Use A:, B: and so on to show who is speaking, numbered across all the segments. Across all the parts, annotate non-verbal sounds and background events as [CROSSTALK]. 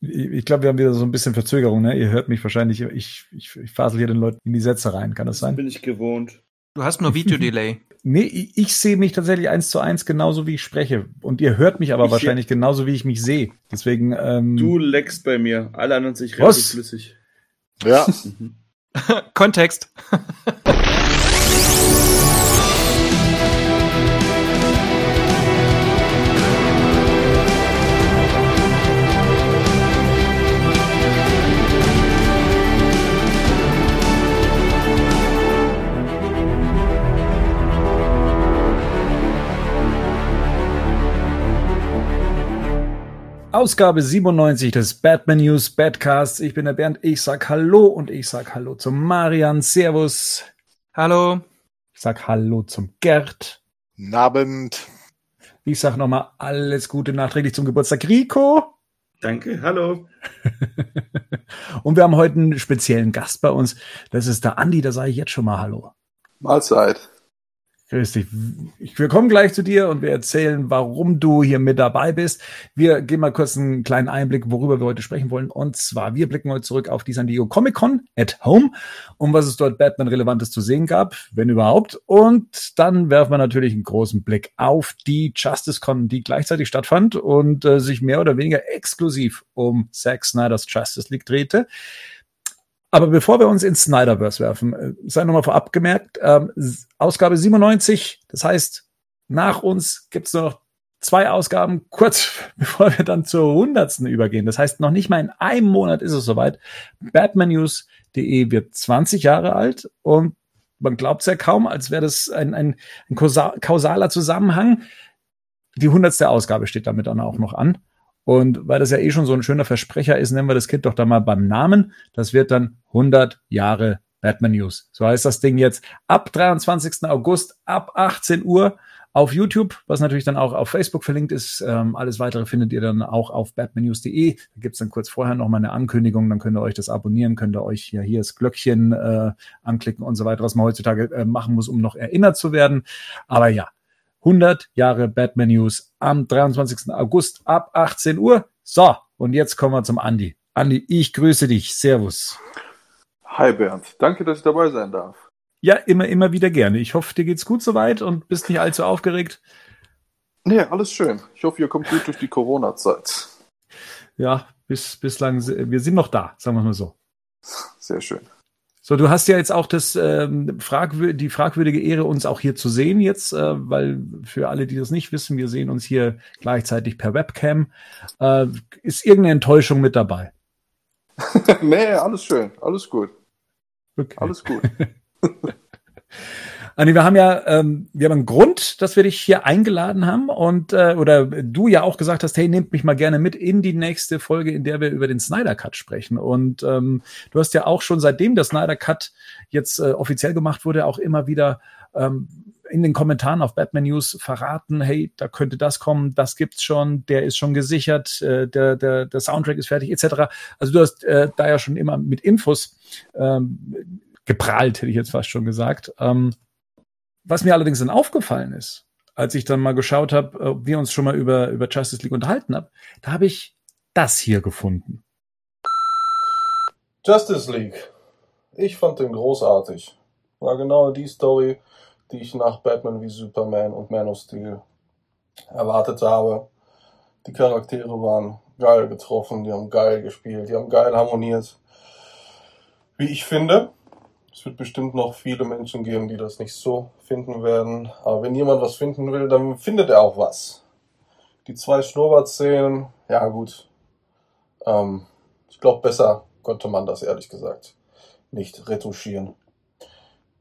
A: Ich glaube, wir haben wieder so ein bisschen Verzögerung, ne? Ihr hört mich wahrscheinlich, ich, ich, ich fasel hier den Leuten in die Sätze rein, kann das sein?
B: bin ich gewohnt.
C: Du hast nur Video-Delay. [LAUGHS]
A: nee, ich, ich sehe mich tatsächlich eins zu eins genauso wie ich spreche. Und ihr hört mich aber ich wahrscheinlich genauso wie ich mich sehe. Deswegen. Ähm,
B: du leckst bei mir. Alle anderen sich relativ flüssig.
D: Ja. [LAUGHS]
C: Kontext. [LAUGHS]
A: Ausgabe 97 des Batman News Badcasts. Ich bin der Bernd. Ich sag Hallo und ich sag Hallo zum Marian. Servus.
C: Hallo.
A: Ich sag Hallo zum Gerd.
D: Abend.
A: Ich sag nochmal alles Gute nachträglich zum Geburtstag Rico.
B: Danke, hallo. [LAUGHS]
A: und wir haben heute einen speziellen Gast bei uns. Das ist der Andi, da sage ich jetzt schon mal Hallo.
D: Mahlzeit.
A: Grüß dich. Wir kommen gleich zu dir und wir erzählen, warum du hier mit dabei bist. Wir geben mal kurz einen kleinen Einblick, worüber wir heute sprechen wollen. Und zwar, wir blicken heute zurück auf die San Diego Comic Con at Home, um was es dort Batman-Relevantes zu sehen gab, wenn überhaupt. Und dann werfen wir natürlich einen großen Blick auf die Justice Con, die gleichzeitig stattfand und äh, sich mehr oder weniger exklusiv um Zack Snyder's Justice League drehte. Aber bevor wir uns ins Snyderverse werfen, äh, sei nochmal vorab gemerkt, ähm, Ausgabe 97, das heißt, nach uns gibt's noch zwei Ausgaben, kurz [LAUGHS] bevor wir dann zur hundertsten übergehen. Das heißt, noch nicht mal in einem Monat ist es soweit. Batmannews.de wird 20 Jahre alt und man glaubt es ja kaum, als wäre das ein, ein, ein kausaler Zusammenhang. Die hundertste Ausgabe steht damit dann auch noch an. Und weil das ja eh schon so ein schöner Versprecher ist, nennen wir das Kind doch da mal beim Namen. Das wird dann 100 Jahre Batman News. So heißt das Ding jetzt ab 23. August ab 18 Uhr auf YouTube, was natürlich dann auch auf Facebook verlinkt ist. Ähm, alles weitere findet ihr dann auch auf batmannews.de. Da gibt's dann kurz vorher noch mal eine Ankündigung, dann könnt ihr euch das abonnieren, könnt ihr euch ja hier das Glöckchen äh, anklicken und so weiter, was man heutzutage äh, machen muss, um noch erinnert zu werden. Aber ja, 100 Jahre Batman News am 23. August ab 18 Uhr. So, und jetzt kommen wir zum Andi. Andi, ich grüße dich. Servus.
D: Hi Bernd, danke, dass ich dabei sein darf.
A: Ja, immer, immer wieder gerne. Ich hoffe, dir geht's gut soweit und bist nicht allzu aufgeregt.
D: Nee, alles schön. Ich hoffe, ihr kommt gut durch die Corona-Zeit.
A: Ja, bis, bislang, wir sind noch da, sagen wir mal so.
D: Sehr schön.
A: So, du hast ja jetzt auch das, ähm, fragwür die fragwürdige Ehre, uns auch hier zu sehen jetzt, äh, weil für alle, die das nicht wissen, wir sehen uns hier gleichzeitig per Webcam. Äh, ist irgendeine Enttäuschung mit dabei? [LAUGHS]
D: nee, alles schön, alles gut. Okay. Alles gut. [LAUGHS]
A: Anni, wir haben ja, ähm, wir haben einen Grund, dass wir dich hier eingeladen haben und äh, oder du ja auch gesagt hast, hey, nehmt mich mal gerne mit in die nächste Folge, in der wir über den Snyder Cut sprechen. Und ähm, du hast ja auch schon seitdem der Snyder Cut jetzt äh, offiziell gemacht wurde, auch immer wieder ähm, in den Kommentaren auf Batman News verraten, hey, da könnte das kommen, das gibt's schon, der ist schon gesichert, äh, der, der, der Soundtrack ist fertig, etc. Also du hast äh, da ja schon immer mit Infos ähm, geprahlt, hätte ich jetzt fast schon gesagt. Ähm, was mir allerdings dann aufgefallen ist, als ich dann mal geschaut habe, ob wir uns schon mal über, über Justice League unterhalten haben, da habe ich das hier gefunden.
E: Justice League. Ich fand den großartig. War genau die Story, die ich nach Batman wie Superman und Man of Steel erwartet habe. Die Charaktere waren geil getroffen, die haben geil gespielt, die haben geil harmoniert. Wie ich finde, es wird bestimmt noch viele Menschen geben, die das nicht so finden werden. Aber wenn jemand was finden will, dann findet er auch was. Die zwei Schnurrbart-Szenen, ja gut. Ähm, ich glaube, besser konnte man das ehrlich gesagt nicht retuschieren.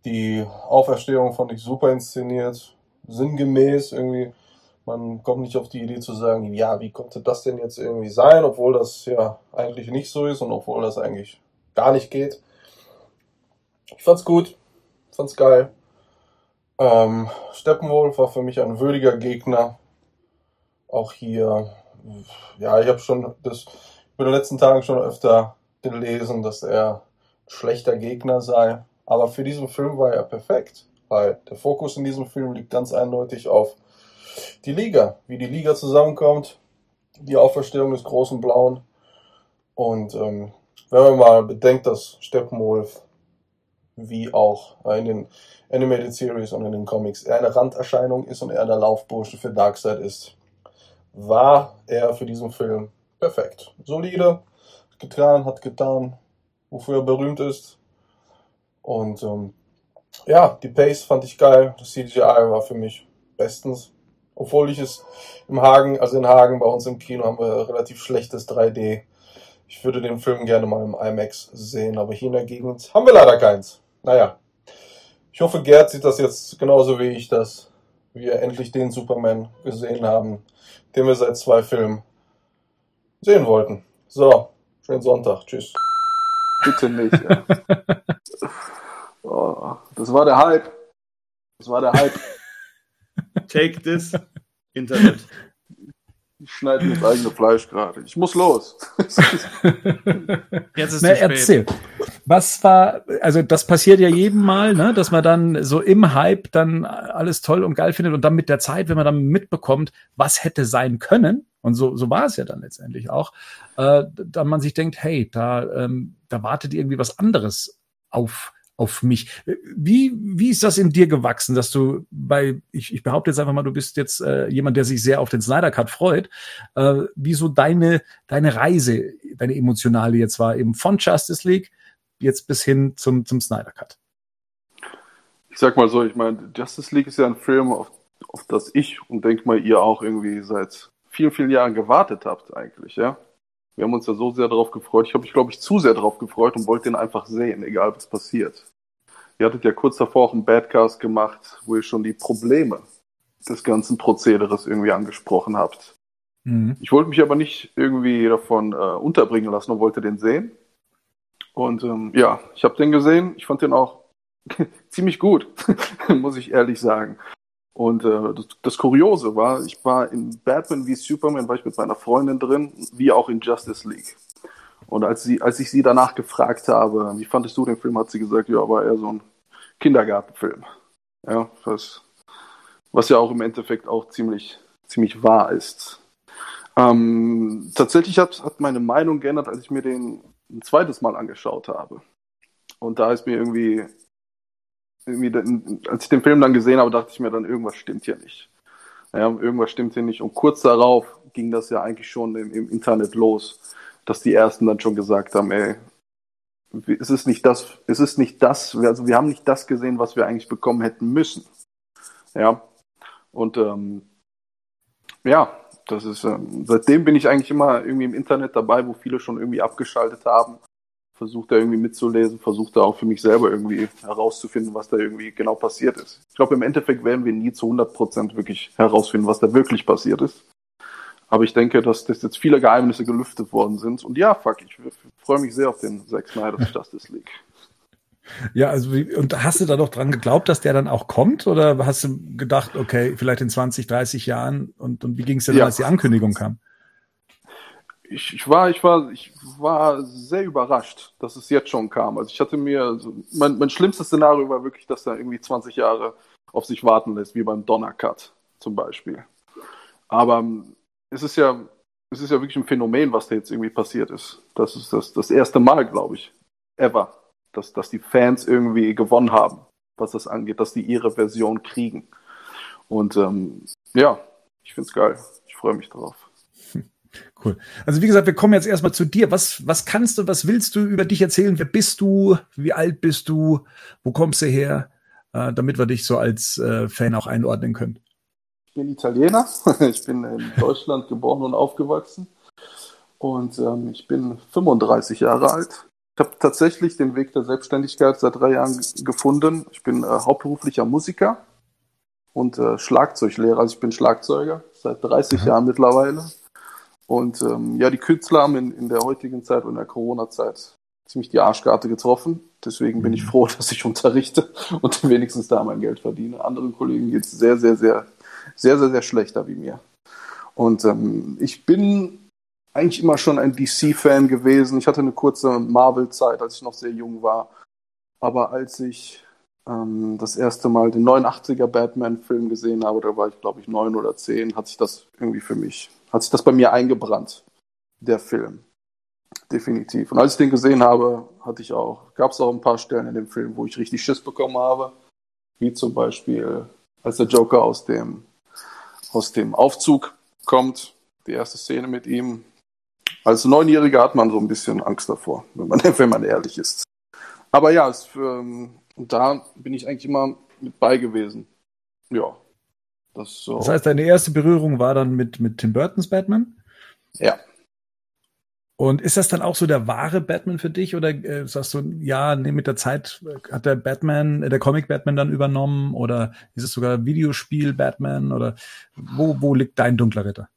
E: Die Auferstehung fand ich super inszeniert, sinngemäß irgendwie. Man kommt nicht auf die Idee zu sagen, ja, wie konnte das denn jetzt irgendwie sein, obwohl das ja eigentlich nicht so ist und obwohl das eigentlich gar nicht geht. Ich fand's gut, fand's geil. Ähm, Steppenwolf war für mich ein würdiger Gegner. Auch hier, ja, ich habe schon das in den letzten Tagen schon öfter gelesen, dass er ein schlechter Gegner sei. Aber für diesen Film war er perfekt, weil der Fokus in diesem Film liegt ganz eindeutig auf die Liga, wie die Liga zusammenkommt, die Auferstehung des großen Blauen.
F: Und ähm, wenn man mal bedenkt, dass Steppenwolf wie auch in den Animated Series und in den Comics er eine Randerscheinung ist und er der Laufbursche für Darkseid ist, war er für diesen Film perfekt. Solide, getan, hat getan, wofür er berühmt ist. Und ähm, ja, die Pace fand ich geil. Das CGI war für mich bestens. Obwohl ich es im Hagen, also in Hagen bei uns im Kino haben wir relativ schlechtes 3D. Ich würde den Film gerne mal im IMAX sehen, aber hier in der Gegend haben wir leider keins. Naja. Ich hoffe, Gerd sieht das jetzt genauso wie ich, dass wir endlich den Superman gesehen haben, den wir seit zwei Filmen sehen wollten. So, schönen Sonntag. Tschüss.
E: Bitte nicht. Ja. oh, das war der Hype. Das war der Hype.
B: Take this, Internet.
E: Ich schneide mir das eigene Fleisch gerade. Ich muss los.
A: Jetzt ist Na, erzähl. Was war, also das passiert ja jedem Mal, ne, dass man dann so im Hype dann alles toll und geil findet und dann mit der Zeit, wenn man dann mitbekommt, was hätte sein können, und so, so war es ja dann letztendlich auch, äh, dann man sich denkt, hey, da, ähm, da wartet irgendwie was anderes auf auf mich. Wie, wie ist das in dir gewachsen, dass du bei, ich, ich behaupte jetzt einfach mal, du bist jetzt äh, jemand, der sich sehr auf den Snyder Cut freut, äh, wie so deine, deine Reise, deine emotionale jetzt war, eben von Justice League jetzt bis hin zum, zum Snyder Cut?
E: Ich sag mal so, ich meine, Justice League ist ja ein Film, auf, auf das ich und denk mal ihr auch irgendwie seit vielen, vielen Jahren gewartet habt eigentlich, ja. Wir haben uns ja so sehr darauf gefreut. Ich habe mich, glaube ich, zu sehr darauf gefreut und wollte den einfach sehen, egal was passiert. Ihr hattet ja kurz davor auch einen Badcast gemacht, wo ihr schon die Probleme des ganzen Prozederes irgendwie angesprochen habt. Mhm. Ich wollte mich aber nicht irgendwie davon äh, unterbringen lassen und wollte den sehen. Und ähm, ja, ich habe den gesehen. Ich fand den auch [LAUGHS] ziemlich gut, [LAUGHS] muss ich ehrlich sagen. Und äh, das, das, Kuriose war, ich war in Batman wie Superman, war ich mit meiner Freundin drin, wie auch in Justice League. Und als, sie, als ich sie danach gefragt habe, wie fandest du den Film, hat sie gesagt, ja, war eher so ein Kindergartenfilm. Ja, was, was ja auch im Endeffekt auch ziemlich, ziemlich wahr ist. Ähm, tatsächlich hat, hat meine Meinung geändert, als ich mir den ein zweites Mal angeschaut habe. Und da ist mir irgendwie irgendwie, als ich den Film dann gesehen habe, dachte ich mir dann, irgendwas stimmt hier nicht. Ja, irgendwas stimmt hier nicht. Und kurz darauf ging das ja eigentlich schon im, im Internet los, dass die ersten dann schon gesagt haben, ey, es ist nicht das, es ist nicht das, also wir haben nicht das gesehen, was wir eigentlich bekommen hätten müssen. Ja. Und ähm, ja, das ist, ähm, seitdem bin ich eigentlich immer irgendwie im Internet dabei, wo viele schon irgendwie abgeschaltet haben versucht da irgendwie mitzulesen, versucht da auch für mich selber irgendwie herauszufinden, was da irgendwie genau passiert ist. Ich glaube, im Endeffekt werden wir nie zu 100 Prozent wirklich herausfinden, was da wirklich passiert ist. Aber ich denke, dass, dass jetzt viele Geheimnisse gelüftet worden sind. Und ja, fuck, ich freue mich sehr auf den Zack Snyder's [LAUGHS] Justice League.
A: Ja, also und hast du da doch dran geglaubt, dass der dann auch kommt? Oder hast du gedacht, okay, vielleicht in 20, 30 Jahren? Und, und wie ging es denn, ja. als die Ankündigung kam?
E: ich, ich, war, ich, war, ich war sehr überrascht, dass es jetzt schon kam. Also ich hatte mir, also mein, mein schlimmstes Szenario war wirklich, dass er irgendwie 20 Jahre auf sich warten lässt, wie beim Donner Cut zum Beispiel. Aber ähm, es ist ja, es ist ja wirklich ein Phänomen, was da jetzt irgendwie passiert ist. Das ist das, das erste Mal, glaube ich, ever, dass, dass die Fans irgendwie gewonnen haben, was das angeht, dass die ihre Version kriegen. Und ähm, ja, ich finde es geil. Ich freue mich darauf. [LAUGHS]
A: Cool. Also wie gesagt, wir kommen jetzt erstmal zu dir. Was, was kannst du, was willst du über dich erzählen? Wer bist du? Wie alt bist du? Wo kommst du her? Äh, damit wir dich so als äh, Fan auch einordnen können.
E: Ich bin Italiener. [LAUGHS] Ich bin in Deutschland geboren und aufgewachsen. Und ähm, ich bin 35 Jahre alt. Ich habe tatsächlich den Weg der Selbstständigkeit seit drei Jahren gefunden. Ich bin äh, hauptberuflicher Musiker und äh, Schlagzeuglehrer. Also ich bin Schlagzeuger seit 30 Aha. Jahren mittlerweile. Und ähm, ja, die Künstler haben in, in der heutigen Zeit und in der Corona-Zeit ziemlich die Arschkarte getroffen. Deswegen bin ich mhm. froh, [LAUGHS] dass ich unterrichte und wenigstens da mein Geld verdiene. Anderen Kollegen geht es sehr, sehr, sehr, sehr, sehr, sehr schlechter wie mir. Und ähm, ich bin eigentlich immer schon ein DC-Fan gewesen. Ich hatte eine kurze Marvel-Zeit, als ich noch sehr jung war. Aber als ich ähm, das erste Mal den 89er Batman-Film gesehen habe, da war ich, glaube ich, neun oder zehn, hat sich das irgendwie für mich hat sich das bei mir eingebrannt, der Film. definitiv. Und als ich den gesehen habe, hatte ich auch, gab es auch ein paar Stellen in dem Film, wo ich richtig Schiss bekommen habe. Wie zum Beispiel, als der Joker aus dem, aus dem Aufzug kommt, die erste Szene mit ihm. Als Neunjähriger hat man so ein bisschen Angst davor, wenn man, [LAUGHS] wenn man ehrlich ist. Aber ja, es, ähm, da bin ich eigentlich immer mit bei gewesen. Ja.
A: Das, so. das heißt, deine erste Berührung war dann mit, mit Tim Burtons Batman?
E: Ja.
A: Und ist das dann auch so der wahre Batman für dich oder äh, sagst du, ja, nee, mit der Zeit hat der Batman, äh, der Comic Batman dann übernommen oder ist es sogar Videospiel Batman oder wo, wo liegt dein dunkler Ritter?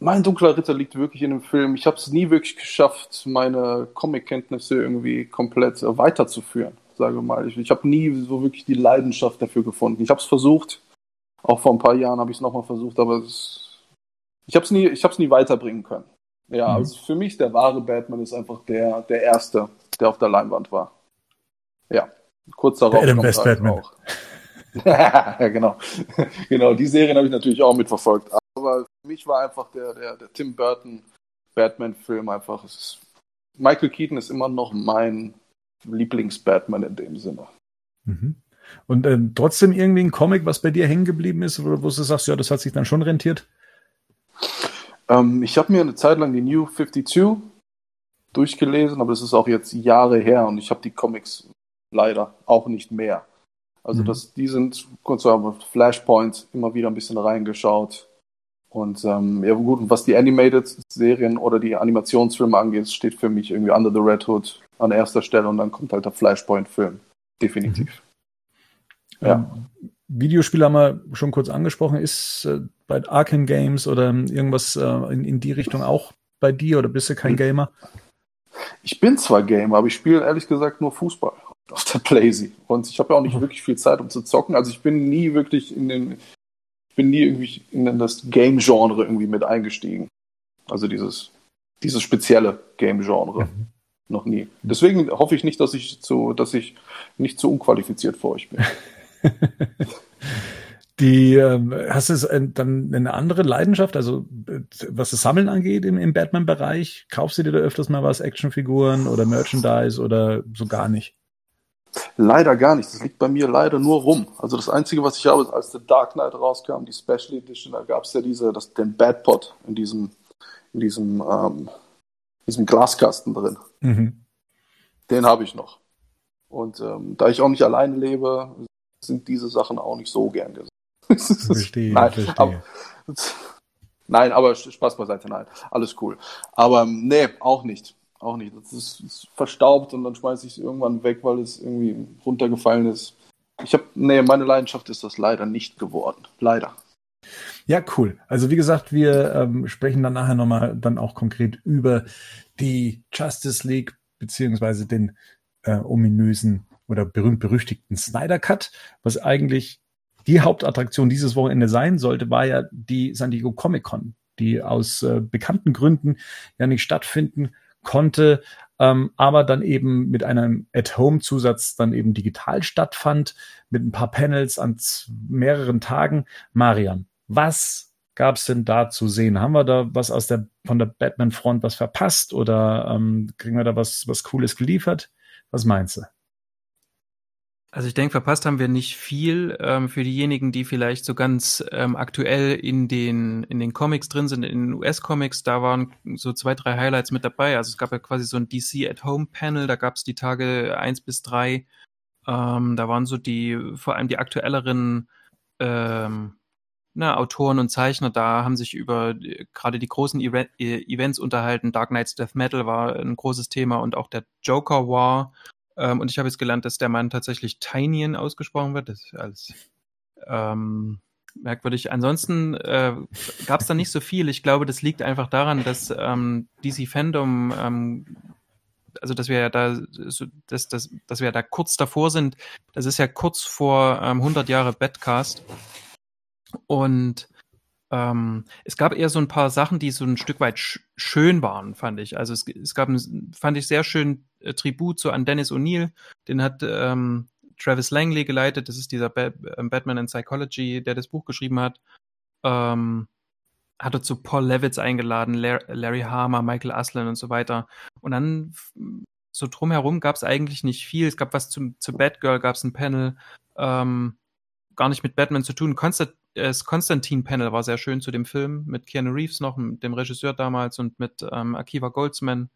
E: Mein dunkler Ritter liegt wirklich in dem Film. Ich habe es nie wirklich geschafft, meine Comic-Kenntnisse irgendwie komplett weiterzuführen, sage mal. Ich, ich habe nie so wirklich die Leidenschaft dafür gefunden. Ich habe es versucht, auch vor ein paar Jahren habe ich es nochmal versucht, aber es, ich habe es nie, ich habe es nie weiterbringen können. Ja, mhm. also für mich der wahre Batman ist einfach der, der erste, der auf der Leinwand war. Ja, kurz darauf
A: der Adam West halt Batman. auch. [LAUGHS]
E: ja, genau. [LAUGHS] genau, die Serien habe ich natürlich auch mitverfolgt. Aber für mich war einfach der, der, der Tim Burton Batman-Film einfach. Ist, Michael Keaton ist immer noch mein Lieblings-Batman in dem Sinne.
A: Mhm. Und ähm, trotzdem irgendwie ein Comic, was bei dir hängen geblieben ist, wo, wo du sagst, ja, das hat sich dann schon rentiert?
E: Ähm, ich habe mir eine Zeit lang die New 52 durchgelesen, aber das ist auch jetzt Jahre her und ich habe die Comics leider auch nicht mehr. Also mhm. das, die sind, kurz sagen, Flashpoint immer wieder ein bisschen reingeschaut. Und ähm, ja gut, was die Animated-Serien oder die Animationsfilme angeht, steht für mich irgendwie Under the Red Hood an erster Stelle und dann kommt halt der Flashpoint-Film. Definitiv.
A: Mhm. Ja. Ähm, Videospiele haben wir schon kurz angesprochen. Ist äh, bei Arkham Games oder irgendwas äh, in, in die Richtung auch bei dir oder bist du kein Gamer?
E: Ich bin zwar Gamer, aber ich spiele ehrlich gesagt nur Fußball auf der Playsee. Und ich habe ja auch nicht mhm. wirklich viel Zeit, um zu zocken. Also ich bin nie wirklich in den, bin nie irgendwie in das Game-Genre irgendwie mit eingestiegen. Also dieses, dieses spezielle Game-Genre. Mhm. Noch nie. Deswegen hoffe ich nicht, dass ich zu, dass ich nicht zu unqualifiziert für euch bin. [LAUGHS]
A: Die, ähm, hast du dann eine andere Leidenschaft, also was das Sammeln angeht im, im Batman-Bereich? Kaufst du dir da öfters mal was, Actionfiguren oder Merchandise oder so gar nicht?
E: Leider gar nicht. Das liegt bei mir leider nur rum. Also das Einzige, was ich habe, ist, als The Dark Knight rauskam, die Special Edition, da gab es ja diese, das, den Batpot in diesem, in diesem, ähm, diesem Glaskasten drin. Mhm. Den habe ich noch. Und ähm, da ich auch nicht alleine lebe, sind diese Sachen auch nicht so gern gesehen. [LAUGHS]
A: Verstehe, nein, verstehe.
E: Aber, nein, aber Spaß beiseite, nein. Alles cool. Aber nee, auch nicht. Auch nicht. Das ist, ist verstaubt und dann schmeiße ich es irgendwann weg, weil es irgendwie runtergefallen ist. Ich habe, nee, meine Leidenschaft ist das leider nicht geworden. Leider.
A: Ja, cool. Also wie gesagt, wir ähm, sprechen dann nachher nochmal dann auch konkret über die Justice League beziehungsweise den äh, ominösen oder berühmt-berüchtigten Snyder Cut, was eigentlich die Hauptattraktion dieses Wochenende sein sollte, war ja die San Diego Comic Con, die aus äh, bekannten Gründen ja nicht stattfinden konnte, ähm, aber dann eben mit einem At-Home-Zusatz dann eben digital stattfand, mit ein paar Panels an mehreren Tagen. Marian, was gab es denn da zu sehen? Haben wir da was aus der von der Batman-Front was verpasst oder ähm, kriegen wir da was, was Cooles geliefert? Was meinst du?
C: Also ich denke, verpasst haben wir nicht viel ähm, für diejenigen, die vielleicht so ganz ähm, aktuell in den in den Comics drin sind, in den US-Comics. Da waren so zwei, drei Highlights mit dabei. Also es gab ja quasi so ein DC at Home Panel. Da gab es die Tage eins bis drei. Ähm, da waren so die vor allem die aktuelleren ähm, na, Autoren und Zeichner. Da haben sich über gerade die großen Event, äh, Events unterhalten. Dark Knights Death Metal war ein großes Thema und auch der Joker War ähm, und ich habe jetzt gelernt, dass der Mann tatsächlich Tynien ausgesprochen wird. Das ist alles ähm, merkwürdig. Ansonsten äh, gab es da nicht so viel. Ich glaube, das liegt einfach daran, dass ähm, DC Fandom, ähm, also dass wir ja da, dass, dass, dass wir da kurz davor sind. Das ist ja kurz vor ähm, 100 Jahre Badcast. Und ähm, es gab eher so ein paar Sachen, die so ein Stück weit sch schön waren, fand ich. Also es, es gab, ein, fand ich sehr schön äh, Tribut so an Dennis O'Neill. Den hat ähm, Travis Langley geleitet. Das ist dieser ba ähm, Batman in Psychology, der das Buch geschrieben hat. Ähm, hat er zu Paul Levitz eingeladen, Larry Harmer, Michael Aslan und so weiter. Und dann so drumherum gab es eigentlich nicht viel. Es gab was zu, zu Batgirl, gab es ein Panel, ähm, gar nicht mit Batman zu tun. Konstant, äh, das Konstantin-Panel war sehr schön zu dem Film, mit Keanu Reeves noch, mit dem Regisseur damals und mit ähm, Akiva Goldsman.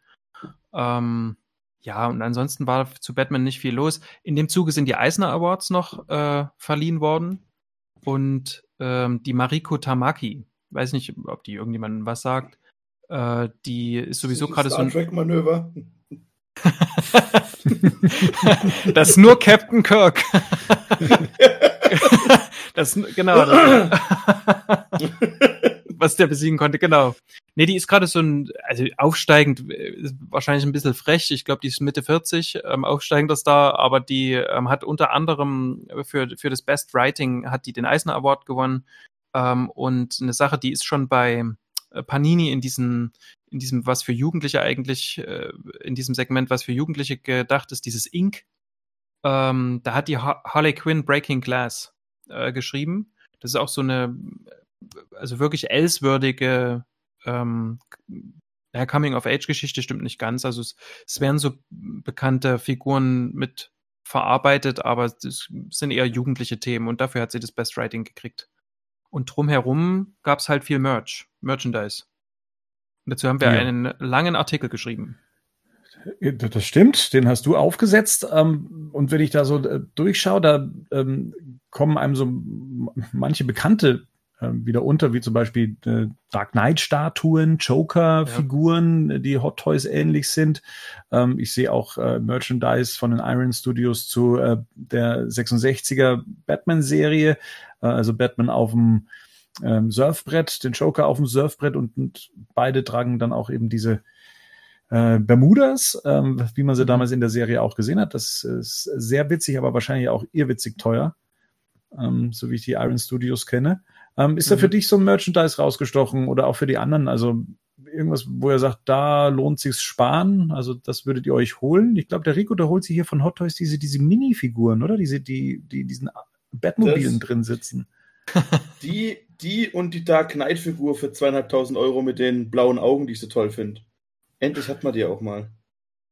C: Ähm, ja, und ansonsten war zu Batman nicht viel los. In dem Zuge sind die Eisner Awards noch äh, verliehen worden. Und ähm, die Mariko Tamaki, weiß nicht, ob die irgendjemandem was sagt, äh, die ist sowieso gerade so ein.
B: Trek-Manöver. [LAUGHS]
C: das ist nur Captain Kirk. [LAUGHS] das, genau. Das, [LAUGHS] was der besiegen konnte, genau. Nee, die ist gerade so ein, also aufsteigend, wahrscheinlich ein bisschen frech. Ich glaube, die ist Mitte 40, ähm, aufsteigender Star, aber die ähm, hat unter anderem für, für das Best Writing hat die den Eisner Award gewonnen. Ähm, und eine Sache, die ist schon bei äh, Panini in diesem, in diesem, was für Jugendliche eigentlich, äh, in diesem Segment, was für Jugendliche gedacht ist, dieses Ink. Ähm, da hat die ha Harley Quinn Breaking Glass äh, geschrieben. Das ist auch so eine, also wirklich elswürdige ähm, ja, Coming-of-Age-Geschichte stimmt nicht ganz. Also es, es werden so bekannte Figuren mit verarbeitet, aber es sind eher jugendliche Themen und dafür hat sie das Best Writing gekriegt. Und drumherum gab es halt viel Merch, Merchandise. Und dazu haben wir ja. einen langen Artikel geschrieben.
A: Das stimmt, den hast du aufgesetzt. Ähm, und wenn ich da so äh, durchschaue, da ähm, kommen einem so manche bekannte ähm, wieder unter, wie zum Beispiel äh, Dark Knight-Statuen, Joker-Figuren, ja. die Hot Toys ähnlich sind. Ich sehe auch äh, Merchandise von den Iron Studios zu äh, der 66er Batman-Serie, äh, also Batman auf dem Surfbrett, den Joker auf dem Surfbrett und beide tragen dann auch eben diese äh, Bermudas, ähm, wie man sie mhm. damals in der Serie auch gesehen hat. Das ist sehr witzig, aber wahrscheinlich auch irrwitzig teuer, ähm, so wie ich die Iron Studios kenne. Ähm, ist mhm. da für dich so ein Merchandise rausgestochen oder auch für die anderen? Also irgendwas, wo er sagt, da lohnt sich's sparen. Also das würdet ihr euch holen. Ich glaube, der Rico, der holt sich hier von Hot Toys diese, diese Minifiguren, oder? Diese, die, die diesen Batmobilen das, drin sitzen. [LAUGHS] [LAUGHS]
B: Die, die und die Dark Knight Figur für zweieinhalbtausend Euro mit den blauen Augen, die ich so toll finde. Endlich hat man die auch mal.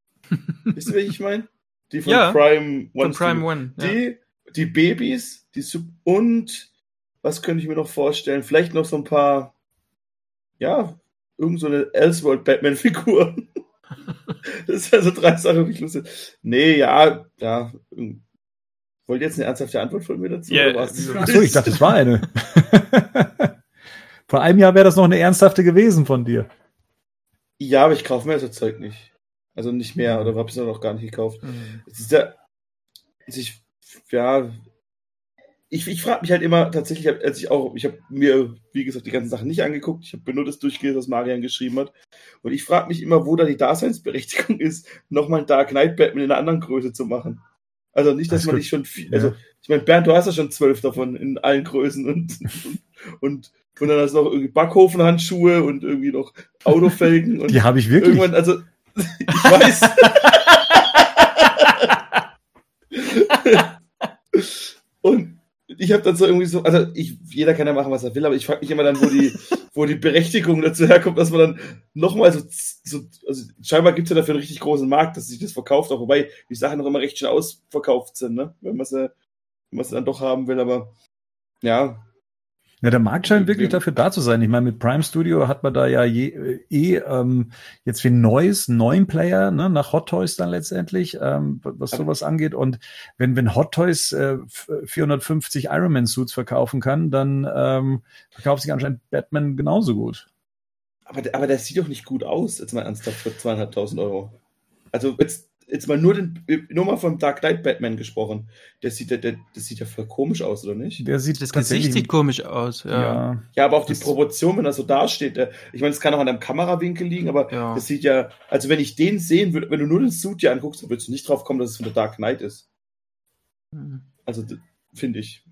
B: [LAUGHS] Wisst ihr, welche ich meine? Die von ja, Prime
C: One. Von Prime One.
B: Die, ja. die Babys, die und was könnte ich mir noch vorstellen? Vielleicht noch so ein paar, ja, irgend so eine Elseworld-Batman-Figur. [LAUGHS] das ist also drei Sachen, die ich lustig. Nee, ja, ja. Wollt ihr jetzt eine ernsthafte Antwort von mir dazu?
A: Yeah. Achso, ich dachte, das war eine. [LAUGHS] Vor einem Jahr wäre das noch eine ernsthafte gewesen von dir.
B: Ja, aber ich kaufe mir das Zeug nicht. Also nicht mehr, oder habe ich es noch gar nicht gekauft. Mhm. Es ist ja, ich, ja, ich, ich frage mich halt immer tatsächlich, als ich auch, ich habe mir, wie gesagt, die ganzen Sachen nicht angeguckt. Ich habe nur das durchgelesen, was Marian geschrieben hat. Und ich frage mich immer, wo da die Daseinsberechtigung [LAUGHS] ist, nochmal ein Dark Knight Batman in einer anderen Größe zu machen. Also nicht, dass das man nicht schon viel, also ich meine, Bernd, du hast ja schon zwölf davon in allen Größen und, und, und dann hast du noch irgendwie Backhofenhandschuhe und irgendwie noch Autofelgen. Und
A: die habe ich wirklich.
B: Irgendwann, also ich weiß. [LAUGHS] und ich habe dann so irgendwie so, also ich, jeder kann ja machen, was er will, aber ich frage mich immer dann, wo die, [LAUGHS] wo die Berechtigung dazu herkommt, dass man dann nochmal so, so, also scheinbar gibt es ja dafür einen richtig großen Markt, dass sich das verkauft, auch wobei die Sachen noch immer recht schnell ausverkauft sind, ne? Wenn man sie, wenn man sie dann doch haben will, aber ja,
A: ja, der Markt scheint wirklich dafür da zu sein. Ich meine, mit Prime Studio hat man da ja je, eh ähm, jetzt wie ein neues, neuen Player, ne, nach Hot Toys dann letztendlich, ähm, was sowas angeht. Und wenn, wenn Hot Toys äh, 450 Iron Man Suits verkaufen kann, dann ähm, verkauft sich anscheinend Batman genauso gut.
B: Aber, aber der sieht doch nicht gut aus, jetzt mal ernsthaft, für zweieinhalbtausend Euro. Also jetzt jetzt mal nur, den, nur mal vom Dark Knight Batman gesprochen. Der sieht, der, der, das sieht ja voll komisch aus, oder nicht?
C: Der sieht das Gesicht sieht komisch aus, ja.
B: Ja, ja aber auch die Proportion, wenn er so dasteht. Der, ich meine, es kann auch an einem Kamerawinkel liegen, aber ja. das sieht ja, also wenn ich den sehen würde, wenn du nur den Suit dir anguckst, dann würdest du nicht drauf kommen, dass es von der Dark Knight ist. Mhm. Also, finde ich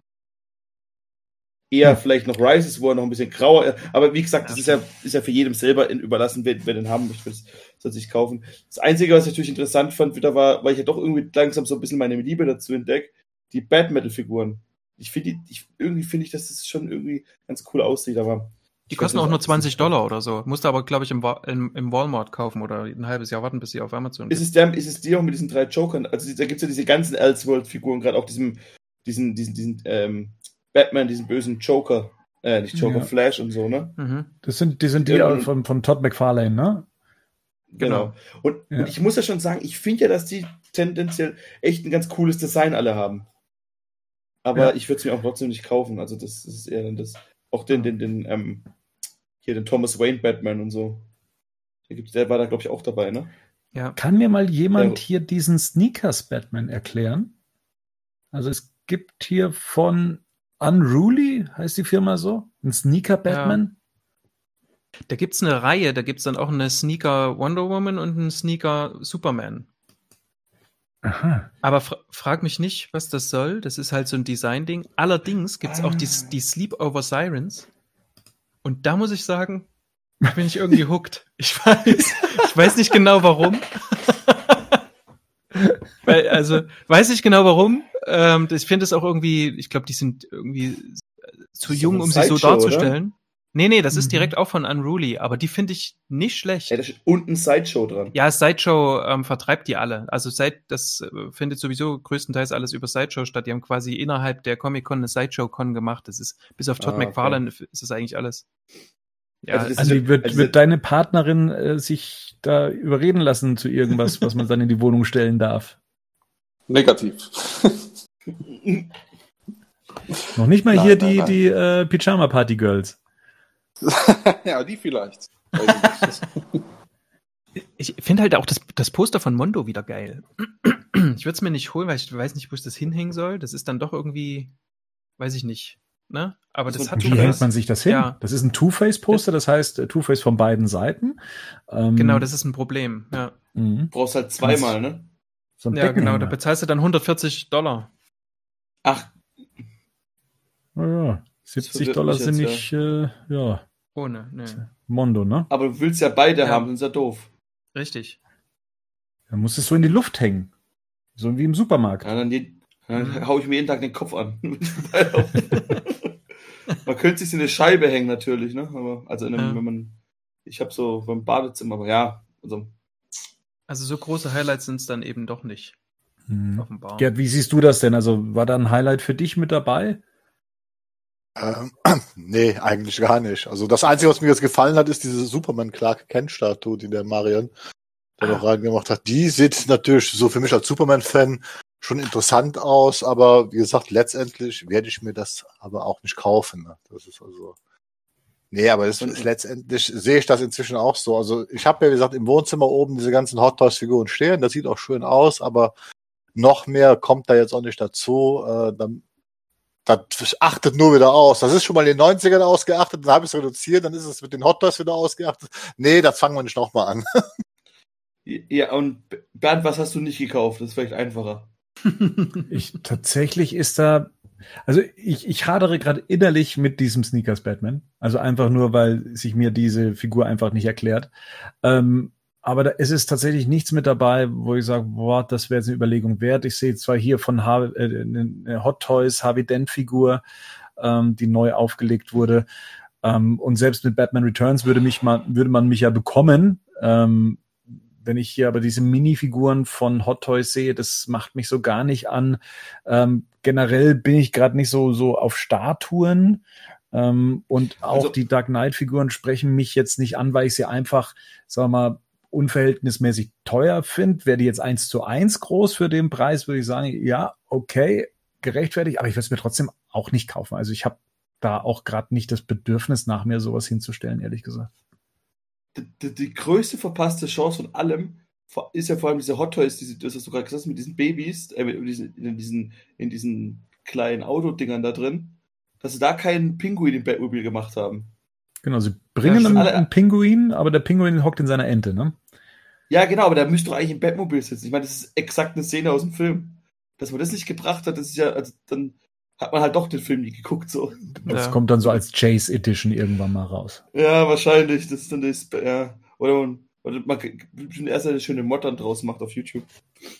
B: eher vielleicht noch Rises, wo er noch ein bisschen grauer Aber wie gesagt, das ist ja, ist ja für jedem selber überlassen, wer, wer den haben möchte, soll sich kaufen. Das Einzige, was ich natürlich interessant fand, wieder war, weil ich ja doch irgendwie langsam so ein bisschen meine Liebe dazu entdeckt, die Bad Metal-Figuren. Ich finde, ich, irgendwie finde ich, dass das schon irgendwie ganz cool aussieht, aber
C: Die kosten auch nur 20 Dollar oder so. Musst du aber, glaube ich, im, im, im, Walmart kaufen oder ein halbes Jahr warten, bis sie auf Amazon
B: ist. Es der, ist es die auch mit diesen drei Jokern? Also da gibt es ja diese ganzen Elseworld-Figuren, gerade auch diesem, diesen, diesen, diesen ähm, Batman, diesen bösen Joker. Äh, nicht Joker, ja. Flash und so, ne?
A: Mhm. Das sind die, sind die ja, von, von Todd McFarlane, ne?
B: Genau. genau. Und, ja. und, ich muss ja schon sagen, ich finde ja, dass die tendenziell echt ein ganz cooles Design alle haben. Aber ich würde es mir auch trotzdem nicht kaufen. Also das, das ist eher dann das. Auch den, den, den, ähm, hier den Thomas Wayne Batman und so. Der, gibt, der war da, glaube ich, auch dabei, ne?
A: Ja. Kann mir mal jemand der, hier diesen Sneakers Batman erklären? Also es gibt hier von Unruly, heißt die Firma so, ein Sneaker Batman.
C: Ja. Da gibt es eine Reihe, da gibt es dann auch eine Sneaker Wonder Woman und einen Sneaker Superman. Aha. Aber fra frag mich nicht, was das soll. Das ist halt so ein Design-Ding. Allerdings gibt es auch die, ah. die Sleepover Sirens. Und da muss ich sagen, bin ich irgendwie hooked. Ich weiß, ich weiß nicht genau warum. [LAUGHS] Weil, also, weiß ich genau warum. Ähm, ich finde es auch irgendwie, ich glaube, die sind irgendwie zu jung, um sich so darzustellen. Oder? Nee, nee, das mhm. ist direkt auch von Unruly, aber die finde ich nicht schlecht.
B: Ja, da steht unten Sideshow dran.
C: Ja, Sideshow ähm, vertreibt die alle. Also seit das äh, findet sowieso größtenteils alles über Sideshow statt. Die haben quasi innerhalb der Comic-Con eine Sideshow-Con gemacht. Das ist, bis auf Todd ah, McFarlane okay. ist das eigentlich alles.
A: Ja, also, also wird, also wird deine Partnerin äh, sich da überreden lassen zu irgendwas, was man dann in die Wohnung stellen darf?
E: Negativ. [LAUGHS]
A: Noch nicht mal nein, hier nein, die, nein. die äh, Pyjama Party Girls. [LAUGHS]
E: ja, die vielleicht. [LAUGHS]
C: ich finde halt auch das, das Poster von Mondo wieder geil. ich würde es mir nicht holen, weil ich weiß nicht, wo ich das hinhängen soll. Das ist dann doch irgendwie, weiß ich nicht. Ne? Aber das, das hat
A: Wie hängt man sich das hin? Ja. Das ist ein Two-Face-Poster, das heißt äh, Two-Face von beiden Seiten.
C: Ähm, genau, das ist ein Problem. Ja.
B: Mhm. Brauchst halt zweimal, ne?
C: So ja, genau, da bezahlst du dann 140 Dollar.
B: Ach.
A: Naja, 70 Dollar sind nicht, ja. Äh, ja.
C: Ohne, ne.
A: Mondo, ne?
B: Aber du willst ja beide ja. haben, das ist ja doof.
C: Richtig.
A: Dann muss es so in die Luft hängen. So wie im Supermarkt.
B: Ja, dann, die, dann mhm. [LAUGHS] hau ich mir jeden Tag den Kopf an. [LAUGHS] [LAUGHS] man könnte sich in eine Scheibe hängen natürlich, ne? Aber, also einem, ja. wenn man, ich habe so beim Badezimmer, aber ja, also.
C: Also so große Highlights sind es dann eben doch nicht.
A: Hm. Offenbar. Gerd, wie siehst du das denn? Also war da ein Highlight für dich mit dabei?
F: Ähm, [CLEARS THROAT] nee, eigentlich gar nicht. Also das Einzige, was mir jetzt gefallen hat, ist diese Superman Clark Kent Statue, die der Marion da noch ah. reingemacht hat. Die sieht natürlich so für mich als Superman-Fan schon interessant aus, aber wie gesagt, letztendlich werde ich mir das aber auch nicht kaufen. Ne? Das ist also. Nee, aber das ist letztendlich sehe ich das inzwischen auch so. Also ich habe ja, wie gesagt, im Wohnzimmer oben diese ganzen Hot Toys Figuren stehen. Das sieht auch schön aus, aber noch mehr kommt da jetzt auch nicht dazu. Äh, dann das achtet nur wieder aus. Das ist schon mal in den 90ern ausgeachtet, dann habe ich es reduziert, dann ist es mit den Hot Toys wieder ausgeachtet. Nee, das fangen wir nicht nochmal an.
B: Ja, und Bernd, was hast du nicht gekauft? Das ist vielleicht einfacher.
A: Ich, tatsächlich ist da, also ich, ich hadere gerade innerlich mit diesem Sneakers Batman. Also einfach nur, weil sich mir diese Figur einfach nicht erklärt. Ähm, aber da ist es tatsächlich nichts mit dabei, wo ich sage, boah, das wäre jetzt eine Überlegung wert. Ich sehe zwar hier von Har äh, Hot Toys Harvey Dent Figur, ähm, die neu aufgelegt wurde. Ähm, und selbst mit Batman Returns würde mich mal, würde man mich ja bekommen. Ähm, wenn ich hier aber diese Minifiguren von Hot Toys sehe, das macht mich so gar nicht an. Ähm, generell bin ich gerade nicht so, so auf Statuen. Ähm, und auch also, die Dark Knight Figuren sprechen mich jetzt nicht an, weil ich sie einfach, sag mal, unverhältnismäßig teuer finde. Wäre die jetzt eins zu eins groß für den Preis, würde ich sagen, ja, okay, gerechtfertigt, aber ich würde es mir trotzdem auch nicht kaufen. Also ich habe da auch gerade nicht das Bedürfnis nach mir sowas hinzustellen, ehrlich gesagt.
B: Die, die, größte verpasste Chance von allem ist ja vor allem diese Hot Toys, diese, das hast du gerade gesagt, mit diesen Babys, äh, in, diesen, in, diesen, in diesen kleinen Autodingern da drin, dass sie da keinen Pinguin im Batmobil gemacht haben.
A: Genau, sie bringen ja, einen, einen, Pinguin, aber der Pinguin hockt in seiner Ente, ne?
B: Ja, genau, aber der müsste doch eigentlich im Batmobil sitzen. Ich meine, das ist exakt eine Szene aus dem Film. Dass man das nicht gebracht hat, das ist ja, also dann hat man halt doch den Film nie geguckt, so.
A: Das ja. kommt dann so als Chase Edition irgendwann mal raus.
B: Ja, wahrscheinlich. Das ist dann das, ja. Oder man, oder man erst eine schöne Mod dann draus macht auf YouTube.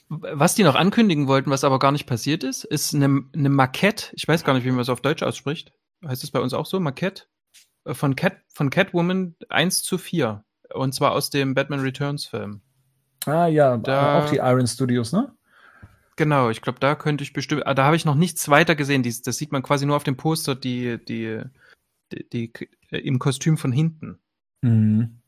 C: Was die noch ankündigen wollten, was aber gar nicht passiert ist, ist eine, eine Makette. Ich weiß gar nicht, wie man es auf Deutsch ausspricht. Heißt es bei uns auch so, Makette? von, Cat, von Catwoman 1 zu 4. Und zwar aus dem Batman Returns Film.
A: Ah ja, da, auch die Iron Studios, ne?
C: Genau, ich glaube, da könnte ich bestimmt, ah, da habe ich noch nichts weiter gesehen. Dies, das sieht man quasi nur auf dem Poster, die, die, die, die im Kostüm von hinten.
A: Mhm.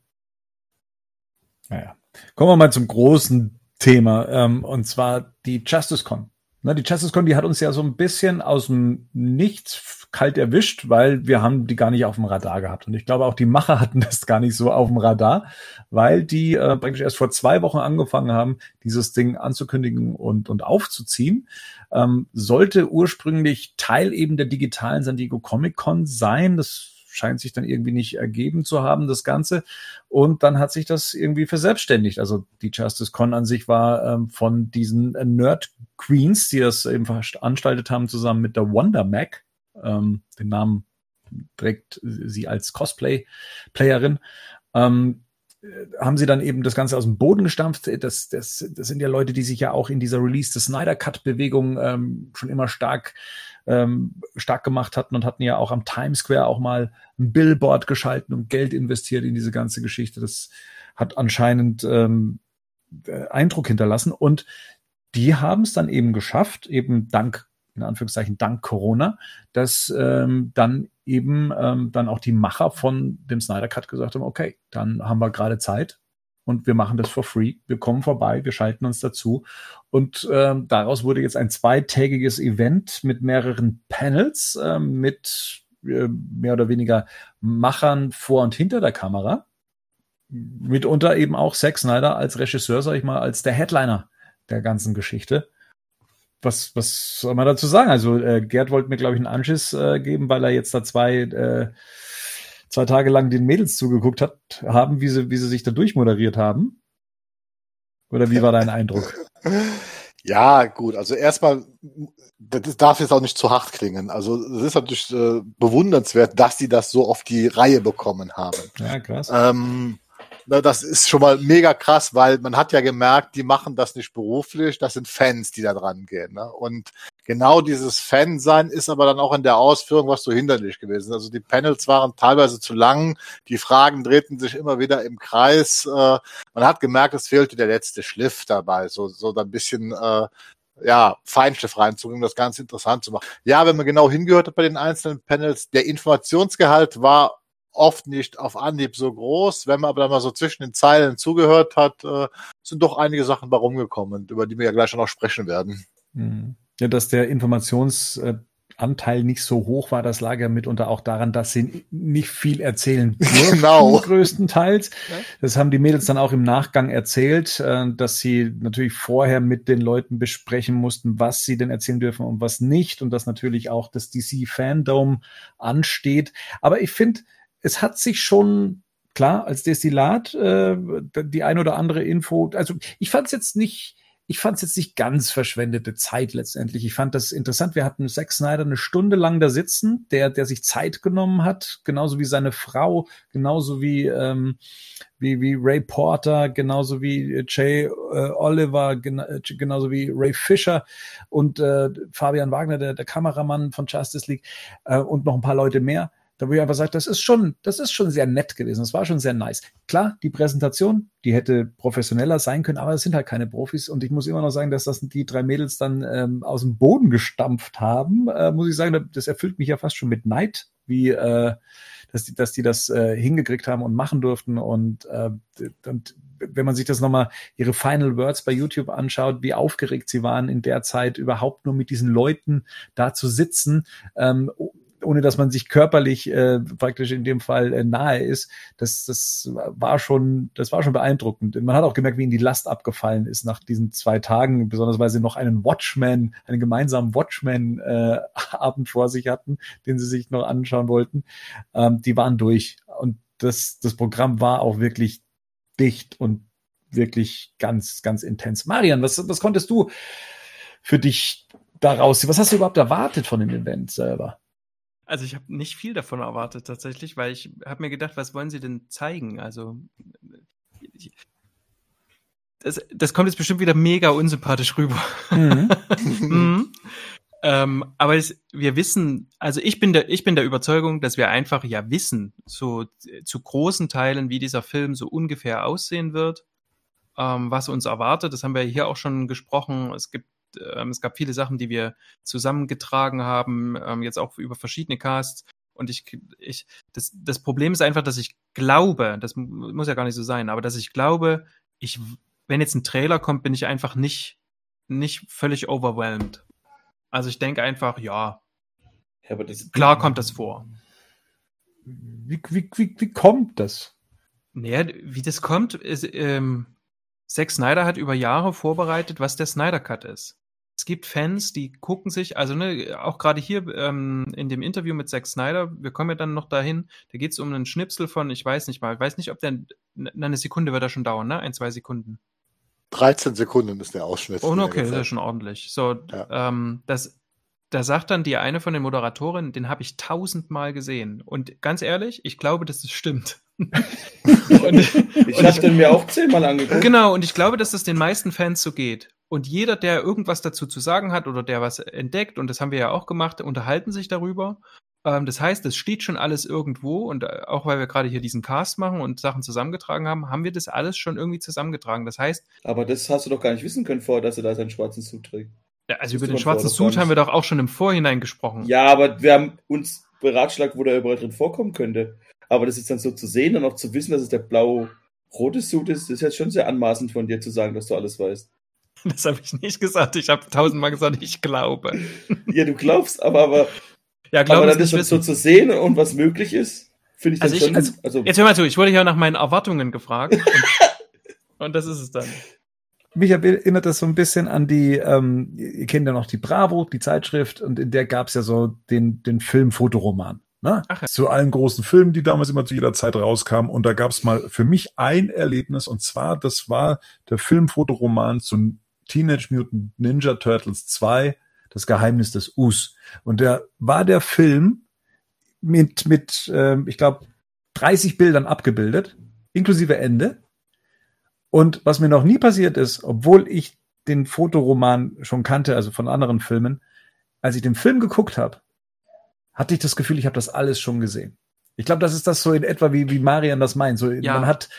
A: Naja. Kommen wir mal zum großen Thema, ähm, und zwar die JusticeCon. Ne, die JusticeCon, die hat uns ja so ein bisschen aus dem Nichts kalt erwischt, weil wir haben die gar nicht auf dem Radar gehabt. Und ich glaube, auch die Macher [LAUGHS] hatten das gar nicht so auf dem Radar, weil die äh, praktisch erst vor zwei Wochen angefangen haben, dieses Ding anzukündigen und, und aufzuziehen. Ähm, sollte ursprünglich Teil eben der digitalen San Diego Comic Con sein. Das scheint sich dann irgendwie nicht ergeben zu haben, das Ganze. Und dann hat sich das irgendwie verselbstständigt. Also die Justice Con an sich war ähm, von diesen Nerd Queens, die das eben veranstaltet haben, zusammen mit der Wonder Mac. Ähm, den Namen trägt sie als Cosplay-Playerin. Ähm, haben sie dann eben das Ganze aus dem Boden gestampft. Das, das, das sind ja Leute, die sich ja auch in dieser Release des Snyder Cut-Bewegung ähm, schon immer stark ähm, stark gemacht hatten und hatten ja auch am Times Square auch mal ein Billboard geschalten und Geld investiert in diese ganze Geschichte. Das hat anscheinend ähm, äh, Eindruck hinterlassen und die haben es dann eben geschafft, eben dank in Anführungszeichen dank Corona, dass ähm, dann eben ähm, dann auch die Macher von dem Snyder Cut gesagt haben, okay, dann haben wir gerade Zeit, und wir machen das for free. Wir kommen vorbei, wir schalten uns dazu. Und ähm, daraus wurde jetzt ein zweitägiges Event mit mehreren Panels, äh, mit mehr oder weniger Machern vor und hinter der Kamera. Mitunter eben auch Zack Snyder als Regisseur, sag ich mal, als der Headliner der ganzen Geschichte. Was, was soll man dazu sagen? Also äh, Gerd wollte mir, glaube ich, einen Anschiss äh, geben, weil er jetzt da zwei äh, zwei Tage lang den Mädels zugeguckt hat, haben, wie sie, wie sie sich da durchmoderiert haben? Oder wie war dein Eindruck? [LAUGHS]
D: Ja, gut. Also erstmal, das darf jetzt auch nicht zu hart klingen. Also es ist natürlich äh, bewundernswert, dass die das so auf die Reihe bekommen haben.
A: Ja, krass.
D: Ähm, das ist schon mal mega krass, weil man hat ja gemerkt, die machen das nicht beruflich, das sind Fans, die da dran gehen. Ne? Und genau dieses Fan-Sein ist aber dann auch in der Ausführung was so hinderlich gewesen. Also die Panels waren teilweise zu lang, die Fragen drehten sich immer wieder im Kreis. Äh, man hat gemerkt, es fehlte der letzte Schliff dabei, so, so ein bisschen äh, ja, Feinschliff reinzubringen, um das Ganze interessant zu machen. Ja, wenn man genau hingehört hat bei den einzelnen Panels, der Informationsgehalt war oft nicht auf Anhieb so groß. Wenn man aber dann mal so zwischen den Zeilen zugehört hat, äh, sind doch einige Sachen bei rumgekommen, über die wir ja gleich noch sprechen werden.
A: Mhm. Ja, dass der Informationsanteil nicht so hoch war, das lag ja mitunter auch daran, dass sie nicht viel erzählen [LAUGHS]
D: durften, genau.
A: größtenteils. Das haben die Mädels dann auch im Nachgang erzählt, äh, dass sie natürlich vorher mit den Leuten besprechen mussten, was sie denn erzählen dürfen und was nicht und dass natürlich auch das DC-Fandom ansteht. Aber ich finde, es hat sich schon klar als Destillat äh, die ein oder andere Info. Also ich fand es jetzt nicht, ich fand es jetzt nicht ganz verschwendete Zeit letztendlich. Ich fand das interessant. Wir hatten Zack Snyder eine Stunde lang da sitzen, der, der sich Zeit genommen hat, genauso wie seine Frau, genauso wie, ähm, wie, wie Ray Porter, genauso wie Jay äh, Oliver, gena genauso wie Ray Fisher und äh, Fabian Wagner, der, der Kameramann von Justice League äh, und noch ein paar Leute mehr da wo ich einfach sage, das ist schon, das ist schon sehr nett gewesen. Das war schon sehr nice. Klar, die Präsentation, die hätte professioneller sein können, aber es sind halt keine Profis. Und ich muss immer noch sagen, dass das die drei Mädels dann ähm, aus dem Boden gestampft haben. Äh, muss ich sagen, das erfüllt mich ja fast schon mit Neid, wie äh, dass die, dass die das äh, hingekriegt haben und machen durften. Und, äh, und wenn man sich das nochmal, ihre Final Words bei YouTube anschaut, wie aufgeregt sie waren in der Zeit, überhaupt nur mit diesen Leuten da zu sitzen, ähm, ohne dass man sich körperlich äh, praktisch in dem Fall äh, nahe ist, das, das war schon, das war schon beeindruckend. Man hat auch gemerkt, wie ihnen die Last abgefallen ist nach diesen zwei Tagen, besonders weil sie noch einen Watchman, einen gemeinsamen Watchman-Abend äh, [LAUGHS] vor sich hatten, den sie sich noch anschauen wollten. Ähm, die waren durch. Und das, das Programm war auch wirklich dicht und wirklich ganz, ganz intens. Marian, was, was konntest du für dich daraus? Was hast du überhaupt erwartet von dem Event selber?
C: Also ich habe nicht viel davon erwartet tatsächlich, weil ich habe mir gedacht, was wollen sie denn zeigen? Also ich, das, das kommt jetzt bestimmt wieder mega unsympathisch rüber. Mhm. [LAUGHS] [LAUGHS] mhm. ähm, aber es, wir wissen, also ich bin der, ich bin der Überzeugung, dass wir einfach ja wissen, so zu großen Teilen, wie dieser Film so ungefähr aussehen wird, ähm, was uns erwartet. Das haben wir hier auch schon gesprochen. Es gibt, ähm, es gab viele Sachen, die wir zusammengetragen haben, ähm, jetzt auch über verschiedene Casts. Und ich, ich, das, das Problem ist einfach, dass ich glaube, das muss ja gar nicht so sein, aber dass ich glaube, ich, wenn jetzt ein Trailer kommt, bin ich einfach nicht, nicht völlig overwhelmed. Also ich denke einfach, ja,
B: Ja,
C: klar kommt das vor.
A: Wie, wie, wie, wie kommt das?
C: Naja, wie das kommt, ist, ähm, Zack Snyder hat über Jahre vorbereitet, was der Snyder Cut ist. Es gibt Fans, die gucken sich, also ne, auch gerade hier ähm, in dem Interview mit Zack Snyder, wir kommen ja dann noch dahin, da geht es um einen Schnipsel von, ich weiß nicht mal, ich weiß nicht, ob der, na, eine Sekunde wird da schon dauern, ne? Ein, zwei Sekunden.
D: 13 Sekunden ist der Ausschnitt.
C: Oh, okay, das ist ja schon ordentlich. So,
D: Ja.
C: ähm, das, da sagt dann die eine von den Moderatorinnen, den habe ich tausendmal gesehen. Und ganz ehrlich, ich glaube, dass das stimmt. [LAUGHS] und,
B: ich habe den mir auch zehnmal angeguckt.
C: Genau, und ich glaube, dass das den meisten Fans so geht. Und jeder, der irgendwas dazu zu sagen hat oder der was entdeckt, und das haben wir ja auch gemacht, unterhalten sich darüber. Ähm, das heißt, es steht schon alles irgendwo und äh, auch weil wir gerade hier diesen Cast machen und Sachen zusammengetragen haben, haben wir das alles schon irgendwie zusammengetragen. Das heißt,
B: Aber das hast du doch gar nicht wissen können vorher, dass er da seinen schwarzen Suit trägt.
C: ja, also über den schwarzen Suit haben wir doch auch schon im Vorhinein gesprochen.
B: Ja, aber wir haben uns beratschlagt, wo der überall drin vorkommen könnte. Aber das jetzt dann so zu sehen und auch zu wissen, dass es der blau-rote Suit ist, ist jetzt schon sehr anmaßend von dir zu sagen, dass du alles weißt. [LAUGHS]
C: Das habe ich nicht gesagt. Ich habe tausendmal gesagt, ich glaube. [LAUGHS]
B: Ja, du glaubst, aber, aber,
C: Ja,
B: aber
C: glaube
B: dann
C: ich
B: das so zu sehen und was möglich ist, finde ich
C: Also
B: dann
C: ich-
B: schon.
C: also-
B: Also,
C: Jetzt hör mal zu, ich wurde ja nach meinen Erwartungen gefragt. [LAUGHS] Und, und das ist es dann.
A: Mich erinnert das so ein bisschen an die, ähm, ihr kennt ja noch die Bravo, die Zeitschrift, und in der gab es ja so den, den Film-Fotoroman. Ne?
C: Ach ja.
G: zu allen großen Filmen, die damals immer zu jeder Zeit rauskamen. Und da gab es mal für mich ein Erlebnis, und zwar, das war der Filmfotoroman zu Teenage Mutant Ninja Turtles 2, Das Geheimnis des Us. Und der war der Film mit, mit ähm, ich glaube, 30 Bildern abgebildet, inklusive Ende. Und was mir noch nie passiert ist, obwohl ich den Fotoroman schon kannte, also von anderen Filmen, als ich den Film geguckt habe, hatte ich das Gefühl, ich habe das alles schon gesehen. Ich glaube, das ist das so in etwa, wie, wie Marian das meint. So,
C: Ja.
A: Man hat,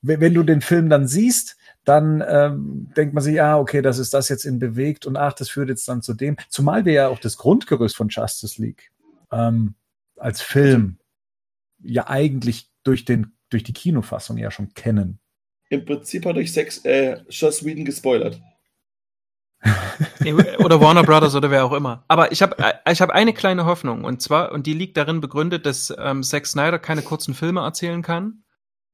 A: wenn du den Film dann siehst, dann ähm, denkt man sich, ja, okay, das ist das jetzt in bewegt und ach, das führt jetzt dann zu dem. Zumal wir ja auch das Grundgerüst von Justice League ähm, als Film ja eigentlich durch den durch die Kinofassung ja schon kennen.
B: Im Prinzip hat euch Sex, äh, Joss Whedon gespoilert. [LAUGHS]
C: Oder Warner Brothers oder wer auch immer. Aber ich habe ich hab eine kleine Hoffnung und zwar, und die liegt darin begründet, dass ähm, Zack Snyder keine kurzen Filme erzählen kann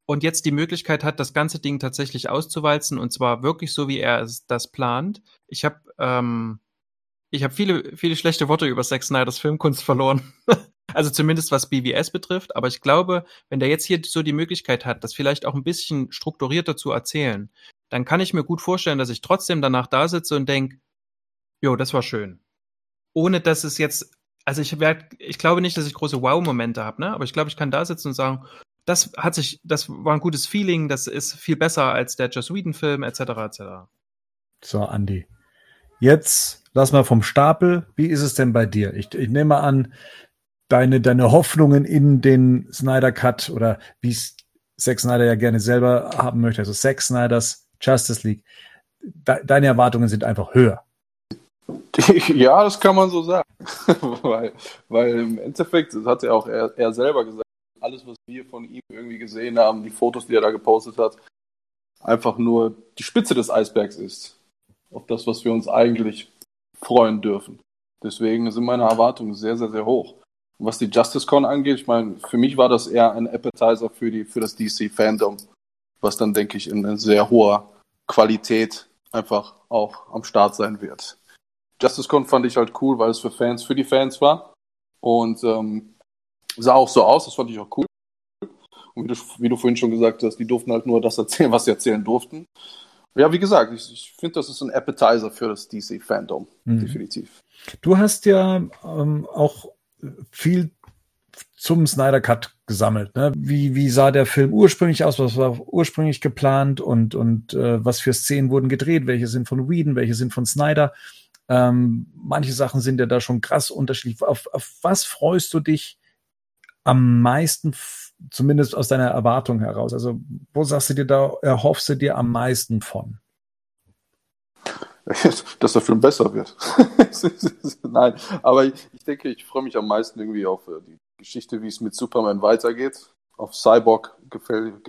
C: und jetzt die Möglichkeit hat, das ganze Ding tatsächlich auszuwalzen und zwar wirklich so, wie er das plant. Ich habe ähm, ich habe viele, viele schlechte Worte über Zack Snyders Filmkunst verloren. [LAUGHS] also zumindest was BBS betrifft. Aber ich glaube, wenn der jetzt hier so die Möglichkeit hat, das vielleicht auch ein bisschen strukturierter zu erzählen, dann kann ich mir gut vorstellen, dass ich trotzdem danach da sitze und denk, jo, das war schön. Ohne dass es jetzt, also ich werd, ich glaube nicht, dass ich große Wow-Momente habe, ne? Aber ich glaube, ich kann da sitzen und sagen, das hat sich, das war ein gutes Feeling, das ist viel besser als der Joss Whedon-Film, etc. etc.
A: So, Andi. Jetzt lass mal vom Stapel. Wie ist es denn bei dir? Ich, ich nehme an, deine, deine Hoffnungen in den Snyder Cut oder wie es Zack Snyder ja gerne selber haben möchte, also Zack Snyders Justice League. De, deine Erwartungen sind einfach höher. [LAUGHS]
E: Ja, das kann man so sagen. [LAUGHS] weil, weil im Endeffekt, das hat ja auch er, er selber gesagt, alles, was wir von ihm irgendwie gesehen haben, die Fotos, die er da gepostet hat, einfach nur die Spitze des Eisbergs ist. Auf das, was wir uns eigentlich freuen dürfen. Deswegen sind meine Erwartungen sehr, sehr, sehr hoch. Und was die Justice Con angeht, ich meine, für mich war das eher ein Appetizer für, die, für das DC-Fandom, was dann, denke ich, in sehr hoher Qualität einfach auch am Start sein wird. JusticeCon fand ich halt cool, weil es für Fans, für die Fans war. Und ähm, sah auch so aus, das fand ich auch cool. Und wie du, wie du vorhin schon gesagt hast, die durften halt nur das erzählen, was sie erzählen durften. Ja, wie gesagt, ich, ich finde, das ist ein Appetizer für das DC-Fandom,
A: Mhm.
E: definitiv.
A: Du hast ja ähm, auch viel zum Snyder Cut gesammelt. Ne? Wie, wie sah der Film ursprünglich aus? Was war ursprünglich geplant und, und äh, was für Szenen wurden gedreht? Welche sind von Whedon? Welche sind von Snyder? Ähm, manche Sachen sind ja da schon krass unterschiedlich. Auf, auf was freust du dich am meisten, zumindest aus deiner Erwartung heraus? Also, wo sagst du dir da, erhoffst du dir am meisten von? [LAUGHS]
E: dass der Film besser wird. [LAUGHS] Nein, aber ich, denke, ich freue mich am meisten irgendwie auf äh, die Geschichte, wie es mit Superman weitergeht. Auf Cyborg gefällt,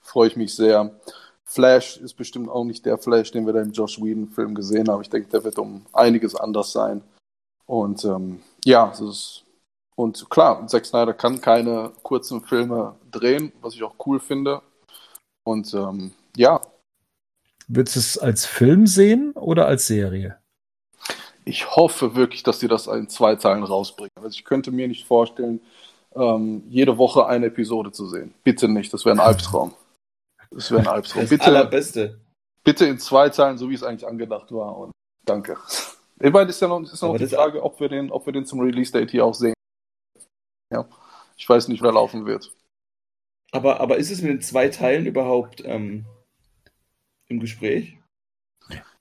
E: freue ich mich sehr. Flash ist bestimmt auch nicht der Flash, den wir da im Josh Whedon-Film gesehen haben. Ich denke, der wird um einiges anders sein. Und ähm, ja, es ist und klar, Zack Snyder kann keine kurzen Filme drehen, was ich auch cool finde. Und ähm, ja,
A: Würdest du es als Film sehen oder als Serie?
E: Ich hoffe wirklich, dass sie das in zwei Teilen rausbringen. Also ich könnte mir nicht vorstellen, ähm, jede Woche eine Episode zu sehen. Bitte nicht, das wäre ein Albtraum. Das wäre ein Albtraum.
B: Das
E: bitte,
B: allerbeste.
E: bitte in zwei Teilen, so wie es eigentlich angedacht war. Und danke. Ich meine, ist ja noch, ist noch die Frage, ob wir, den, ob wir den zum Release-Date hier auch sehen. Ja. Ich weiß nicht, wer laufen wird.
B: Aber, aber ist es mit den zwei Teilen überhaupt ähm, im Gespräch?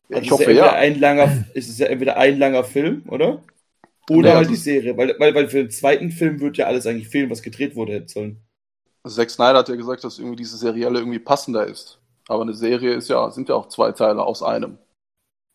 B: Also
E: ich hoffe,
B: ist
E: ja.
B: Ein langer, ist es ja entweder ein langer Film, oder? Oder
E: Ja,
B: halt die
E: ist-
B: Serie. Weil, weil, weil für den zweiten Film wird ja alles eigentlich fehlen, was gedreht wurde hätte sollen.
E: Zack Snyder hat ja gesagt, dass irgendwie diese Serielle irgendwie passender ist. Aber eine Serie ist ja, sind ja auch zwei Teile aus einem.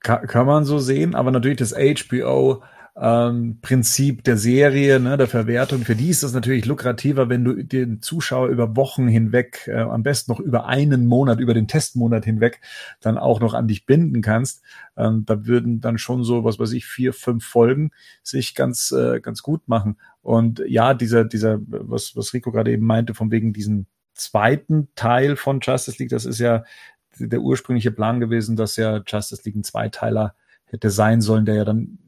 A: Kann, kann man so sehen, aber natürlich das HBO ähm, Prinzip der Serie, ne, der Verwertung, für die ist das natürlich lukrativer, wenn du den Zuschauer über Wochen hinweg, äh, am besten noch über einen Monat, über den Testmonat hinweg, dann auch noch an dich binden kannst. Ähm, da würden dann schon so, was weiß ich, vier, fünf Folgen sich ganz, äh, ganz gut machen. Und ja, dieser, dieser, was, was Rico gerade eben meinte, von wegen diesen zweiten Teil von Justice League, das ist ja der ursprüngliche Plan gewesen, dass ja Justice League ein Zweiteiler hätte sein sollen, der ja dann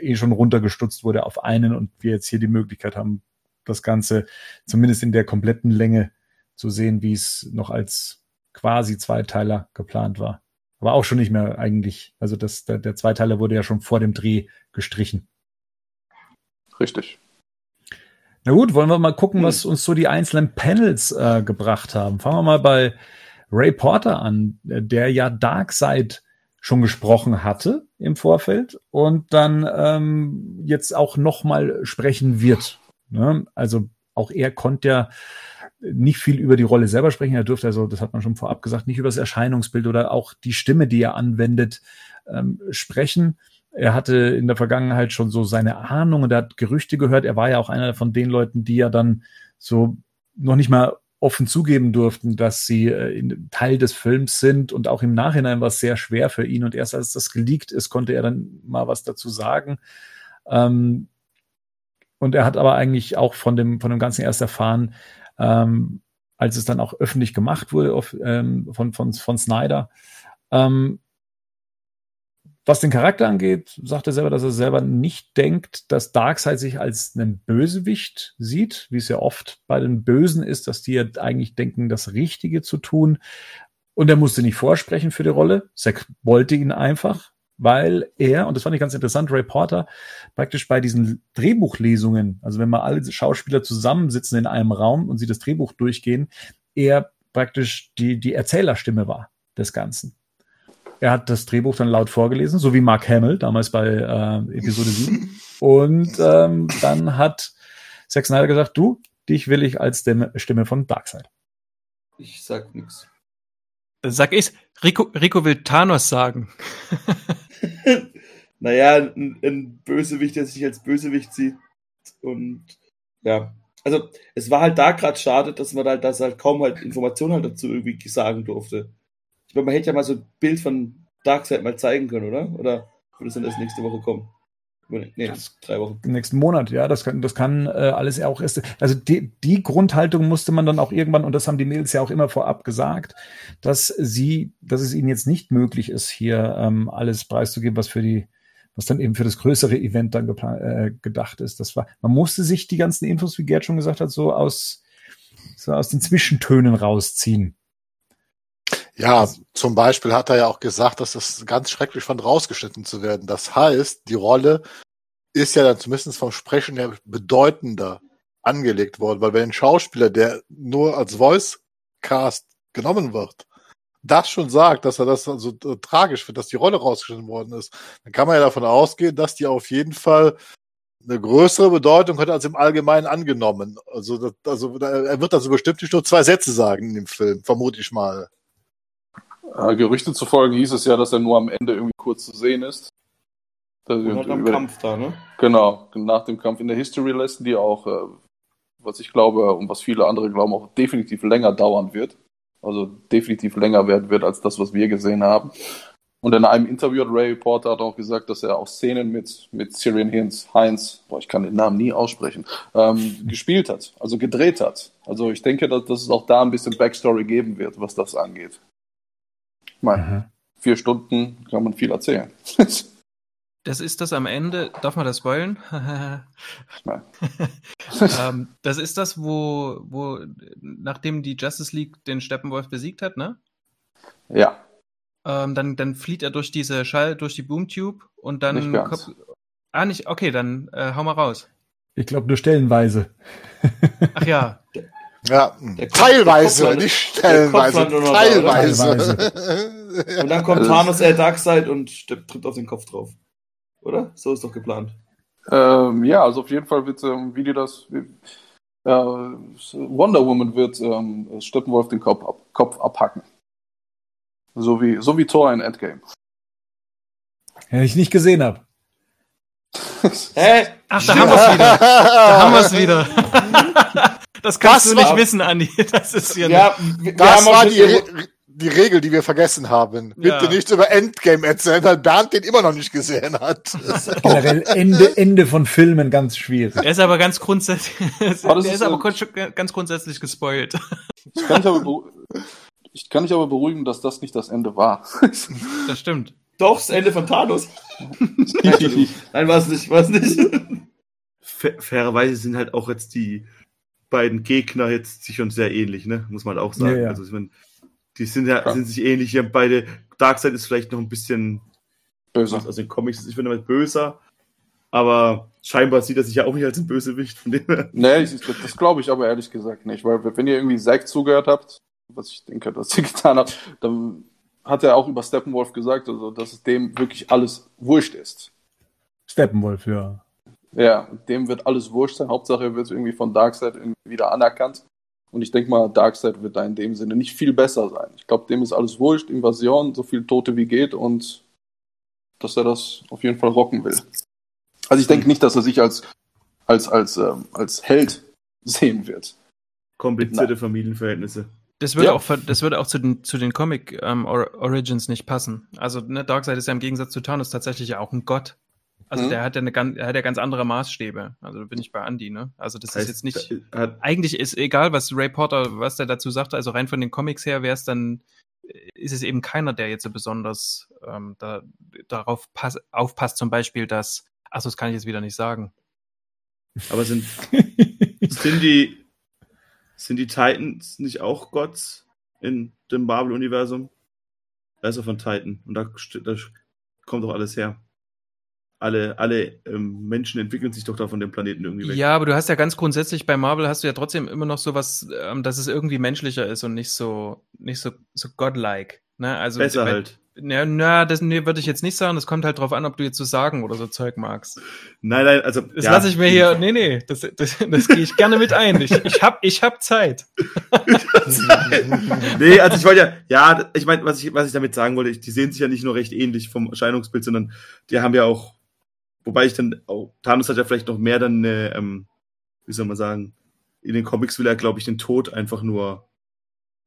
A: eh schon runtergestutzt wurde auf einen und wir jetzt hier die Möglichkeit haben, das Ganze zumindest in der kompletten Länge zu sehen, wie es noch als quasi Zweiteiler geplant war. Aber auch schon nicht mehr eigentlich. Also das, der, der Zweiteiler wurde ja schon vor dem Dreh gestrichen.
E: Richtig.
A: Na gut, wollen wir mal gucken,
B: Hm.
A: was uns so die einzelnen Panels äh, gebracht haben. Fangen wir mal bei Ray Porter an, der ja Darkseid schon gesprochen hatte im Vorfeld und dann ähm, jetzt auch noch mal sprechen wird. Ne? Also auch er konnte ja nicht viel über die Rolle selber sprechen. Er dürfte also, das hat man schon vorab gesagt, nicht über das Erscheinungsbild oder auch die Stimme, die er anwendet, ähm, sprechen. Er hatte in der Vergangenheit schon so seine Ahnung und er hat Gerüchte gehört. Er war ja auch einer von den Leuten, die ja dann so noch nicht mal offen zugeben durften, dass sie äh, Teil des Films sind und auch im Nachhinein war es sehr schwer für ihn und erst als das geleakt ist, konnte er dann mal was dazu sagen. Ähm, und er hat aber eigentlich auch von dem, von dem Ganzen erst erfahren, ähm, als es dann auch öffentlich gemacht wurde auf, ähm, von, von, von Snyder. Ähm, was den Charakter angeht, sagt er selber, dass er selber nicht denkt, dass Darkseid sich als einen Bösewicht sieht, wie es ja oft bei den Bösen ist, dass die ja eigentlich denken, das Richtige zu tun. Und er musste nicht vorsprechen für die Rolle. Zack wollte ihn einfach, weil er, und das fand ich ganz interessant, Ray Porter, praktisch bei diesen Drehbuchlesungen, also wenn mal alle Schauspieler zusammensitzen in einem Raum und sie das Drehbuch durchgehen, er praktisch die, die Erzählerstimme war des Ganzen. Er hat das Drehbuch dann laut vorgelesen, so wie Mark Hamill damals bei äh, Episode 7. [LAUGHS] Und ähm, dann hat Zack Snyder gesagt, du, dich will ich als Stimme, Stimme von Darkseid.
B: Ich sag nix.
C: Sag ich's. Rico, Rico will Thanos sagen. [LAUGHS]
B: naja, ein, ein Bösewicht, der sich als Bösewicht sieht. Und ja, also es war halt da gerade schade, dass man halt, dass halt kaum halt Informationen halt dazu irgendwie sagen durfte. Ich meine, man hätte ja mal so ein Bild von Darkseid mal zeigen können, oder? Oder würde es dann erst nächste Woche kommen? Nee, drei Wochen.
A: Nächsten Monat, ja, das kann, das kann äh, alles auch erst. Also die, die Grundhaltung musste man dann auch irgendwann, und das haben die Mails ja auch immer vorab gesagt, dass sie, dass es ihnen jetzt nicht möglich ist, hier ähm, alles preiszugeben, was für die, was dann eben für das größere Event dann äh, gedacht ist. Das war, man musste sich die ganzen Infos, wie Gerd schon gesagt hat, so aus, so aus den Zwischentönen rausziehen.
D: Ja, zum Beispiel hat er ja auch gesagt, dass es ganz schrecklich fand, rausgeschnitten zu werden. Das heißt, die Rolle ist ja dann zumindest vom Sprechen her bedeutender angelegt worden, weil wenn ein Schauspieler, der nur als Voice Cast genommen wird, das schon sagt, dass er das so äh, tragisch findet, dass die Rolle rausgeschnitten worden ist, dann kann man ja davon ausgehen, dass die auf jeden Fall eine größere Bedeutung hat als im Allgemeinen angenommen. Also, das, also er wird also bestimmt nicht nur zwei Sätze sagen in dem Film, vermute ich mal.
E: Äh, Gerüchte zufolge hieß es ja, dass er nur am Ende irgendwie kurz zu sehen ist.
B: Am
E: über-
B: Kampf da, ne?
E: Genau, nach dem Kampf in der History Lesson, die auch, äh, was ich glaube und was viele andere glauben, auch definitiv länger dauern wird. Also definitiv länger werden wird als das, was wir gesehen haben. Und in einem Interview hat Ray Porter hat auch gesagt, dass er auch Szenen mit, mit Syrian Heinz, Heinz, boah, ich kann den Namen nie aussprechen, ähm, gespielt hat, also gedreht hat. Also ich denke, dass, dass es auch da ein bisschen Backstory geben wird, was das angeht. Ich meine,
A: Mhm.
E: vier Stunden kann man viel erzählen. [LAUGHS]
C: Das ist das am Ende, darf man das spoilen?
E: Nein. [LAUGHS]
C: ähm, das ist das, wo, wo, nachdem die Justice League den Steppenwolf besiegt hat, ne?
E: ja,
C: Ähm, dann, dann flieht er durch diese Schall, durch die Boomtube und dann.
E: Nicht ganz.
C: kommt- ah, nicht, okay, dann äh, hau mal raus.
A: Ich glaube nur stellenweise.
C: Ach ja, [LAUGHS]
D: Ja,
B: Der
D: teilweise,
B: der
D: nicht stellenweise,
B: oder?
D: teilweise.
B: Und dann kommt
E: Also-
B: Thanos, äh, Darkseid und tritt auf den Kopf drauf. Oder? So ist doch geplant.
E: Ähm, ja, also auf jeden Fall wird, ähm, wie die das, wie, äh, Wonder Woman wird ähm, Steppenwolf den Kopf, ab, Kopf abhacken. So wie, so wie Thor in Endgame.
A: Den ich nicht gesehen habe.
B: Hä?
C: Ach, da haben wir es wieder. Da haben wir es wieder. [LAUGHS] Das kannst
D: Das
C: du nicht
B: war-
C: wissen, Andi. [LAUGHS] Das ist hier
B: Ja, wir,
D: Das war die, Re die Regel, die wir vergessen haben. Bitte
C: Ja.
D: nichts über Endgame erzählen, weil Bernd den immer noch nicht gesehen hat.
A: Generell Ende, Ende von Filmen ganz schwierig.
C: Er ist aber ganz grundsätzlich, [LAUGHS]
E: Aber
C: der
E: ist
C: ist aber ganz grundsätzlich gespoilt.
E: Ich kann dich aber, ich kann dich aber beruhigen, dass das nicht das Ende war. [LAUGHS]
C: Das stimmt.
B: Doch, das Ende von Thanos. Nein, war es nicht, war es nicht.
H: Fa- fairerweise sind halt auch jetzt die beiden Gegner jetzt sich schon sehr ähnlich, ne? Muss man auch sagen.
A: Ja, ja.
H: Also ich mein, die sind ja
E: Ja.
H: sind sich ähnlich. Die haben beide. Darkseid ist vielleicht noch ein bisschen
E: Böse.
H: aus den Comics, ich finde mal böser, aber scheinbar sieht er sich ja auch nicht als ein Bösewicht. Von dem her.
E: Nee, ich, das, das glaube ich aber ehrlich gesagt nicht, weil wenn ihr irgendwie Zack zugehört habt, was ich denke, dass ihr [LAUGHS] getan habt, dann hat er auch über Steppenwolf gesagt, also dass es dem wirklich alles wurscht ist.
A: Steppenwolf, ja.
E: Ja, dem wird alles wurscht sein. Hauptsache er wird irgendwie von Darkseid irgendwie wieder anerkannt. Und ich denke mal, Darkseid wird da in dem Sinne nicht viel besser sein. Ich glaube, dem ist alles wurscht, Invasion, so viel Tote wie geht und dass er das auf jeden Fall rocken will. Also ich denke nicht, dass er sich als, als, als, ähm, als Held [LAUGHS] sehen wird.
H: Komplizierte Familienverhältnisse.
C: Das würde
E: Ja.
C: auch, das würde auch zu den, zu den Comic ähm, Or Origins nicht passen. Also, ne, Darkseid ist ja im Gegensatz zu Thanos tatsächlich ja auch ein Gott. Also,
E: Mhm.
C: der hat ja eine ganz, er hat ja ganz andere Maßstäbe. Also, da bin ich bei Andy, ne? Also, das ist jetzt nicht. Eigentlich ist egal, was Ray Porter, was der dazu sagt, also rein von den Comics her wäre es dann, ist es eben keiner, der jetzt so besonders ähm, da, darauf pass, aufpasst, zum Beispiel, dass, ach so, das kann ich jetzt wieder nicht sagen.
H: aber sind, [LAUGHS] sind die sind die Titans nicht auch Gods in dem Marvel-Universum? Da ist er von Titan und da, da kommt doch alles her. Alle, alle ähm, Menschen entwickeln sich doch da von dem Planeten irgendwie weg.
C: Ja, aber du hast ja ganz grundsätzlich bei Marvel hast du ja trotzdem immer noch sowas, ähm, dass es irgendwie menschlicher ist und nicht so, nicht so, so godlike. Ne? Also,
H: Besser
C: wenn-
H: halt.
C: Na, na, das nee, würde ich jetzt nicht sagen. Das kommt halt drauf an, ob du jetzt so sagen oder so Zeug magst.
H: Nein, nein, also.
C: Das
H: ja,
C: lasse ich mir hier. Nee, nee, das, das, das gehe ich gerne mit ein. Ich, ich hab, ich hab Zeit. [LAUGHS]
H: nee, also ich wollte ja, ja, ich meine, was ich, was ich damit sagen wollte, ich, die sehen sich ja nicht nur recht ähnlich vom Erscheinungsbild, sondern die haben ja auch, wobei ich dann, oh, Thanos hat ja vielleicht noch mehr dann, eine, ähm, wie soll man sagen, in den Comics will er, glaube ich, den Tod einfach nur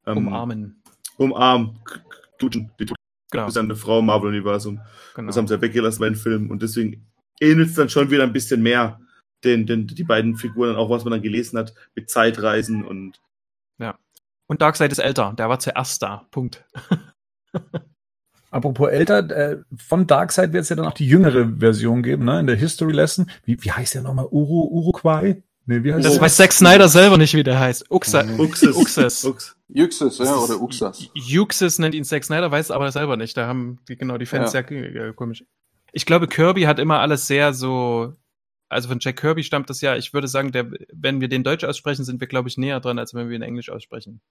H: ähm,
C: Umarmen.
H: umarmen, k- k- knutschen. Die Tod
C: Genau.
H: ist ja eine Frau im Marvel-Universum.
C: genau.
H: Das haben sie ja weggelassen bei den Filmen und deswegen ähnelt es dann schon wieder ein bisschen mehr den, den, die beiden Figuren, auch was man dann gelesen hat, mit Zeitreisen und
C: Und Darkseid ist älter. Der war zuerst da. Punkt. [LAUGHS]
A: Apropos älter, äh, von Darkseid wird es ja dann auch die jüngere Version geben, ne? In der History Lesson. Wie, wie heißt der nochmal? Uru, Uruguay? Nee, wie heißt
C: Das
A: der?
C: weiß Zack Snyder selber nicht, wie der heißt. Uxa,
H: Uxas.
C: Uxas.
H: Ux.
E: Yuxis, ja,
C: Das
E: oder Uxas.
C: Uxas nennt ihn Zack Snyder, weiß aber selber nicht. Da haben die, genau die Fans ja, äh, komisch. Ich glaube, Kirby hat immer alles sehr so. Also von Jack Kirby stammt das ja. Ich würde sagen, der, wenn wir den Deutsch aussprechen, sind wir, glaube ich, näher dran, als wenn wir ihn Englisch aussprechen.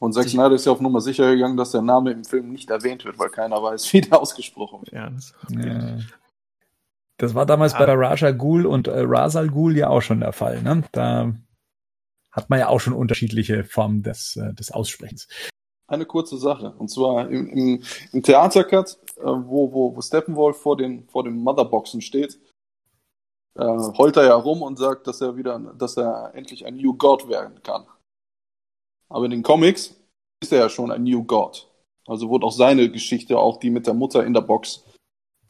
E: Und Zack Snyder ist ja auf Nummer sicher gegangen, dass der Name im Film nicht erwähnt wird, weil keiner weiß, wie der ausgesprochen wird.
C: Ja, das
A: Ja. Das war damals bei der Raja Ghul und äh, Rasal Ghul ja auch schon der Fall. Ne? Da hat man ja auch schon unterschiedliche Formen des, äh, des Aussprechens.
E: Eine kurze Sache. Und zwar im, im, im Theatercut, äh, wo, wo, wo Steppenwolf vor den, vor den Motherboxen steht, äh, heult er ja rum und sagt, dass er wieder, dass er endlich ein New God werden kann. Aber in den Comics ist er ja schon ein New God. Also wurde auch seine Geschichte, auch die mit der Mutter in der Box,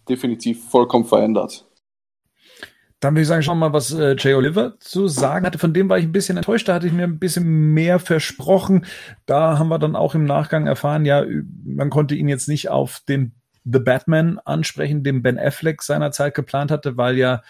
E: definitiv vollkommen verändert.
A: Dann würde ich sagen, schauen wir mal, was äh, Jay Oliver zu sagen hatte. Von dem war ich ein bisschen enttäuscht. Da hatte ich mir ein bisschen mehr versprochen. Da haben wir dann auch im Nachgang erfahren, ja, man konnte ihn jetzt nicht auf den The Batman ansprechen, den Ben Affleck seinerzeit geplant hatte, weil ja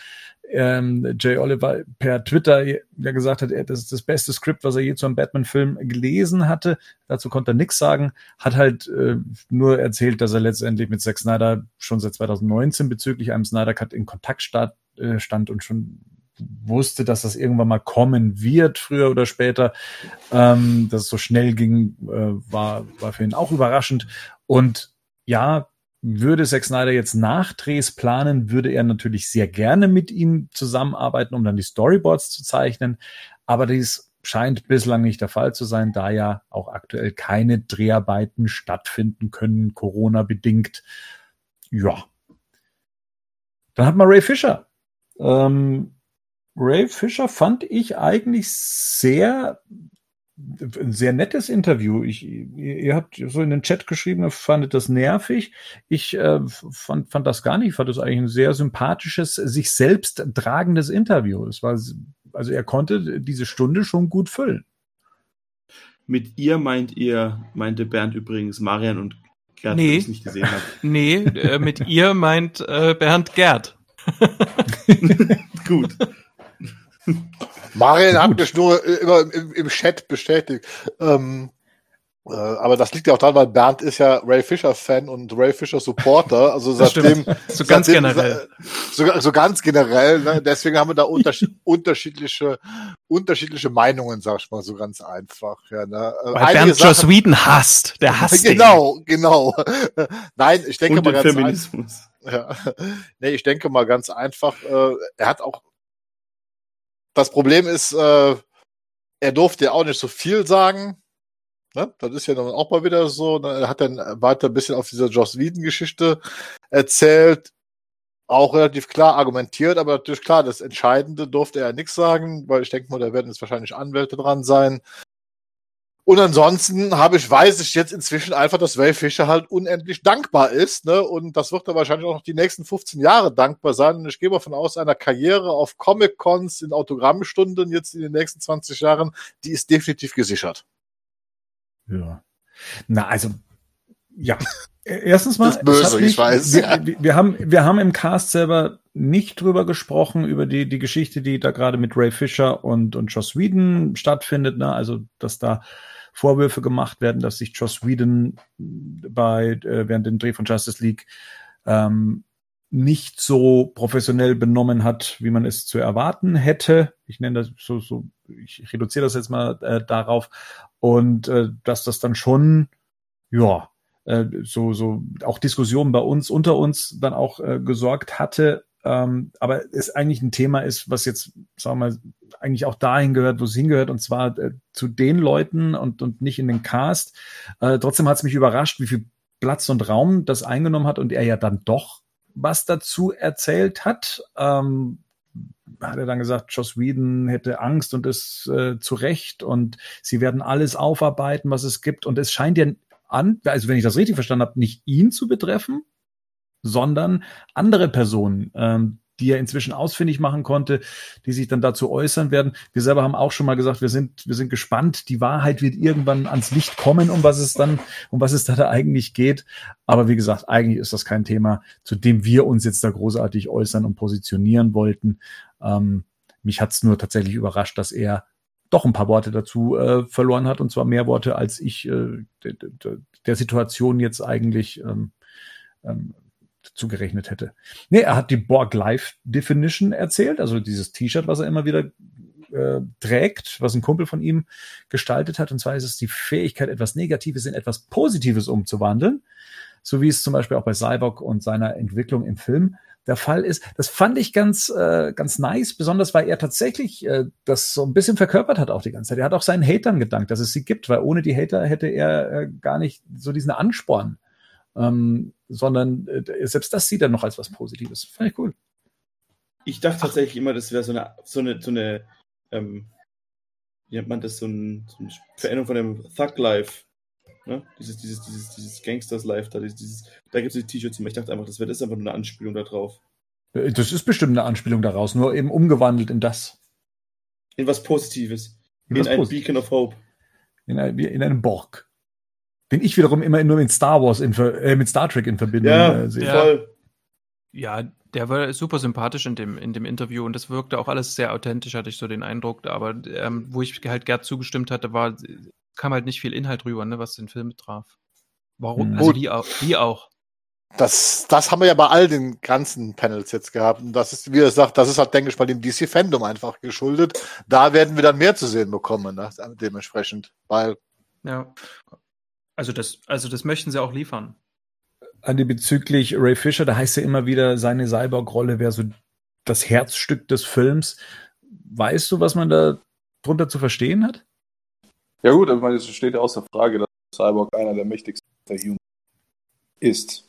A: ähm, Jay Oliver per Twitter ja gesagt hat, er, das ist das beste Skript, was er je zu einem Batman-Film gelesen hatte. Dazu konnte er nichts sagen, hat halt äh, nur erzählt, dass er letztendlich mit Zack Snyder schon seit 2019 bezüglich einem Snyder Cut in Kontakt stand, äh, stand und schon wusste, dass das irgendwann mal kommen wird, früher oder später. Ähm, dass es so schnell ging, äh, war, war für ihn auch überraschend. Und ja, würde Zack Snyder jetzt Nachdrehs planen, würde er natürlich sehr gerne mit ihm zusammenarbeiten, um dann die Storyboards zu zeichnen. Aber dies scheint bislang nicht der Fall zu sein, da ja auch aktuell keine Dreharbeiten stattfinden können, Corona bedingt. Ja. Dann hat man Ray Fisher. Ähm, Ray Fisher fand ich eigentlich sehr ein sehr nettes Interview. Ich, ihr, habt so in den Chat geschrieben, ihr fandet das nervig. Ich äh, fand, fand das gar nicht. Ich fand das eigentlich ein sehr sympathisches, sich selbst tragendes Interview. Es war, also er konnte diese Stunde schon gut füllen.
H: Mit ihr meint ihr, meinte Bernd übrigens Marian und Gerd,
C: Nee.
H: die es nicht gesehen hat. [LAUGHS]
C: Nee, äh, mit ihr meint äh, Bernd Gerd. [LAUGHS]
H: Gut.
D: Marian hat mich nur äh, immer im, im Chat bestätigt. Ähm, äh, aber das liegt ja auch daran, weil Bernd ist ja Ray Fisher Fan und Ray Fisher Supporter. Also [LAUGHS]
C: Das
D: seitdem.
C: So ganz
D: seitdem-
C: generell.
D: So, so ganz generell. Ne? Deswegen haben wir da unterschied [LAUGHS] unterschiedliche, unterschiedliche Meinungen, sag ich mal, so ganz einfach. Ja, ne? Äh,
C: Weil
D: einige
C: Bernd Joss
D: Sachen-
C: Whedon hasst. Der hasst [LAUGHS] ihn.
D: Genau, genau. Nein, ich denke
H: Und
D: mal ganz einfach.
H: Feminismus.
D: Ja. Nee, ich denke mal ganz einfach, äh, er hat auch das Problem ist, äh, er durfte ja auch nicht so viel sagen. Ne? Das ist ja dann auch mal wieder so. Ne? Er hat dann weiter ein bisschen auf dieser Joss Whedon-Geschichte erzählt, auch relativ klar argumentiert, aber natürlich klar, das Entscheidende durfte er nichts sagen, weil ich denke mal, da werden jetzt wahrscheinlich Anwälte dran sein. Und ansonsten habe ich, weiß ich jetzt inzwischen einfach, dass Ray Fisher halt unendlich dankbar ist, ne? Und das wird er wahrscheinlich auch noch die nächsten 15 Jahre dankbar sein. Und ich gehe mal von aus, einer Karriere auf Comic-Cons in Autogrammstunden jetzt in den nächsten 20 Jahren, die ist definitiv gesichert.
A: Ja. Na, also, ja. Erstens mal,
D: Das ist böse, ich
A: nicht-
D: weiß,
A: Wir,
D: ja.
A: wir, wir, haben, wir haben im Cast selber nicht drüber gesprochen, über die, die Geschichte, die da gerade mit Ray Fisher und, und Joss Whedon stattfindet. Ne? Also, dass da Vorwürfe gemacht werden, dass sich Joss Whedon bei, äh, während dem Dreh von Justice League ähm, nicht so professionell benommen hat, wie man es zu erwarten hätte. Ich nenne das so, so ich reduziere das jetzt mal äh, darauf. Und äh, dass das dann schon, ja, äh, so, so auch Diskussionen bei uns, unter uns dann auch äh, gesorgt hatte. Ähm, aber es eigentlich ein Thema ist, was jetzt, sagen wir mal, eigentlich auch dahin gehört, wo es hingehört, und zwar äh, zu den Leuten und, und nicht in den Cast. Äh, trotzdem hat es mich überrascht, wie viel Platz und Raum das eingenommen hat und er ja dann doch was dazu erzählt hat. Ähm, hat er dann gesagt, Joss Whedon hätte Angst und ist äh, zu Recht und sie werden alles aufarbeiten, was es gibt. Und es scheint ja an, also wenn ich das richtig verstanden habe, nicht ihn zu betreffen, sondern andere Personen, ähm, die er inzwischen ausfindig machen konnte, die sich dann dazu äußern werden. Wir selber haben auch schon mal gesagt, wir sind, wir sind gespannt. Die Wahrheit wird irgendwann ans Licht kommen, um was es dann, um was es da, da eigentlich geht. Aber wie gesagt, eigentlich ist das kein Thema, zu dem wir uns jetzt da großartig äußern und positionieren wollten. Ähm, mich hat's nur tatsächlich überrascht, dass er doch ein paar Worte dazu äh, verloren hat, und zwar mehr Worte, als ich äh, de, de, der Situation jetzt eigentlich ähm, ähm, zugerechnet hätte. Nee, er hat die Borg Life Definition erzählt, also dieses T-Shirt, was er immer wieder äh, trägt, was ein Kumpel von ihm gestaltet hat. Und zwar ist es die Fähigkeit, etwas Negatives in etwas Positives umzuwandeln. So wie es zum Beispiel auch bei Cyborg und seiner Entwicklung im Film der Fall ist. Das fand ich ganz, äh, ganz nice, besonders weil er tatsächlich äh, das so ein bisschen verkörpert hat auch die ganze Zeit. Er hat auch seinen Hatern gedankt, dass es sie gibt, weil ohne die Hater hätte er äh, gar nicht so diesen Ansporn. Ähm, sondern äh, selbst das sieht er noch als was Positives. Fand ich cool.
B: Ich dachte tatsächlich immer, das wäre so eine, so eine, so eine, ähm, wie nennt man das, so, ein, so eine Veränderung von dem Thug-Life. Ne? Dieses, dieses, dieses, dieses Gangsters-Life da, dieses, da gibt es die T-Shirts immer. Ich dachte einfach, das wäre das einfach nur eine Anspielung da drauf.
A: Äh, Das ist bestimmt eine Anspielung daraus, nur eben umgewandelt in das.
B: In was Positives.
A: In
B: In,
A: was
B: ein
A: Positives.
B: Beacon of Hope.
A: In, ein, in einen Borg. Den ich wiederum immer nur mit Star Wars in, Ver- äh, mit Star Trek in Verbindung
B: Ja,
A: äh, sehe.
C: Ja.
B: voll.
C: Ja, der war super sympathisch in dem, in dem Interview und das wirkte auch alles sehr authentisch, hatte ich so den Eindruck. Aber ähm, wo ich halt Gerd zugestimmt hatte, war, kam halt nicht viel Inhalt rüber, ne, was den Film betraf. Warum?
A: Hm.
C: Also wie auch, wie auch.
D: Das, das haben wir ja bei all den ganzen Panels jetzt gehabt. Und das ist, wie er sagt, das ist halt, denke ich, mal dem DC-Fandom einfach geschuldet. Da werden wir dann mehr zu sehen bekommen, ne? dementsprechend. Weil,
C: Ja. Also das, also das möchten sie auch liefern.
A: Andi, bezüglich Ray Fisher, da heißt ja immer wieder, seine Cyborg-Rolle wäre so das Herzstück des Films. Weißt du, was man da drunter zu verstehen hat?
E: Ja gut, ich meine, es steht ja außer Frage, dass Cyborg einer der mächtigsten Humans ist.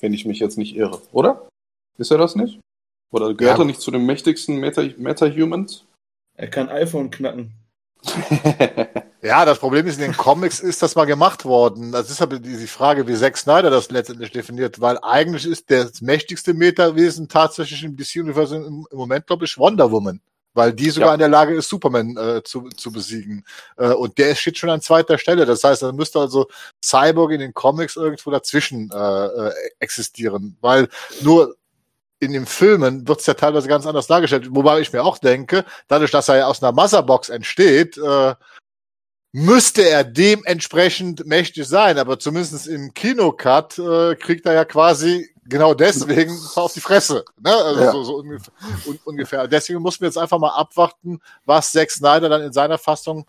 E: Wenn ich mich jetzt nicht irre, oder? Ist er das nicht? Oder gehört
D: Ja.
E: er nicht zu den mächtigsten Meta- Meta-Humans?
B: Er kann iPhone knacken. [LAUGHS]
D: ja, das Problem ist, in den Comics ist das mal gemacht worden. Das ist aber die Frage, wie Zack Snyder das letztendlich definiert, weil eigentlich ist das mächtigste Metawesen tatsächlich im DC-Universum im, im Moment, glaube ich, Wonder Woman. Weil die sogar
E: Ja.
D: in der Lage ist, Superman äh, zu, zu besiegen. Äh, und der steht schon an zweiter Stelle. Das heißt, da müsste also Cyborg in den Comics irgendwo dazwischen äh, äh, existieren. Weil nur in den Filmen wird es ja teilweise ganz anders dargestellt. Wobei ich mir auch denke, dadurch, dass er ja aus einer Motherbox entsteht, äh, müsste er dementsprechend mächtig sein. Aber zumindest im Kinocut äh, kriegt er ja quasi genau deswegen auf die Fresse. Ne? Also
E: Ja.
D: so, so ungefähr, un, ungefähr. Deswegen mussten wir jetzt einfach mal abwarten, was Zack Snyder dann in seiner Fassung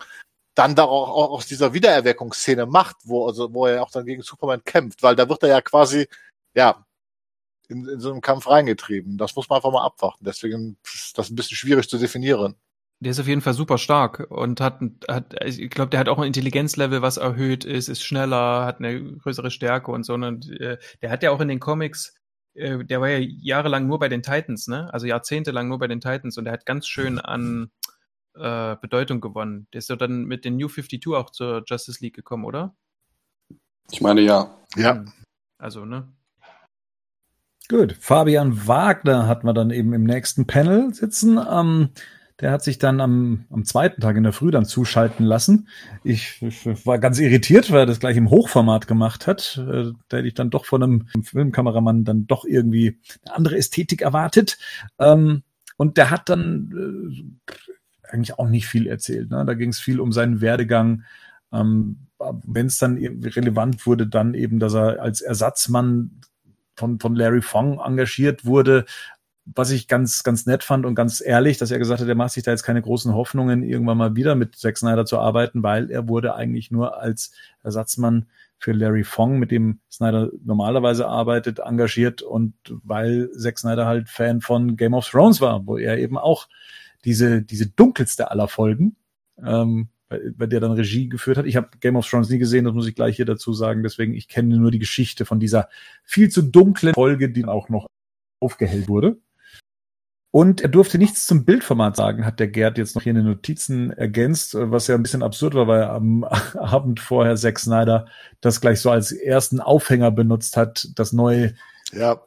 D: dann da auch, auch aus dieser Wiedererweckungsszene macht, wo, also, wo er auch dann gegen Superman kämpft, weil da wird er ja quasi, ja, in, in so einen Kampf reingetrieben. Das muss man einfach mal abwarten. Deswegen ist das ein bisschen schwierig zu definieren.
C: Der ist auf jeden Fall super stark und hat, hat ich glaube, der hat auch ein Intelligenzlevel, was erhöht ist, ist schneller, hat eine größere Stärke und so. Und äh, der hat ja auch in den Comics, äh, der war ja jahrelang nur bei den Titans, ne? Also jahrzehntelang nur bei den Titans und der hat ganz schön an äh, Bedeutung gewonnen. Der ist ja dann mit den New 52 auch zur Justice League gekommen, oder?
E: Ich meine, ja.
D: Ja.
C: Also, ne?
A: Gut, Fabian Wagner hat man dann eben im nächsten Panel sitzen. Ähm, der hat sich dann am, am zweiten Tag in der Früh dann zuschalten lassen. Ich, ich war ganz irritiert, weil er das gleich im Hochformat gemacht hat. Äh, Da hätte ich dann doch von einem Filmkameramann dann doch irgendwie eine andere Ästhetik erwartet. Ähm, und der hat dann äh, eigentlich auch nicht viel erzählt. Ne? Da ging es viel um seinen Werdegang. Ähm, Wenn es dann relevant wurde, dann eben, dass er als Ersatzmann von, von Larry Fong engagiert wurde, was ich ganz, ganz nett fand und ganz ehrlich, dass er gesagt hat, er macht sich da jetzt keine großen Hoffnungen, irgendwann mal wieder mit Zack Snyder zu arbeiten, weil er wurde eigentlich nur als Ersatzmann für Larry Fong, mit dem Snyder normalerweise arbeitet, engagiert und weil Zack Snyder halt Fan von Game of Thrones war, wo er eben auch diese, diese dunkelste aller Folgen, ähm, bei, bei der dann Regie geführt hat. Ich habe Game of Thrones nie gesehen, das muss ich gleich hier dazu sagen. Deswegen, ich kenne nur die Geschichte von dieser viel zu dunklen Folge, die auch noch aufgehellt wurde. Und er durfte nichts zum Bildformat sagen, hat der Gerd jetzt noch hier in den Notizen ergänzt, was ja ein bisschen absurd war, weil er am [LAUGHS] Abend vorher Zack Snyder das gleich so als ersten Aufhänger benutzt hat, das neue,
D: Ja,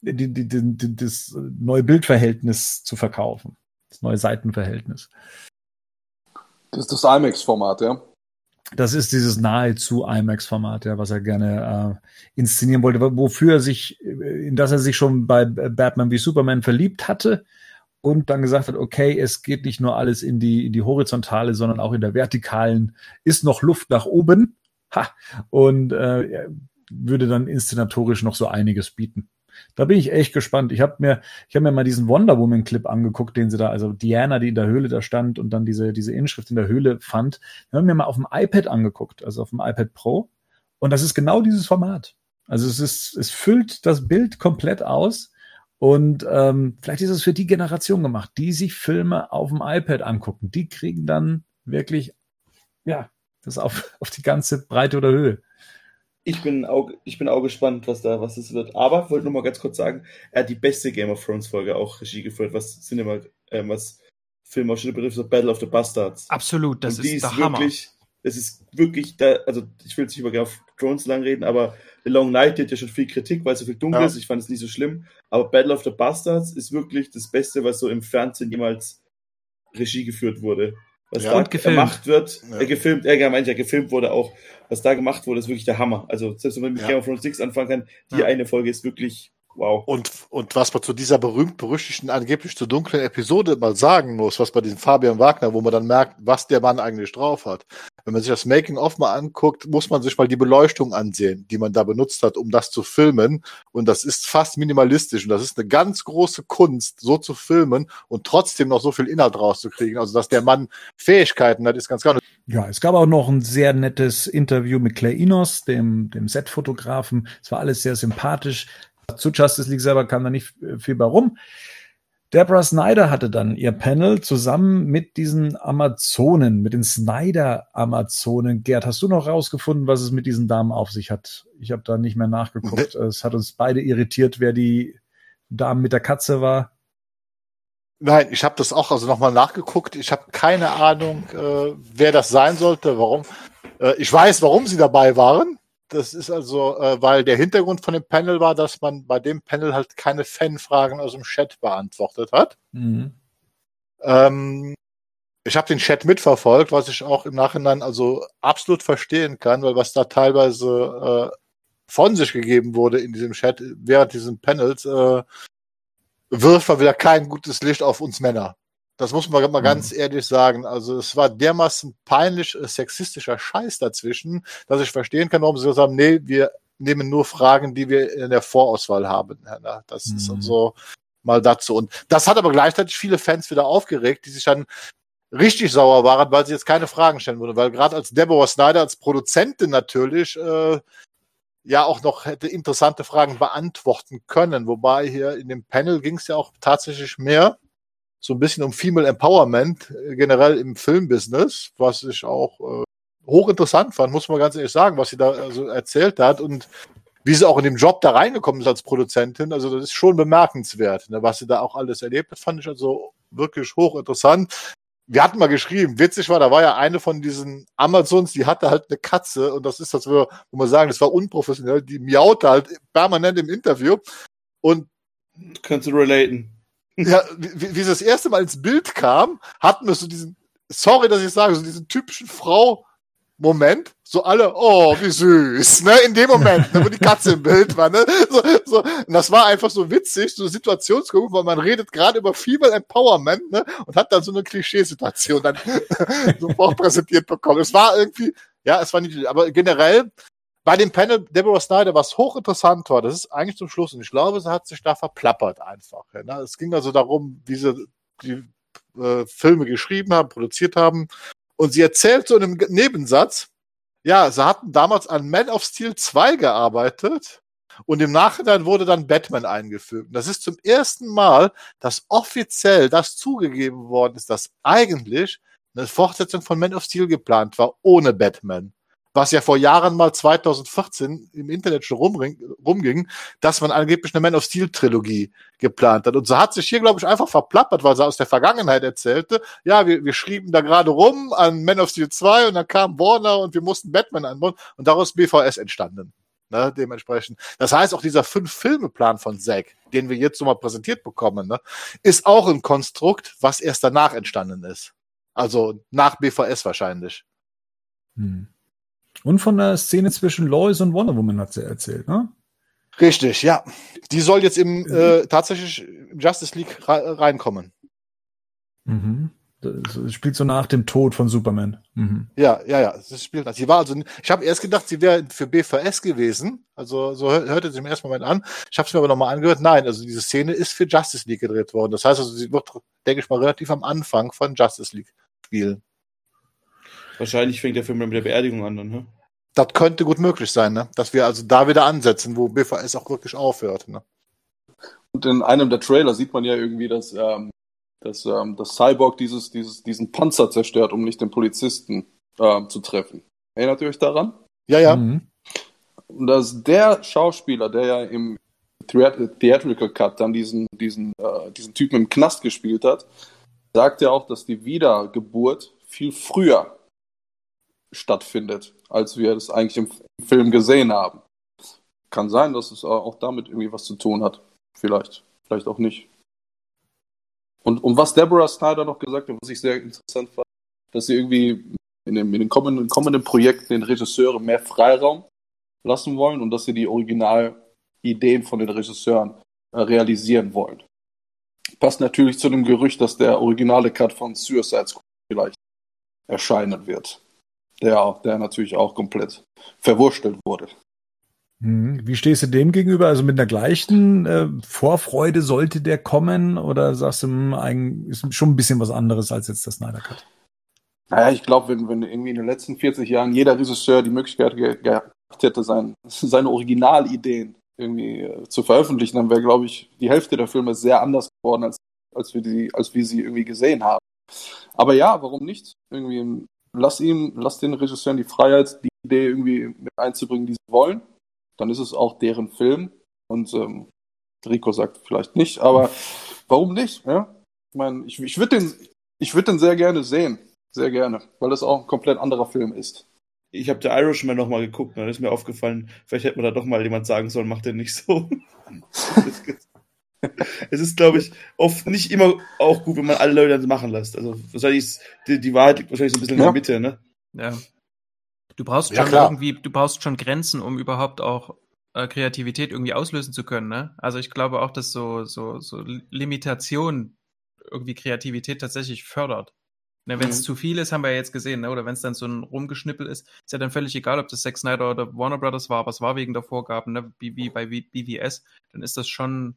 A: die, die, die, die, das neue Bildverhältnis zu verkaufen. Das neue Seitenverhältnis.
E: Das ist das IMAX-Format, ja.
A: Das ist dieses nahezu IMAX-Format, ja, was er gerne äh, inszenieren wollte, wofür er sich, in das er sich schon bei Batman wie Superman verliebt hatte und dann gesagt hat, okay, es geht nicht nur alles in die, in die horizontale, sondern auch in der vertikalen ist noch Luft nach oben. Ha! Und äh, würde dann inszenatorisch noch so einiges bieten. Da bin ich echt gespannt. Ich habe mir, ich habe mir mal diesen Wonder Woman Clip angeguckt, den sie da, also Diana, die in der Höhle da stand und dann diese, diese Inschrift in der Höhle fand. Ich habe mir mal auf dem iPad angeguckt, also auf dem iPad Pro. Und das ist genau dieses Format. Also es ist, es füllt das Bild komplett aus. Und ähm, vielleicht ist es für die Generation gemacht, die sich Filme auf dem iPad angucken. Die kriegen dann wirklich, ja, das auf, [LAUGHS] auf die ganze Breite oder Höhe.
B: Ich bin auch, ich bin auch gespannt, was da, was es wird. Aber wollte nur mal ganz kurz sagen, er hat die beste Game of Thrones Folge auch Regie geführt, was Cinema, äh, was Filmausschnitte betrifft, so Battle of the Bastards.
C: Absolut, das
B: Und die
C: ist
B: ist
C: der Hammer.
B: wirklich, es ist wirklich da, also ich will jetzt nicht über Game of Thrones lang reden, aber The Long Night hat ja schon viel Kritik, weil es so viel dunkel
D: Ja.
B: ist. Ich fand es nicht so schlimm. Aber Battle of the Bastards ist wirklich das Beste, was so im Fernsehen jemals Regie geführt wurde. Was
D: Ja,
B: da gemacht wird,
D: Ja.
B: äh, gefilmt, äh, ja, mancher gefilmt wurde auch, was da gemacht wurde, ist wirklich der Hammer. Also selbst wenn man mit
D: Ja.
B: Game of Thrones 6 anfangen kann, die
C: Ja.
B: eine Folge ist wirklich wow.
D: Und, und was man zu dieser berühmt-berüchtigten, angeblich zu dunklen Episode mal sagen muss, was bei diesem Fabian Wagner, wo man dann merkt, was der Mann eigentlich drauf hat. Wenn man sich das Making-of mal anguckt, muss man sich mal die Beleuchtung ansehen, die man da benutzt hat, um das zu filmen. Und das ist fast minimalistisch. Und das ist eine ganz große Kunst, so zu filmen und trotzdem noch so viel Inhalt rauszukriegen. Also, dass der Mann Fähigkeiten hat, ist ganz klar.
A: Ja, es gab auch noch ein sehr nettes Interview mit Claire Inos, dem, dem Set-Fotografen. Es war alles sehr sympathisch. Zu Justice League selber kam da nicht viel bei rum. Deborah Snyder hatte dann ihr Panel zusammen mit diesen Amazonen, mit den Snyder-Amazonen. Gerd, hast du noch rausgefunden, was es mit diesen Damen auf sich hat? Ich habe da nicht mehr nachgeguckt. Es hat uns beide irritiert, wer die Dame mit der Katze war.
D: Nein, ich habe das auch also nochmal nachgeguckt. Ich habe keine Ahnung, äh, wer das sein sollte, warum. Äh, ich weiß, warum sie dabei waren. Das ist also, äh, weil der Hintergrund von dem Panel war, dass man bei dem Panel halt keine Fanfragen aus dem Chat beantwortet hat.
A: Mhm.
D: Ähm, ich habe den Chat mitverfolgt, was ich auch im Nachhinein also absolut verstehen kann, weil was da teilweise äh, von sich gegeben wurde in diesem Chat während diesen Panels, äh, wirft mal wieder kein gutes Licht auf uns Männer. Das muss man mal ganz ehrlich sagen. Also es war dermaßen peinlich äh, sexistischer Scheiß dazwischen, dass ich verstehen kann, warum sie gesagt haben, nee, wir nehmen nur Fragen, die wir in der Vorauswahl haben. Das ist
A: Mhm.
D: also mal dazu. Und das hat aber gleichzeitig viele Fans wieder aufgeregt, die sich dann richtig sauer waren, weil sie jetzt keine Fragen stellen würden. Weil gerade als Deborah Snyder, als Produzentin natürlich, äh, ja auch noch hätte interessante Fragen beantworten können. Wobei hier in dem Panel ging es ja auch tatsächlich mehr so ein bisschen um Female Empowerment äh, generell im Filmbusiness, was ich auch äh, hochinteressant fand, muss man ganz ehrlich sagen, was sie da also erzählt hat und wie sie auch in dem Job da reingekommen ist als Produzentin. Also das ist schon bemerkenswert, ne, was sie da auch alles erlebt hat, fand ich also wirklich hochinteressant. Wir hatten mal geschrieben, witzig war, da war ja eine von diesen Amazons, die hatte halt eine Katze und das ist das, wo wo man sagen, das war unprofessionell, die miaute halt permanent im Interview und
B: Kannst du relaten.
D: Ja, wie, wie sie das erste Mal ins Bild kam, hatten wir so diesen, sorry, dass ich sage, so diesen typischen Frau-Moment, so alle, oh, wie süß, ne, in dem Moment, ne, wo die Katze im Bild war, ne, so, so, und das war einfach so witzig, so Situationskomik, weil man redet gerade über Female Empowerment, ne, und hat dann so eine Klischeesituation dann [LAUGHS] sofort präsentiert bekommen. Es war irgendwie, ja, es war nicht, aber generell, bei dem Panel Deborah Snyder, was hochinteressant war, das ist eigentlich zum Schluss, und ich glaube, sie hat sich da verplappert einfach. Ne? Es ging also darum, wie sie die äh, Filme geschrieben haben, produziert haben. Und sie erzählt so in einem Nebensatz, ja, sie hatten damals an Man of Steel 2 gearbeitet und im Nachhinein wurde dann Batman eingefügt. Das ist zum ersten Mal, dass offiziell das zugegeben worden ist, dass eigentlich eine Fortsetzung von Man of Steel geplant war, ohne Batman was ja vor Jahren mal 2014 im Internet schon rumring, rumging, dass man angeblich eine Man of Steel Trilogie geplant hat. Und so hat sich hier, glaube ich, einfach verplappert, weil sie aus der Vergangenheit erzählte, ja, wir, wir schrieben da gerade rum an Man of Steel 2 und dann kam Warner und wir mussten Batman anbauen und daraus BVS entstanden. Ne, dementsprechend. Das heißt, auch dieser Fünf-Filme-Plan von Zack, den wir jetzt so mal präsentiert bekommen, ne, ist auch ein Konstrukt, was erst danach entstanden ist. Also nach BVS wahrscheinlich.
A: Hm. Und von der Szene zwischen Lois und Wonder Woman hat sie erzählt, ne?
D: Richtig, ja. Die soll jetzt im äh, tatsächlich Justice League re reinkommen.
A: Mhm. Das spielt so nach dem Tod von Superman. Mhm.
D: Ja, ja, ja. Das spielt das. Sie war also, ich habe erst gedacht, sie wäre für BVS gewesen. Also so hörte sie im ersten Moment an. Ich habe es mir aber nochmal angehört. Nein, also diese Szene ist für Justice League gedreht worden. Das heißt also, sie wird, denke ich mal, relativ am Anfang von Justice League spielen.
H: Wahrscheinlich fängt der Film mit der Beerdigung an, dann, ne?
D: Das könnte gut möglich sein, ne? Dass wir also da wieder ansetzen, wo BVS auch wirklich aufhört, ne?
E: Und in einem der Trailer sieht man ja irgendwie, dass, ähm, dass, ähm, dass Cyborg dieses, dieses, diesen Panzer zerstört, um nicht den Polizisten ähm, zu treffen. Erinnert ihr euch daran?
D: Ja, ja.
A: Mhm.
E: Und dass der Schauspieler, der ja im Theat- Theatrical Cut dann diesen, diesen, äh, diesen Typen im Knast gespielt hat, sagt ja auch, dass die Wiedergeburt viel früher stattfindet, als wir es eigentlich im im Film gesehen haben. Kann sein, dass es auch damit irgendwie was zu tun hat. Vielleicht, vielleicht auch nicht. Und, und was Deborah Snyder noch gesagt hat, was ich sehr interessant fand, dass sie irgendwie in, dem, in den kommenden, kommenden Projekten den Regisseuren mehr Freiraum lassen wollen und dass sie die Originalideen von den Regisseuren äh, realisieren wollen. Passt natürlich zu dem Gerücht, dass der originale Cut von Suicide Squad vielleicht erscheinen wird. Der, der natürlich auch komplett verwurstelt wurde.
A: Mhm. Wie stehst du dem gegenüber? Also mit der gleichen äh, Vorfreude sollte der kommen oder sagst du, hm, ist schon ein bisschen was anderes als jetzt der Snyder Cut?
E: Naja, ich glaube, wenn, wenn irgendwie in den letzten 40 Jahren jeder Regisseur die Möglichkeit ge gehabt hätte, sein, seine Originalideen irgendwie äh, zu veröffentlichen, dann wäre, glaube ich, die Hälfte der Filme sehr anders geworden, als, als, wir die, als wir sie irgendwie gesehen haben. Aber ja, warum nicht? Irgendwie, lass ihm, lass den Regisseuren die Freiheit, die Idee irgendwie mit einzubringen, die sie wollen. Dann ist es auch deren Film. Und ähm, Rico sagt vielleicht nicht, aber warum nicht? Ja? Ich meine, ich, ich würde den, ich würde den sehr gerne sehen. Sehr gerne, weil das auch ein komplett anderer Film ist.
H: Ich habe der Irishman nochmal geguckt und dann ist mir aufgefallen, vielleicht hätte man da doch mal jemand sagen sollen, macht den nicht so. [LAUGHS] [LAUGHS] [LAUGHS] [LAUGHS] es ist, glaube ich, oft nicht immer auch gut, wenn man alle Leute das machen lässt. Also wahrscheinlich ist die, die Wahrheit liegt wahrscheinlich so ein bisschen in
E: Ja.
H: der Mitte, ne?
C: Ja. Du brauchst
D: Ja,
C: schon
D: klar.
C: irgendwie, du brauchst schon Grenzen, um überhaupt auch äh, Kreativität irgendwie auslösen zu können, ne? Also ich glaube auch, dass so, so, so Limitation irgendwie Kreativität tatsächlich fördert. Ne, wenn es
E: Mhm.
C: zu viel ist, haben wir ja jetzt gesehen, ne? oder wenn es dann so ein Rumgeschnippel ist, ist ja dann völlig egal, ob das Zack Snyder oder Warner Brothers war, aber es war wegen der Vorgaben, ne? wie, wie bei BVS, dann ist das schon,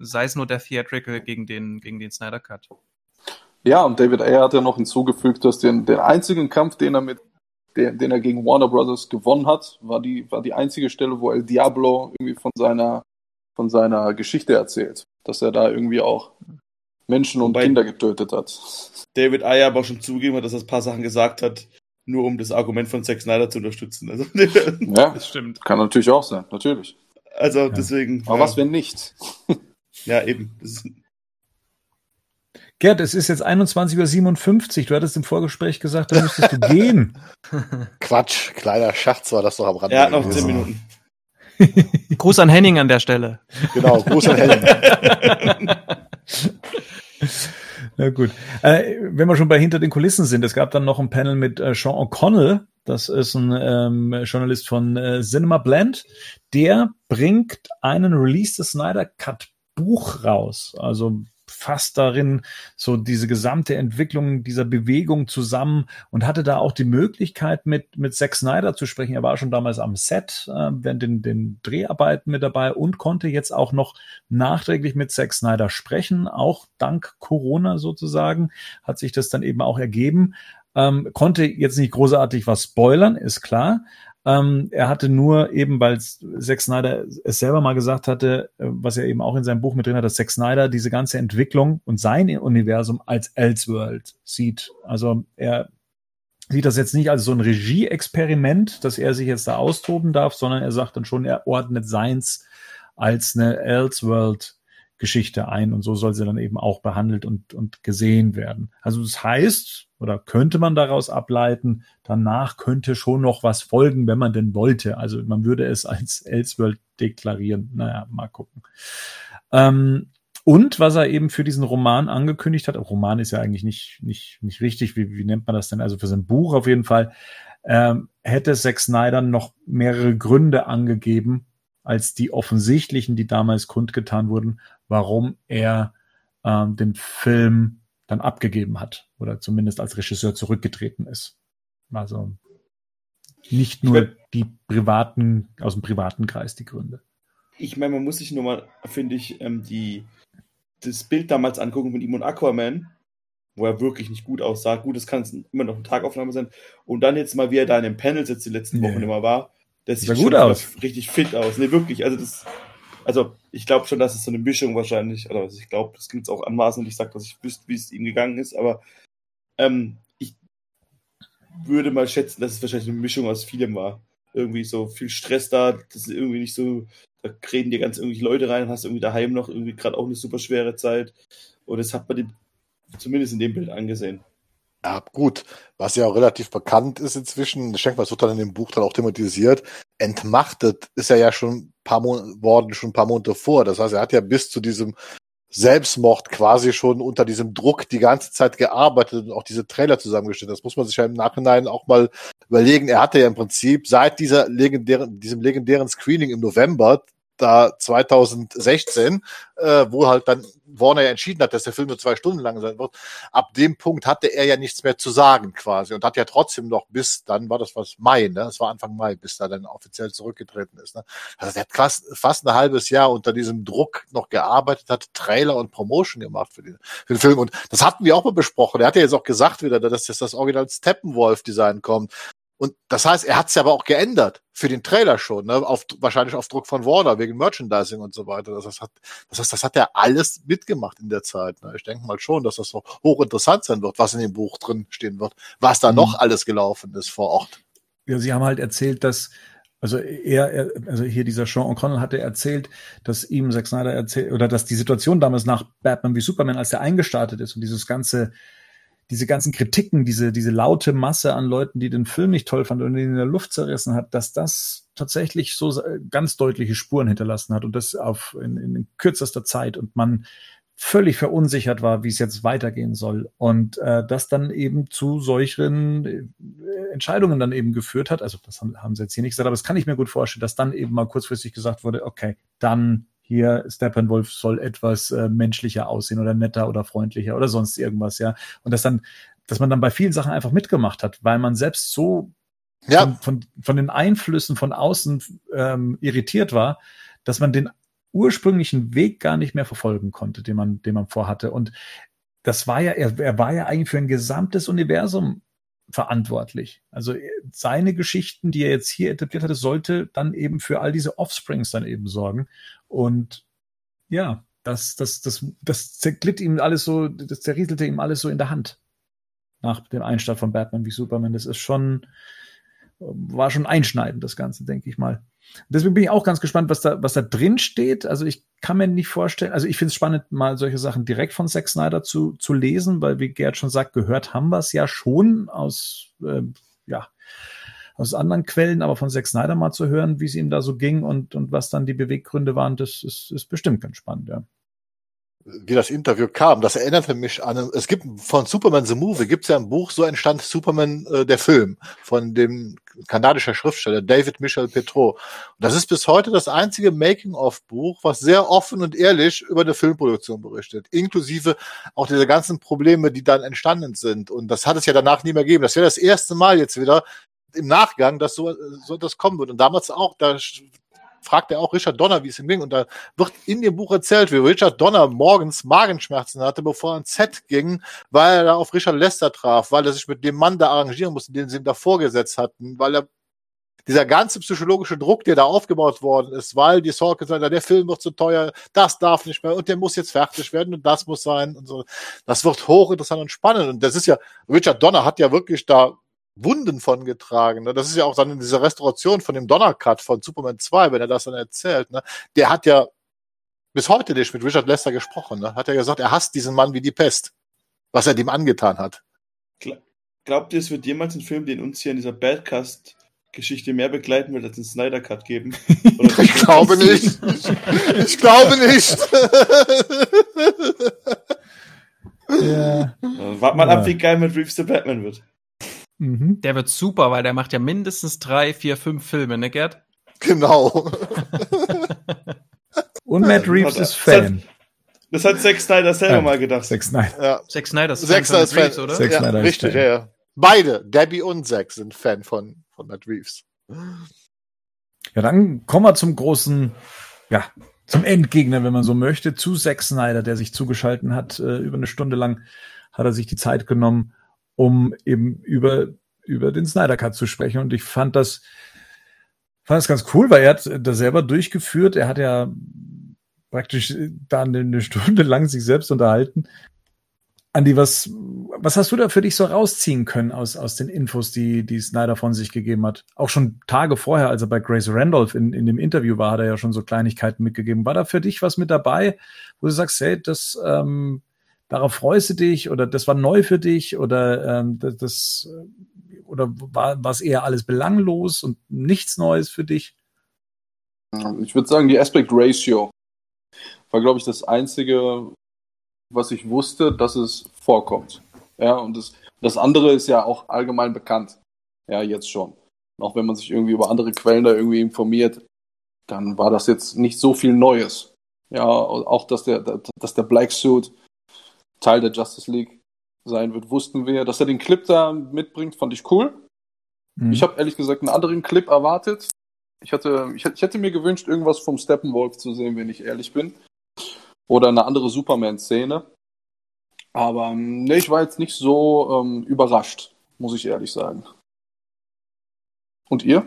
C: sei es nur der Theatrical gegen den, gegen den Snyder Cut.
E: Ja, und David Ayer hat ja noch hinzugefügt, dass den, den einzigen Kampf, den er mit, den, den er gegen Warner Brothers gewonnen hat, war die, war die einzige Stelle, wo El Diablo irgendwie von seiner, von seiner Geschichte erzählt. Dass er da irgendwie auch Menschen und
H: Wobei-
E: Kinder getötet hat.
H: David Ayer aber auch schon zugegeben hat, dass er ein paar Sachen gesagt hat, nur um das Argument von Zack Snyder zu unterstützen. Also, [LAUGHS]
E: Ja,
C: stimmt.
E: kann natürlich auch sein, natürlich.
H: also deswegen.
E: Aber
H: ja,
E: was, wenn nicht?
H: Ja, eben.
A: Gerd, es ist jetzt 21.57 Uhr. Du hattest im Vorgespräch gesagt, da müsstest du [LAUGHS] gehen.
D: Quatsch, kleiner Scherz war das doch am Rande.
H: er hat noch zehn Minuten. [LAUGHS]
C: Gruß an Henning an der Stelle.
D: Genau, Gruß an Helen. [LAUGHS]
A: Na gut. Äh, wenn wir schon bei hinter den Kulissen sind, es gab dann noch ein Panel mit äh, Sean O'Connell. Das ist ein ähm, Journalist von äh, Cinema Blend. Der bringt einen Release des Snyder Cut Buch raus. Also fasst darin so diese gesamte Entwicklung dieser Bewegung zusammen und hatte da auch die Möglichkeit mit mit Zack Snyder zu sprechen. Er war schon damals am Set äh, während den, den Dreharbeiten mit dabei und konnte jetzt auch noch nachträglich mit Zack Snyder sprechen, auch dank Corona sozusagen, hat sich das dann eben auch ergeben. Ähm, konnte jetzt nicht großartig was spoilern, ist klar. Ähm, er hatte nur eben, weil Zack Snyder es selber mal gesagt hatte, äh, was er eben auch in seinem Buch mit drin hat, dass Zack Snyder diese ganze Entwicklung und sein Universum als Elseworld sieht. Also er sieht das jetzt nicht als so ein Regie-Experiment, dass er sich jetzt da austoben darf, sondern er sagt dann schon, er ordnet seins als eine Elseworld-Geschichte ein und so soll sie dann eben auch behandelt und, und gesehen werden. Also das heißt, oder könnte man daraus ableiten, danach könnte schon noch was folgen, wenn man denn wollte. Also man würde es als Elseworld deklarieren. Naja, mal gucken. Ähm, und was er eben für diesen Roman angekündigt hat, Roman ist ja eigentlich nicht, nicht, nicht richtig, wie, wie nennt man das denn? Also für sein Buch auf jeden Fall, ähm, hätte Zack Snyder noch mehrere Gründe angegeben, als die offensichtlichen, die damals kundgetan wurden, warum er ähm, den Film dann abgegeben hat oder zumindest als Regisseur zurückgetreten ist. Also nicht nur die privaten, aus dem privaten Kreis die Gründe.
B: Ich meine, man muss sich nur mal, finde ich, ähm, die, das Bild damals angucken von ihm und Aquaman, wo er wirklich nicht gut aussah. Gut, das kann immer noch eine Tagaufnahme sein. Und dann jetzt mal, wie er da in dem Panel sitzt die letzten Wochen
A: Nee.
B: immer war. Das sieht
A: gut aus.
B: richtig fit aus. Nee, wirklich. Also das, also ich glaube schon, dass es so eine Mischung wahrscheinlich, oder also ich glaube, das klingt auch anmaßend, ich sage, dass ich wüsste, wie es ihm gegangen ist, aber ähm, ich würde mal schätzen, dass es wahrscheinlich eine Mischung aus vielem war. Irgendwie so viel Stress da, das ist irgendwie nicht so, da reden dir ganz irgendwelche Leute rein, hast irgendwie daheim noch irgendwie gerade auch eine super schwere Zeit. Und das hat man dem, zumindest in dem Bild angesehen.
D: Ja, gut. Was ja auch relativ bekannt ist inzwischen, es wird dann in dem Buch dann auch thematisiert, entmachtet ist er ja schon ein paar Monate, worden, schon ein paar Monate vor. Das heißt, er hat ja bis zu diesem Selbstmord quasi schon unter diesem Druck die ganze Zeit gearbeitet und auch diese Trailer zusammengestellt. Das muss man sich ja im Nachhinein auch mal überlegen. Er hatte ja im Prinzip seit dieser legendären, diesem legendären Screening im November da 2016, äh, wo halt dann Warner ja entschieden hat, dass der Film nur zwei Stunden lang sein wird, ab dem Punkt hatte er ja nichts mehr zu sagen quasi und hat ja trotzdem noch bis, dann war das was Mai, ne? Es war Anfang Mai, bis er dann offiziell zurückgetreten ist. Ne? Also er hat fast, fast ein halbes Jahr unter diesem Druck noch gearbeitet, hat Trailer und Promotion gemacht für den, für den Film und das hatten wir auch mal besprochen. Er hat ja jetzt auch gesagt wieder, dass jetzt das Original Steppenwolf-Design kommt. Und das heißt, er hat es ja aber auch geändert für den Trailer schon, ne? auf, wahrscheinlich auf Druck von Warner wegen Merchandising und so weiter. Das, heißt, hat, das heißt, das hat er alles mitgemacht in der Zeit. Ne? Ich denke mal schon, dass das so hochinteressant sein wird, was in dem Buch drin stehen wird, was da
A: Mhm.
D: noch alles gelaufen ist vor Ort.
A: Ja, sie haben halt erzählt, dass, also er, er also hier dieser Sean O'Connell hatte erzählt, dass ihm Zack Snyder erzählt, oder dass die Situation damals nach Batman wie Superman, als er eingestartet ist und dieses ganze, diese ganzen Kritiken, diese, diese laute Masse an Leuten, die den Film nicht toll fanden und ihn in der Luft zerrissen hat, dass das tatsächlich so ganz deutliche Spuren hinterlassen hat und das auf in, in kürzester Zeit und man völlig verunsichert war, wie es jetzt weitergehen soll. Und äh, das dann eben zu solchen äh, Entscheidungen dann eben geführt hat. Also das haben, haben sie jetzt hier nicht gesagt, aber das kann ich mir gut vorstellen, dass dann eben mal kurzfristig gesagt wurde, okay, dann hier Steppenwolf soll etwas äh, menschlicher aussehen oder netter oder freundlicher oder sonst irgendwas, ja. Und dass dann, dass man dann bei vielen Sachen einfach mitgemacht hat, weil man selbst so
D: Ja,
A: von, von, von den Einflüssen von außen ähm, irritiert war, dass man den ursprünglichen Weg gar nicht mehr verfolgen konnte, den man, den man vorhatte. Und das war ja, er, er war ja eigentlich für ein gesamtes Universum verantwortlich. Also äh, seine Geschichten, die er jetzt hier etabliert hatte, sollte dann eben für all diese Offsprings dann eben sorgen. Und ja, das, das, das, das zerglitt ihm alles so, das zerrieselte ihm alles so in der Hand. Nach dem Einstart von Batman wie Superman. Das ist schon, war schon einschneidend, das Ganze, denke ich mal. Deswegen bin ich auch ganz gespannt, was da, was da drin steht. Also ich kann mir nicht vorstellen, also ich finde es spannend, mal solche Sachen direkt von Zack Snyder zu, zu lesen, weil, wie Gerd schon sagt, gehört haben wir es ja schon aus, äh, ja, aus anderen Quellen, aber von Zack Snyder mal zu hören, wie es ihm da so ging und, und was dann die Beweggründe waren, das ist, ist bestimmt ganz spannend, ja.
D: wie das Interview kam, das erinnerte mich an, es gibt von Superman the Movie, gibt es ja ein Buch, so entstand Superman äh, der Film von dem kanadischer Schriftsteller David Michel Petro. Das ist bis heute das einzige Making-of-Buch, was sehr offen und ehrlich über eine Filmproduktion berichtet, inklusive auch diese ganzen Probleme, die dann entstanden sind. Und das hat es ja danach nie mehr gegeben. Das wäre das erste Mal jetzt wieder im Nachgang, dass so, so das kommen wird. Und damals auch, da fragt er auch Richard Donner, wie es ihm ging. Und da wird in dem Buch erzählt, wie Richard Donner morgens Magenschmerzen hatte, bevor er ins Set ging, weil er da auf Richard Lester traf, weil er sich mit dem Mann da arrangieren musste, den sie ihm da vorgesetzt hatten, weil er dieser ganze psychologische Druck, der da aufgebaut worden ist, weil die Sorge hat, der Film wird zu teuer, das darf nicht mehr und der muss jetzt fertig werden und das muss sein und so. Das wird hochinteressant und spannend. Und das ist ja, Richard Donner hat ja wirklich da Wunden von getragen. Ne? Das ist ja auch dann in dieser Restauration von dem Donner-Cut von Superman 2, wenn er das dann erzählt. Ne? Der hat ja bis heute nicht mit Richard Lester gesprochen. Ne? Hat er gesagt, er hasst diesen Mann wie die Pest, was er dem angetan hat.
B: Glaubt ihr, es wird jemals einen Film, den uns hier in dieser Badcast-Geschichte mehr begleiten wird, als einen Snyder-Cut geben? [LAUGHS] Oder
D: Ich glaube nicht. Ich glaube nicht.
A: Ja.
B: Wart mal
A: Ja.
B: ab, wie geil mit Reeves der Batman wird.
A: Mhm.
C: Der wird super, weil der macht ja mindestens drei, vier, fünf Filme, ne, Gerd?
D: genau. [LAUGHS]
A: Und Matt Reeves
B: Ja,
A: ist Fan.
H: Das hat Zack Snyder selber
A: Ja,
H: mal gedacht.
A: Zack Snyder.
D: Ja.
C: Zack Snyder ist
D: Zack
C: Fan
D: Snyder ist
C: Matt Reeves,
D: Fan.
C: oder?
A: Zack
D: ja,
A: Snyder ist
D: richtig,
A: Fan.
D: ja, ja. Beide, Debbie und Zack, sind Fan von, von Matt Reeves.
A: Ja, dann kommen wir zum großen, ja, zum Endgegner, wenn man so möchte, zu Zack Snyder, der sich zugeschalten hat. Äh, über eine Stunde lang hat er sich die Zeit genommen, um eben über, über den Snyder Cut zu sprechen. Und ich fand das, fand das ganz cool, weil er hat das selber durchgeführt. Er hat ja praktisch da eine- Stunde lang sich selbst unterhalten. Andi, was, was hast du da für dich so rausziehen können aus, aus den Infos, die, die Snyder von sich gegeben hat? Auch schon Tage vorher, als er bei Grace Randolph in, in dem Interview war, hat er ja schon so Kleinigkeiten mitgegeben. War da für dich was mit dabei, wo du sagst, hey, das, ähm, darauf freust du dich oder das war neu für dich oder ähm, das, oder war es eher alles belanglos und nichts Neues für dich?
E: Ich würde sagen, die Aspect Ratio war, glaube ich, das Einzige, was ich wusste, dass es vorkommt. Ja, und das, das andere ist ja auch allgemein bekannt. Ja, jetzt schon. Auch wenn man sich irgendwie über andere Quellen da irgendwie informiert, dann war das jetzt nicht so viel Neues. Ja, auch dass der, dass der Black Suit Teil der Justice League sein wird, wussten wir. Dass er den Clip da mitbringt, fand ich cool.
A: Mhm.
E: Ich habe ehrlich gesagt einen anderen Clip erwartet. Ich hatte, ich, ich hätte mir gewünscht, irgendwas vom Steppenwolf zu sehen, wenn ich ehrlich bin. Oder eine andere Superman-Szene. Aber ähm, nee, ich war jetzt nicht so ähm, überrascht, muss ich ehrlich sagen. Und ihr?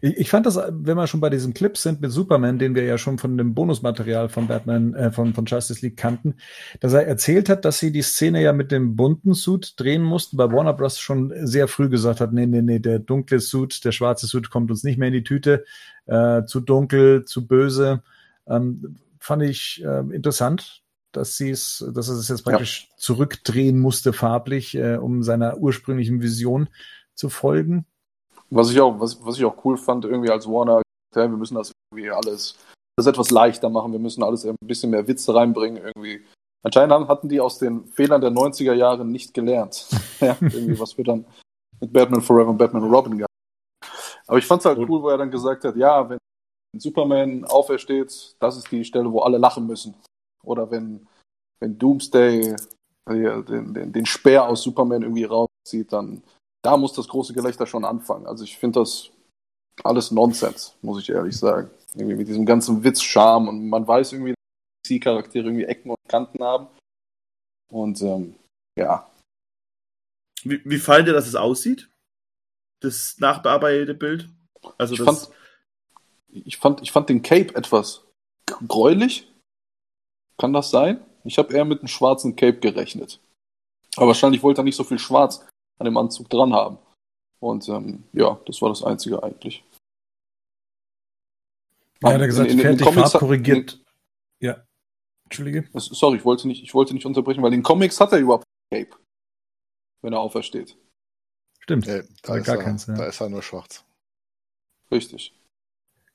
A: Ich, ich fand das, wenn wir schon bei diesen Clips sind mit Superman, den wir ja schon von dem Bonusmaterial von Batman, äh, von, von Justice League kannten, dass er erzählt hat, dass sie die Szene ja mit dem bunten Suit drehen mussten, weil Warner Bros. schon sehr früh gesagt hat, nee, nee, nee, der dunkle Suit, der schwarze Suit kommt uns nicht mehr in die Tüte, äh, zu dunkel, zu böse. Ähm, fand ich äh, interessant, dass sie es, dass er es jetzt praktisch zurückdrehen musste farblich, äh, um seiner ursprünglichen Vision zu folgen.
E: Was ich auch, was, was ich auch cool fand, irgendwie als Warner, wir müssen das irgendwie alles, das etwas leichter machen, wir müssen alles ein bisschen mehr Witze reinbringen, irgendwie. Anscheinend hatten die aus den Fehlern der 90er Jahre nicht gelernt. [LAUGHS] ja, irgendwie, was wir dann mit Batman Forever und Batman und Robin gehabt haben. Aber ich fand's halt cool, wo er dann gesagt hat, ja, wenn Superman aufersteht, das ist die Stelle, wo alle lachen müssen. Oder wenn, wenn Doomsday hier den, den, den Speer aus Superman irgendwie rauszieht, dann da muss das große Gelächter schon anfangen. Also ich finde das alles Nonsens, muss ich ehrlich sagen. Irgendwie mit diesem ganzen Witz, Charme und man weiß irgendwie, dass die Charaktere irgendwie Ecken und Kanten haben. Und ähm, ja,
H: Wie, wie fand ihr, dass es aussieht? Das nachbearbeitete Bild? Also
E: ich
H: das,
E: fand, ich fand, ich fand den Cape etwas gräulich. Kann das sein? Ich habe eher mit einem schwarzen Cape gerechnet. Aber wahrscheinlich wollte er nicht so viel Schwarz an dem Anzug dran haben. Und ähm, ja, das war das Einzige eigentlich.
A: Ja, hat er gesagt,
E: In- in- in den
A: fertig,
E: Comics hat-
A: farbkorrigiert. Ja. Entschuldige.
E: Sorry, ich wollte nicht, ich wollte nicht unterbrechen, weil in den Comics hat er überhaupt Cape, wenn er aufersteht.
A: Stimmt.
D: Nee, da, ist
A: gar
D: er,
A: keins, ja.
D: da ist er nur schwarz.
E: Richtig.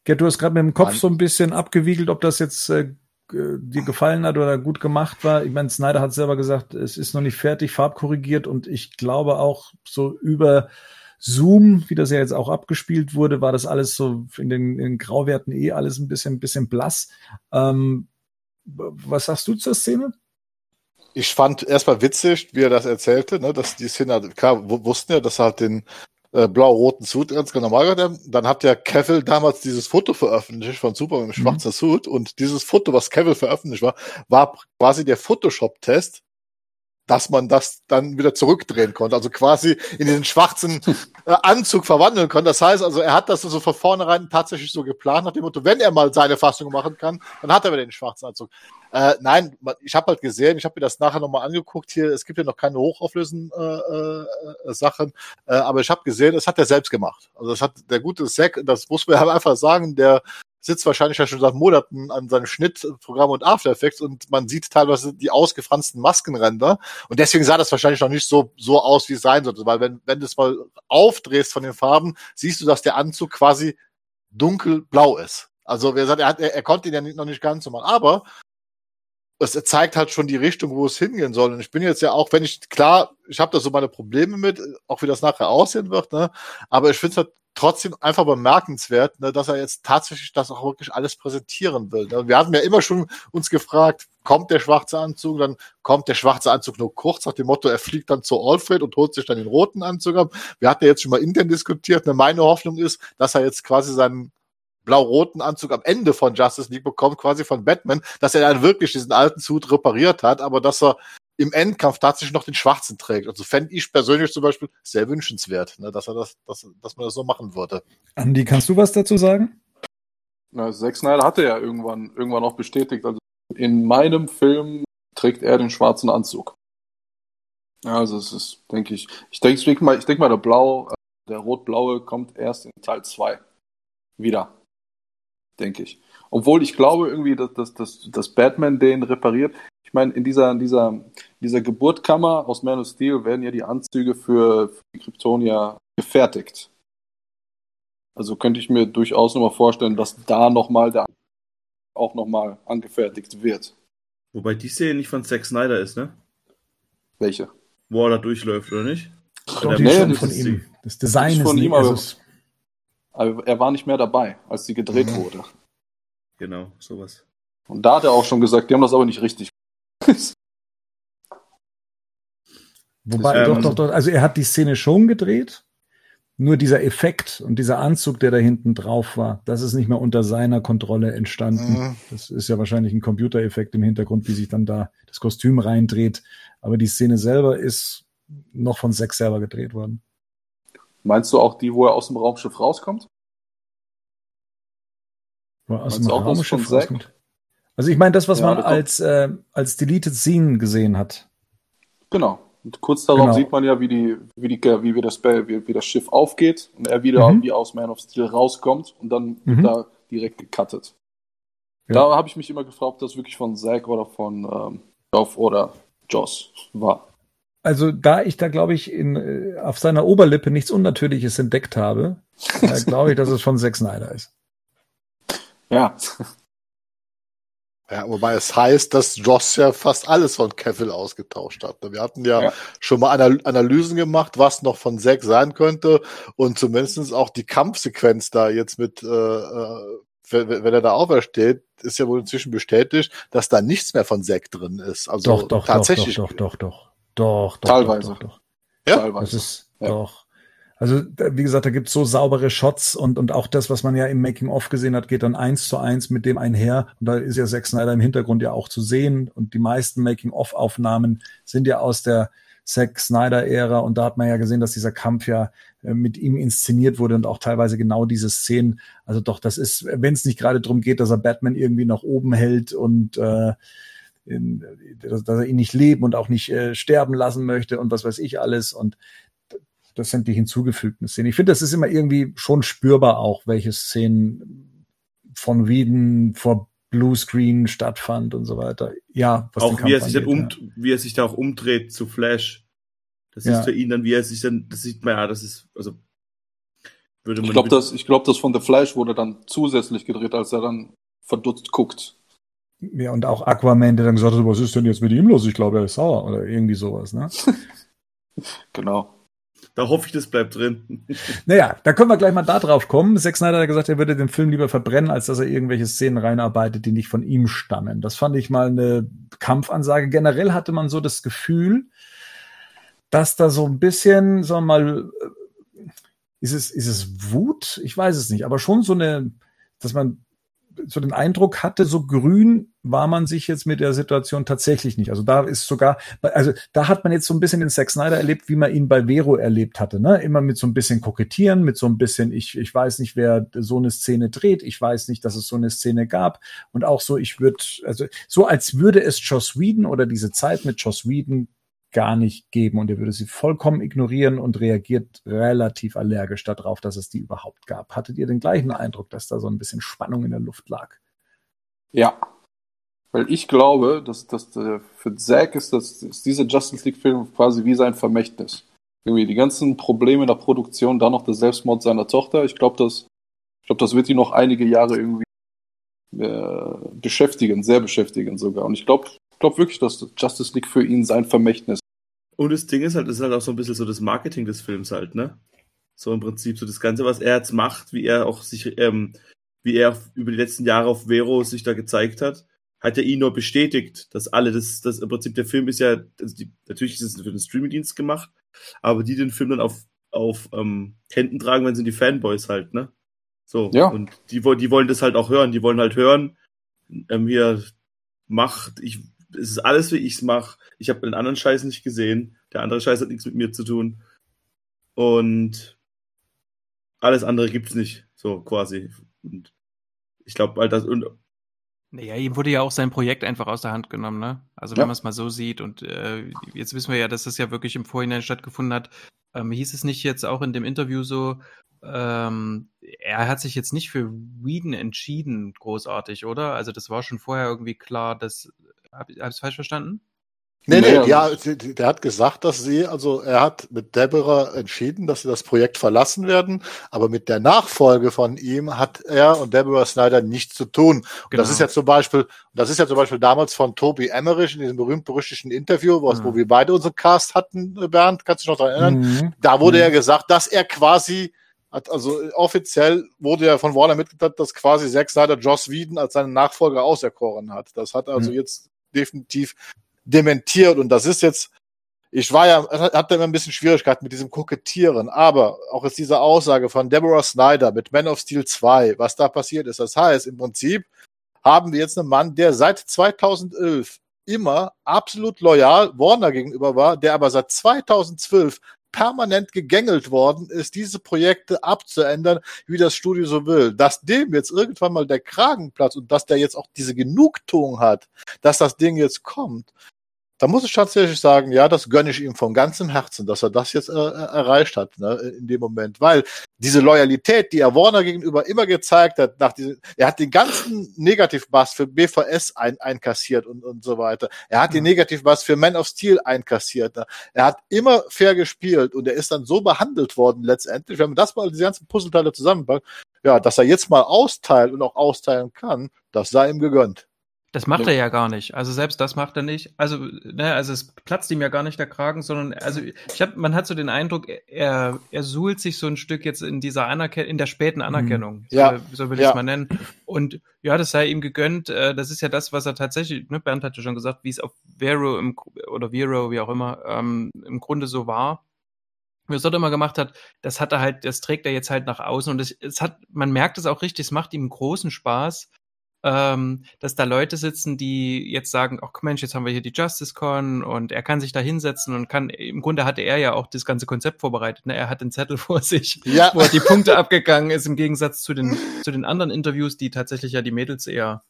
A: Gerd, du hast gerade mit dem Kopf
D: Mann.
A: so ein bisschen abgewiegelt, ob das jetzt äh, dir gefallen hat oder gut gemacht war. Ich meine, Snyder hat selber gesagt, es ist noch nicht fertig, farbkorrigiert und ich glaube auch so über Zoom, wie das ja jetzt auch abgespielt wurde, war das alles so in den, in den Grauwerten eh alles ein bisschen, bisschen blass. Ähm, was sagst du zur Szene?
D: Ich fand erstmal witzig, wie er das erzählte, ne, dass die Szene, klar, wu- wussten ja, dass er halt den äh, blau-roten Suit ganz genau normal hat. Dann hat ja Cavill damals dieses Foto veröffentlicht von Superman im schwarzen Suit. Und dieses Foto, was Cavill veröffentlicht war, war quasi der Photoshop-Test, dass man das dann wieder zurückdrehen konnte, also quasi in den schwarzen [LAUGHS] äh, Anzug verwandeln konnte. Das heißt also, er hat das also von vornherein tatsächlich so geplant, nach dem Motto, wenn er mal seine Fassung machen kann, dann hat er wieder den schwarzen Anzug. Äh, nein, ich habe halt gesehen, ich habe mir das nachher nochmal angeguckt hier, es gibt ja noch keine hochauflösenden äh, äh, äh, Sachen, äh, aber ich habe gesehen, das hat er selbst gemacht. Also das hat der gute Zack, das muss man [LAUGHS] einfach sagen, der sitzt wahrscheinlich ja schon seit Monaten an seinem Schnittprogramm und After Effects und man sieht teilweise die ausgefransten Maskenränder und deswegen sah das wahrscheinlich noch nicht so, so aus, wie es sein sollte, weil wenn, wenn du es mal aufdrehst von den Farben, siehst du, dass der Anzug quasi dunkelblau ist. Also, wie gesagt, er, hat, er, er konnte ihn ja nicht, noch nicht ganz so machen, aber es zeigt halt schon die Richtung, wo es hingehen soll. Und ich bin jetzt ja auch, wenn ich, klar, ich habe da so meine Probleme mit, auch wie das nachher aussehen wird, ne? Aber ich finde es halt trotzdem einfach bemerkenswert, ne, dass er jetzt tatsächlich das auch wirklich alles präsentieren will. Ne? Wir hatten ja immer schon uns gefragt, kommt der schwarze Anzug, dann kommt der schwarze Anzug nur kurz nach dem Motto, er fliegt dann zu Alfred und holt sich dann den roten Anzug ab. Wir hatten ja jetzt schon mal intern diskutiert. Ne? Meine Hoffnung ist, dass er jetzt quasi seinen blau-roten Anzug am Ende von Justice League bekommt, quasi von Batman, dass er dann wirklich diesen alten Suit repariert hat, aber dass er im Endkampf tatsächlich noch den schwarzen trägt. Also fände ich persönlich zum Beispiel sehr wünschenswert, ne, dass er das, dass, dass man das so machen würde.
A: Andi, kannst du was dazu sagen?
E: Na, Zack Snyder hatte ja irgendwann, irgendwann auch bestätigt, also in meinem Film trägt er den schwarzen Anzug. Ja, also es ist, denke ich, ich denke ich denk mal, ich denke mal, der Blau, der rot-blaue kommt erst in Teil 2 wieder. Denke ich. Obwohl ich glaube irgendwie, dass, dass, dass, dass Batman den repariert. Ich meine, in dieser, in dieser, in dieser Geburtkammer aus Man of Steel werden ja die Anzüge für, für die Kryptonier gefertigt. Also könnte ich mir durchaus nochmal vorstellen, dass da nochmal der auch nochmal angefertigt wird.
H: Wobei die Szene nicht von Zack Snyder ist, ne?
E: Welche?
H: Wo er da durchläuft, oder nicht?
A: Doch,
H: der
A: die
E: nee,
A: schon
E: das
A: von
H: ist
A: ihm. Das Design
E: ist
A: ist,
E: von
A: nicht,
E: ihm,
A: also
E: Aber er war nicht mehr dabei, als sie gedreht wurde.
H: Genau, sowas.
E: Und da hat er auch schon gesagt, die haben das aber nicht richtig. [LAUGHS]
A: Wobei,
H: Ähm,
A: doch, doch, doch. Also er hat die Szene schon gedreht. Nur dieser Effekt und dieser Anzug, der da hinten drauf war, das ist nicht mehr unter seiner Kontrolle entstanden.
D: Mhm.
A: Das ist ja wahrscheinlich ein Computereffekt im Hintergrund, wie sich dann da das Kostüm reindreht. Aber die Szene selber ist noch von Zack selber gedreht worden.
E: Meinst du auch die, wo er aus dem Raumschiff rauskommt?
A: Wo aus
E: Meinst
A: dem Raumschiff rauskommt. Also ich meine, das, was
E: Ja,
A: man als, äh, als Deleted Scene gesehen hat.
E: Genau. Und kurz darauf
A: Genau.
E: sieht man ja, wie die, wie die, wie, wie das, wie, wie das Schiff aufgeht und er wieder
A: Mhm.
E: wie aus Man of Steel rauskommt und dann
A: Mhm.
E: wird da direkt gecuttet.
A: Ja.
E: Da habe ich mich immer gefragt, ob das wirklich von Zack oder von ähm, Geoff oder Joss war.
A: Also da ich da, glaube ich, in, äh, auf seiner Oberlippe nichts Unnatürliches entdeckt habe, [LAUGHS] äh, glaube ich, dass es von Zack Snyder ist.
E: Ja.
D: Ja, wobei es heißt, dass Joss ja fast alles von Cavill ausgetauscht hat. Wir hatten ja,
E: Ja.
D: schon mal Anal Analysen gemacht, was noch von Zack sein könnte und zumindestens auch die Kampfsequenz da jetzt mit, äh, äh, wenn, wenn er da aufersteht, ist ja wohl inzwischen bestätigt, dass da nichts mehr von Zack drin ist. Also
A: Doch, doch,
D: tatsächlich.
A: doch, doch, doch, doch, doch, doch,
E: Teilweise.
A: Doch, doch, doch.
D: Ja?
A: Das
E: Teilweise.
A: ist
E: Ja.
A: doch. Also, wie gesagt, da gibt's so saubere Shots und, und auch das, was man ja im Making-of gesehen hat, geht dann eins zu eins mit dem einher. Und da ist ja Zack Snyder im Hintergrund ja auch zu sehen. Und die meisten Making-of-Aufnahmen sind ja aus der Zack Snyder-Ära. Und da hat man ja gesehen, dass dieser Kampf ja äh, mit ihm inszeniert wurde und auch teilweise genau diese Szenen. Also doch, das ist, wenn es nicht gerade darum geht, dass er Batman irgendwie nach oben hält und äh, in, dass, dass er ihn nicht leben und auch nicht äh, sterben lassen möchte und was weiß ich alles. Und das sind die hinzugefügten Szenen. Ich finde, das ist immer irgendwie schon spürbar auch, welche Szenen von Whedon vor Bluescreen stattfand und so weiter. Ja, was
H: Auch wie er sich dann um, wie er sich da auch umdreht zu Flash. Das
A: Ja.
H: ist für ihn dann, wie er sich dann, das sieht man ja, das ist, also würde man
E: Ich glaube, das, ich glaub, das von The Flash wurde dann zusätzlich gedreht, als er dann verdutzt guckt.
A: Ja. und auch Aquaman, der dann gesagt hat, was ist denn jetzt mit ihm los? Ich glaube, er ist sauer oder irgendwie sowas, ne? [LAUGHS]
E: Genau.
H: Da hoffe ich, das bleibt drin. [LAUGHS]
A: Naja, da können wir gleich mal da drauf kommen. Zack Snyder hat gesagt, er würde den Film lieber verbrennen, als dass er irgendwelche Szenen reinarbeitet, die nicht von ihm stammen. Das fand ich mal eine Kampfansage. Generell hatte man so das Gefühl, dass da so ein bisschen, sagen wir mal, äh, ist es, ist es Wut? Ich weiß es nicht, aber schon so eine, dass man so den Eindruck hatte, so grün war man sich jetzt mit der Situation tatsächlich nicht. Also da ist sogar, also da hat man jetzt so ein bisschen den Zack Snyder erlebt, wie man ihn bei Vero erlebt hatte, ne? Immer mit so ein bisschen kokettieren, mit so ein bisschen, ich, ich weiß nicht, wer so eine Szene dreht, ich weiß nicht, dass es so eine Szene gab. Und auch so, ich würde, also so als würde es Joss Whedon oder diese Zeit mit Joss Whedon gar nicht geben und er würde sie vollkommen ignorieren und reagiert relativ allergisch darauf, dass es die überhaupt gab. Hattet ihr den gleichen Eindruck, dass da so ein bisschen Spannung in der Luft lag?
E: Ja. Weil ich glaube, dass, dass für Zack ist, das, ist dieser Justice League-Film quasi wie sein Vermächtnis. Irgendwie die ganzen Probleme in der Produktion, dann noch der Selbstmord seiner Tochter. Ich glaube, das, ich das wird ihn noch einige Jahre irgendwie äh, beschäftigen, sehr beschäftigen sogar. Und ich glaube, glaube wirklich, dass Justice League für ihn sein Vermächtnis.
H: Und das Ding ist halt, das ist halt auch so ein bisschen so das Marketing des Films halt, ne? So im Prinzip so das Ganze, was er jetzt macht, wie er auch sich, ähm, wie er über die letzten Jahre auf Vero sich da gezeigt hat, hat er ihn nur bestätigt, dass alle das, das im Prinzip der Film ist ja, also die, natürlich ist es für den Streamingdienst gemacht, aber die den Film dann auf, auf ähm, Händen tragen, wenn sind die Fanboys halt, ne? So.
E: Ja.
H: Und die, die wollen das halt auch hören, die wollen halt hören, ähm, hier macht, ich, es ist alles, wie ich's mach. Ich habe den anderen Scheiß nicht gesehen. Der andere Scheiß hat nichts mit mir zu tun. Und alles andere gibt's nicht, so quasi. Und ich glaube halt, das, und
C: Naja, ihm wurde ja auch sein Projekt einfach aus der Hand genommen, ne? Also wenn
E: Ja.
C: man es mal so sieht und äh, jetzt wissen wir ja, dass das ja wirklich im Vorhinein stattgefunden hat. Ähm, hieß es nicht jetzt auch in dem Interview so, ähm, er hat sich jetzt nicht für Whedon entschieden, großartig, oder? Also das war schon vorher irgendwie klar, dass hab ich es falsch verstanden?
D: Nee, nee, ja, der hat gesagt, dass sie, also er hat mit Deborah entschieden, dass sie das Projekt verlassen werden, aber mit der Nachfolge von ihm hat er und Deborah Snyder nichts zu tun. Und
C: Genau.
D: das ist ja zum Beispiel, das ist ja zum Beispiel damals von Toby Emmerich in diesem berühmt-berüchtigten Interview, wo,
C: Mhm.
D: wo wir beide unseren Cast hatten, Bernd, kannst du dich noch daran erinnern?
A: Mhm.
D: Da wurde
A: Mhm.
D: ja gesagt, dass er quasi, hat, also offiziell wurde ja von Warner mitgeteilt, dass quasi Zack Snyder Joss Whedon als seinen Nachfolger auserkoren hat. Das hat also
A: Mhm.
D: jetzt definitiv dementiert. Und das ist jetzt, ich war ja, hatte immer ein bisschen Schwierigkeiten mit diesem Kokettieren, aber auch jetzt diese Aussage von Deborah Snyder mit Man of Steel 2, was da passiert ist, das heißt, im Prinzip haben wir jetzt einen Mann, der seit 2011 immer absolut loyal Warner gegenüber war, der aber seit 2012 permanent gegängelt worden ist, diese Projekte abzuändern, wie das Studio so will. Dass dem jetzt irgendwann mal der Kragen platzt und dass der jetzt auch diese Genugtuung hat, dass das Ding jetzt kommt, da muss ich tatsächlich sagen, ja, das gönne ich ihm von ganzem Herzen, dass er das jetzt äh, erreicht hat, ne, in dem Moment. Weil diese Loyalität, die er Warner gegenüber immer gezeigt hat, nach diesem, er hat den ganzen Negativbass für BVS ein, einkassiert und, und so weiter. Er hat den Negativbass für Man of Steel einkassiert. Ne? Er hat immer fair gespielt und er ist dann so behandelt worden letztendlich, wenn man das mal, diese ganzen Puzzleteile zusammenpackt, ja, dass er jetzt mal austeilt und auch austeilen kann, das sei ihm gegönnt.
C: Das macht
E: Ja.
C: er ja gar nicht. Also selbst das macht er nicht. Also, ne, also es platzt ihm ja gar nicht der Kragen, sondern also ich hab, man hat so den Eindruck, er, er suhlt sich so ein Stück jetzt in dieser Anerkennung, in der späten Anerkennung.
D: Ja.
C: So, so will ich
D: Ja.
C: es mal nennen. Und ja, das sei ihm gegönnt. Äh, Das ist ja das, was er tatsächlich, ne, Bernd hatte schon gesagt, wie es auf Vero im, oder Vero, wie auch immer, ähm, im Grunde so war. Wie er es dort immer gemacht hat, das hat er halt, das trägt er jetzt halt nach außen und es, es hat, man merkt es auch richtig, es macht ihm großen Spaß, ähm, dass da Leute sitzen, die jetzt sagen, ach Mensch, jetzt haben wir hier die Justice Con und er kann sich da hinsetzen und kann, im Grunde hatte er ja auch das ganze Konzept vorbereitet. Ne? Er hat den Zettel [LAUGHS] vor sich,
D: Ja.
C: wo er die Punkte abgegangen ist, im Gegensatz zu den, zu den anderen Interviews, die tatsächlich ja die Mädels eher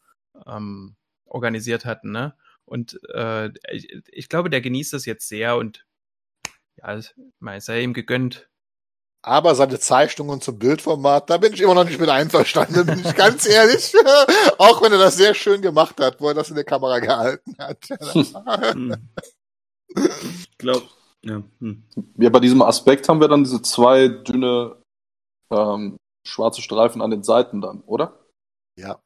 C: ähm, organisiert hatten. Ne? Und äh, ich, ich glaube, der genießt das jetzt sehr und ja, es es sei ihm gegönnt.
D: Aber seine Zeichnungen zum Bildformat, da bin ich immer noch nicht mit einverstanden, bin ich ganz ehrlich. [LAUGHS] Auch wenn er das sehr schön gemacht hat, wo er das in der Kamera gehalten hat.
H: ich glaube, ja, hm.
E: Ja, bei diesem Aspekt haben wir dann diese zwei dünne ähm, schwarze Streifen an den Seiten dann, oder?
D: Ja.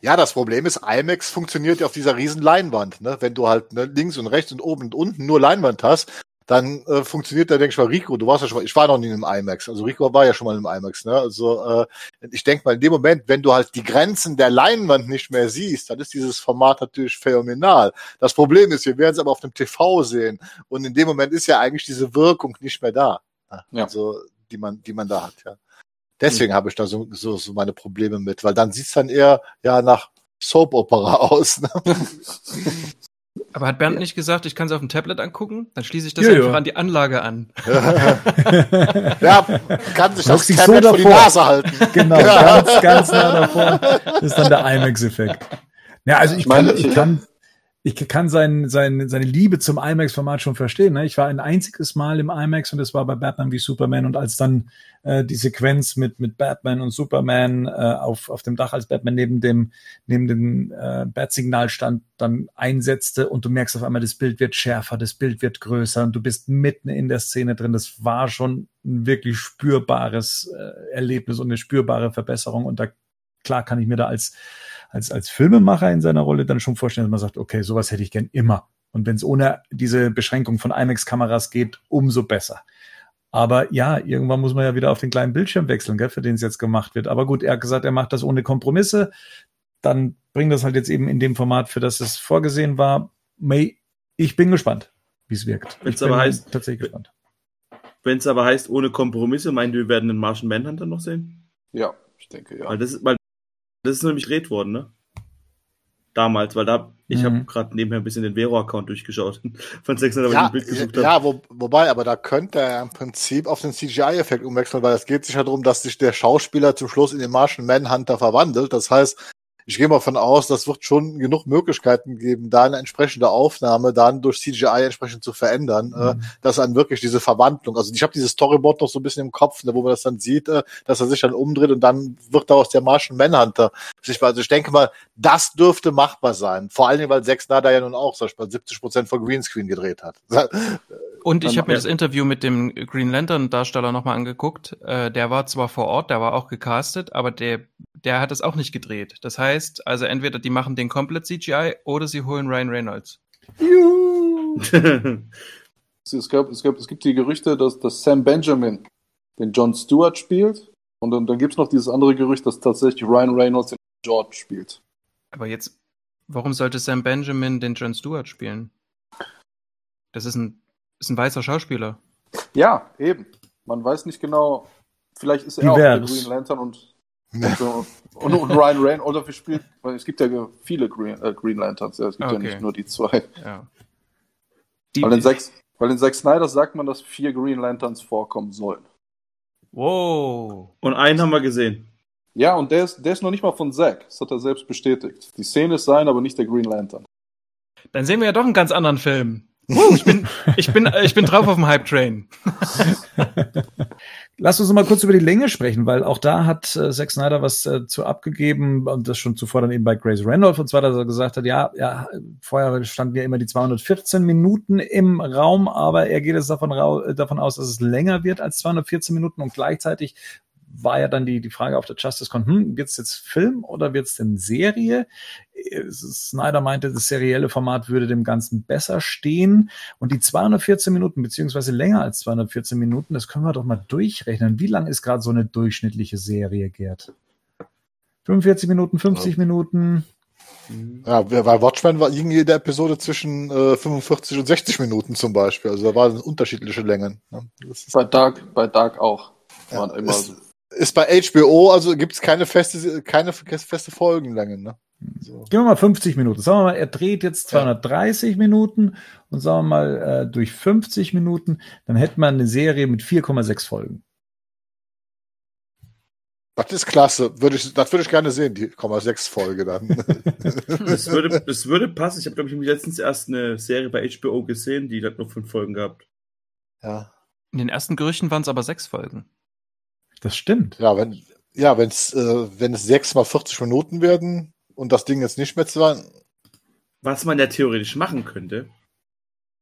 D: Ja, das Problem ist, IMAX funktioniert ja auf dieser riesen Leinwand. Ne? Wenn du halt ne, links und rechts und oben und unten nur Leinwand hast, dann äh, funktioniert da, denke ich mal, Rico, du warst ja schon mal, ich war noch nie im IMAX, also Rico war ja schon mal im IMAX, ne? Also äh, ich denke mal, in dem Moment, wenn du halt die Grenzen der Leinwand nicht mehr siehst, dann ist dieses Format natürlich phänomenal. Das Problem ist, wir werden es aber auf dem TV sehen und in dem Moment ist ja eigentlich diese Wirkung nicht mehr da. Ne?
E: Ja.
D: Also, die man, die man da hat, ja. Deswegen habe ich da so, so, so meine Probleme mit, weil dann sieht's dann eher ja nach Soap-Opera [LAUGHS] aus. Ne? [LAUGHS]
C: Aber hat Bernd nicht gesagt, ich kann es auf dem Tablet angucken? Dann schließe ich das
A: Ja,
C: einfach
A: ja.
C: an die Anlage an. [LAUGHS]
D: ja, kann sich das
A: dich so
D: Tablet vor die. Nase halten.
A: genau, ganz, ganz nah davor. Das ist dann der IMAX-Effekt. Ja, also ich,
E: Ich meine,
A: kann, ich kann, ich kann sein, sein, seine Liebe zum IMAX-Format schon verstehen. Ne? Ich war ein einziges Mal im IMAX und das war bei Batman wie Superman und als dann äh, die Sequenz mit, mit Batman und Superman äh, auf, auf dem Dach, als Batman neben dem, neben dem äh, Bat-Signal stand, dann einsetzte und du merkst auf einmal, das Bild wird schärfer, das Bild wird größer und du bist mitten in der Szene drin. Das war schon ein wirklich spürbares äh, Erlebnis und eine spürbare Verbesserung und da klar kann ich mir da als als, als Filmemacher in seiner Rolle dann schon vorstellen, dass man sagt, okay, sowas hätte ich gern immer. Und wenn es ohne diese Beschränkung von IMAX-Kameras geht, umso besser. Aber ja, irgendwann muss man ja wieder auf den kleinen Bildschirm wechseln, gell, für den es jetzt gemacht wird. Aber gut, er hat gesagt, er macht das ohne Kompromisse. Dann bringt das halt jetzt eben in dem Format, für das es vorgesehen war. May, ich bin gespannt, wie es wirkt.
B: Wenn's
A: ich bin
B: aber heißt-
A: tatsächlich gespannt.
B: Wenn es aber heißt, ohne Kompromisse, meinen wir werden den Martian Manhunter noch sehen?
E: Ja, ich denke, ja.
B: Weil das ist, weil das ist nämlich red worden, ne? Damals, weil da, ich
A: Mhm.
B: habe gerade nebenher ein bisschen den Vero-Account durchgeschaut [LAUGHS] von 600, weil ich
D: Ja,
B: ein Bild gesucht habe.
D: ja wo, wobei, aber da könnte er im Prinzip auf den CGI-Effekt umwechseln, weil es geht sich ja darum, dass sich der Schauspieler zum Schluss in den Martian Manhunter verwandelt. Das heißt, ich gehe mal von aus, das wird schon genug Möglichkeiten geben, da eine entsprechende Aufnahme dann durch CGI entsprechend zu verändern, äh, dass dann wirklich diese Verwandlung, also ich habe dieses Storyboard noch so ein bisschen im Kopf, ne, wo man das dann sieht, äh, dass er sich dann umdreht und dann wird daraus der Martian Manhunter. sichtbar. Also ich denke mal, das dürfte machbar sein. Vor allen Dingen, weil Zack Snyder ja nun auch, sag ich mal, 70 Prozent von Greenscreen gedreht hat. [LAUGHS]
C: Und ich habe mir das Interview mit dem Green Lantern Darsteller nochmal angeguckt. Äh, der war zwar vor Ort, der war auch gecastet, aber der, der hat es auch nicht gedreht. Das heißt, also entweder die machen den komplett CGI oder sie holen Ryan Reynolds.
A: Juhu. [LAUGHS]
E: Es, gab, es, gab, es gibt die Gerüchte, dass, dass Sam Benjamin den John Stewart spielt. Und dann, dann gibt es noch dieses andere Gerücht, dass tatsächlich Ryan Reynolds den George spielt.
C: Aber jetzt, warum sollte Sam Benjamin den John Stewart spielen? Das ist ein, ist ein weißer Schauspieler.
E: Ja, eben. Man weiß nicht genau, vielleicht ist er auch der
A: Divers.
E: Green Lantern und, und, so- und, und Ryan Reynolds, oder wir spielen, weil es gibt ja viele Green, äh, Green Lanterns, ja, es gibt ja
C: Okay.
E: nicht nur die zwei.
C: Ja.
E: Weil in, Zack, weil in Zack Snyder sagt man, dass vier Green Lanterns vorkommen sollen.
C: Wow.
B: Und einen haben wir gesehen.
E: Ja, und der ist, der ist noch nicht mal von Zack, das hat er selbst bestätigt. Die Szene ist sein, aber nicht der Green Lantern.
C: Dann sehen wir ja doch einen ganz anderen Film. Ich bin, ich bin, ich bin drauf auf dem Hype Train.
A: Lass uns mal kurz über die Länge sprechen, weil auch da hat äh, Zack Snyder was äh, zu abgegeben und das schon zuvor dann eben bei Grace Randolph und zwar, dass er gesagt hat, ja, ja, vorher standen ja immer die 214 Minuten im Raum, aber er geht jetzt davon, äh, davon aus, dass es länger wird als 214 Minuten und gleichzeitig war ja dann die, die Frage auf der JusticeCon, hm, wird es jetzt Film oder wird es denn Serie? Snyder meinte, das serielle Format würde dem Ganzen besser stehen. Und die 214 Minuten, beziehungsweise länger als 214 Minuten, das können wir doch mal durchrechnen. Wie lang ist gerade so eine durchschnittliche Serie, Gerd? 45 Minuten, 50 Minuten?
D: Ja, bei Watchmen war, ging jede Episode zwischen äh, 45 und 60 Minuten zum Beispiel. Also da waren unterschiedliche Längen. Ne?
E: Bei Dark, bei Dark auch. Waren
D: Ja,
E: immer
D: ist-
E: so.
D: Ist bei HBO, also gibt es keine feste, keine feste Folgenlängen. Ne? So.
A: Gehen wir mal 50 Minuten. Sagen wir mal, er dreht jetzt 230 Minuten und sagen wir mal äh, durch 50 Minuten, dann hätte man eine Serie mit 4,6 Folgen.
D: Das ist klasse. Würde ich, das würde ich gerne sehen, die 6 Folge dann. [LAUGHS]
B: Das würde, das würde passen. Ich habe, glaube ich, letztens erst eine Serie bei HBO gesehen, die hat nur fünf Folgen gehabt.
D: ja.
C: In den ersten Gerüchten waren es aber sechs Folgen.
A: Das stimmt.
D: Ja, wenn, ja, wenn's, äh, wenn es 6 mal 40 Minuten werden und das Ding jetzt nicht mehr zwei,
B: Was man ja theoretisch machen könnte,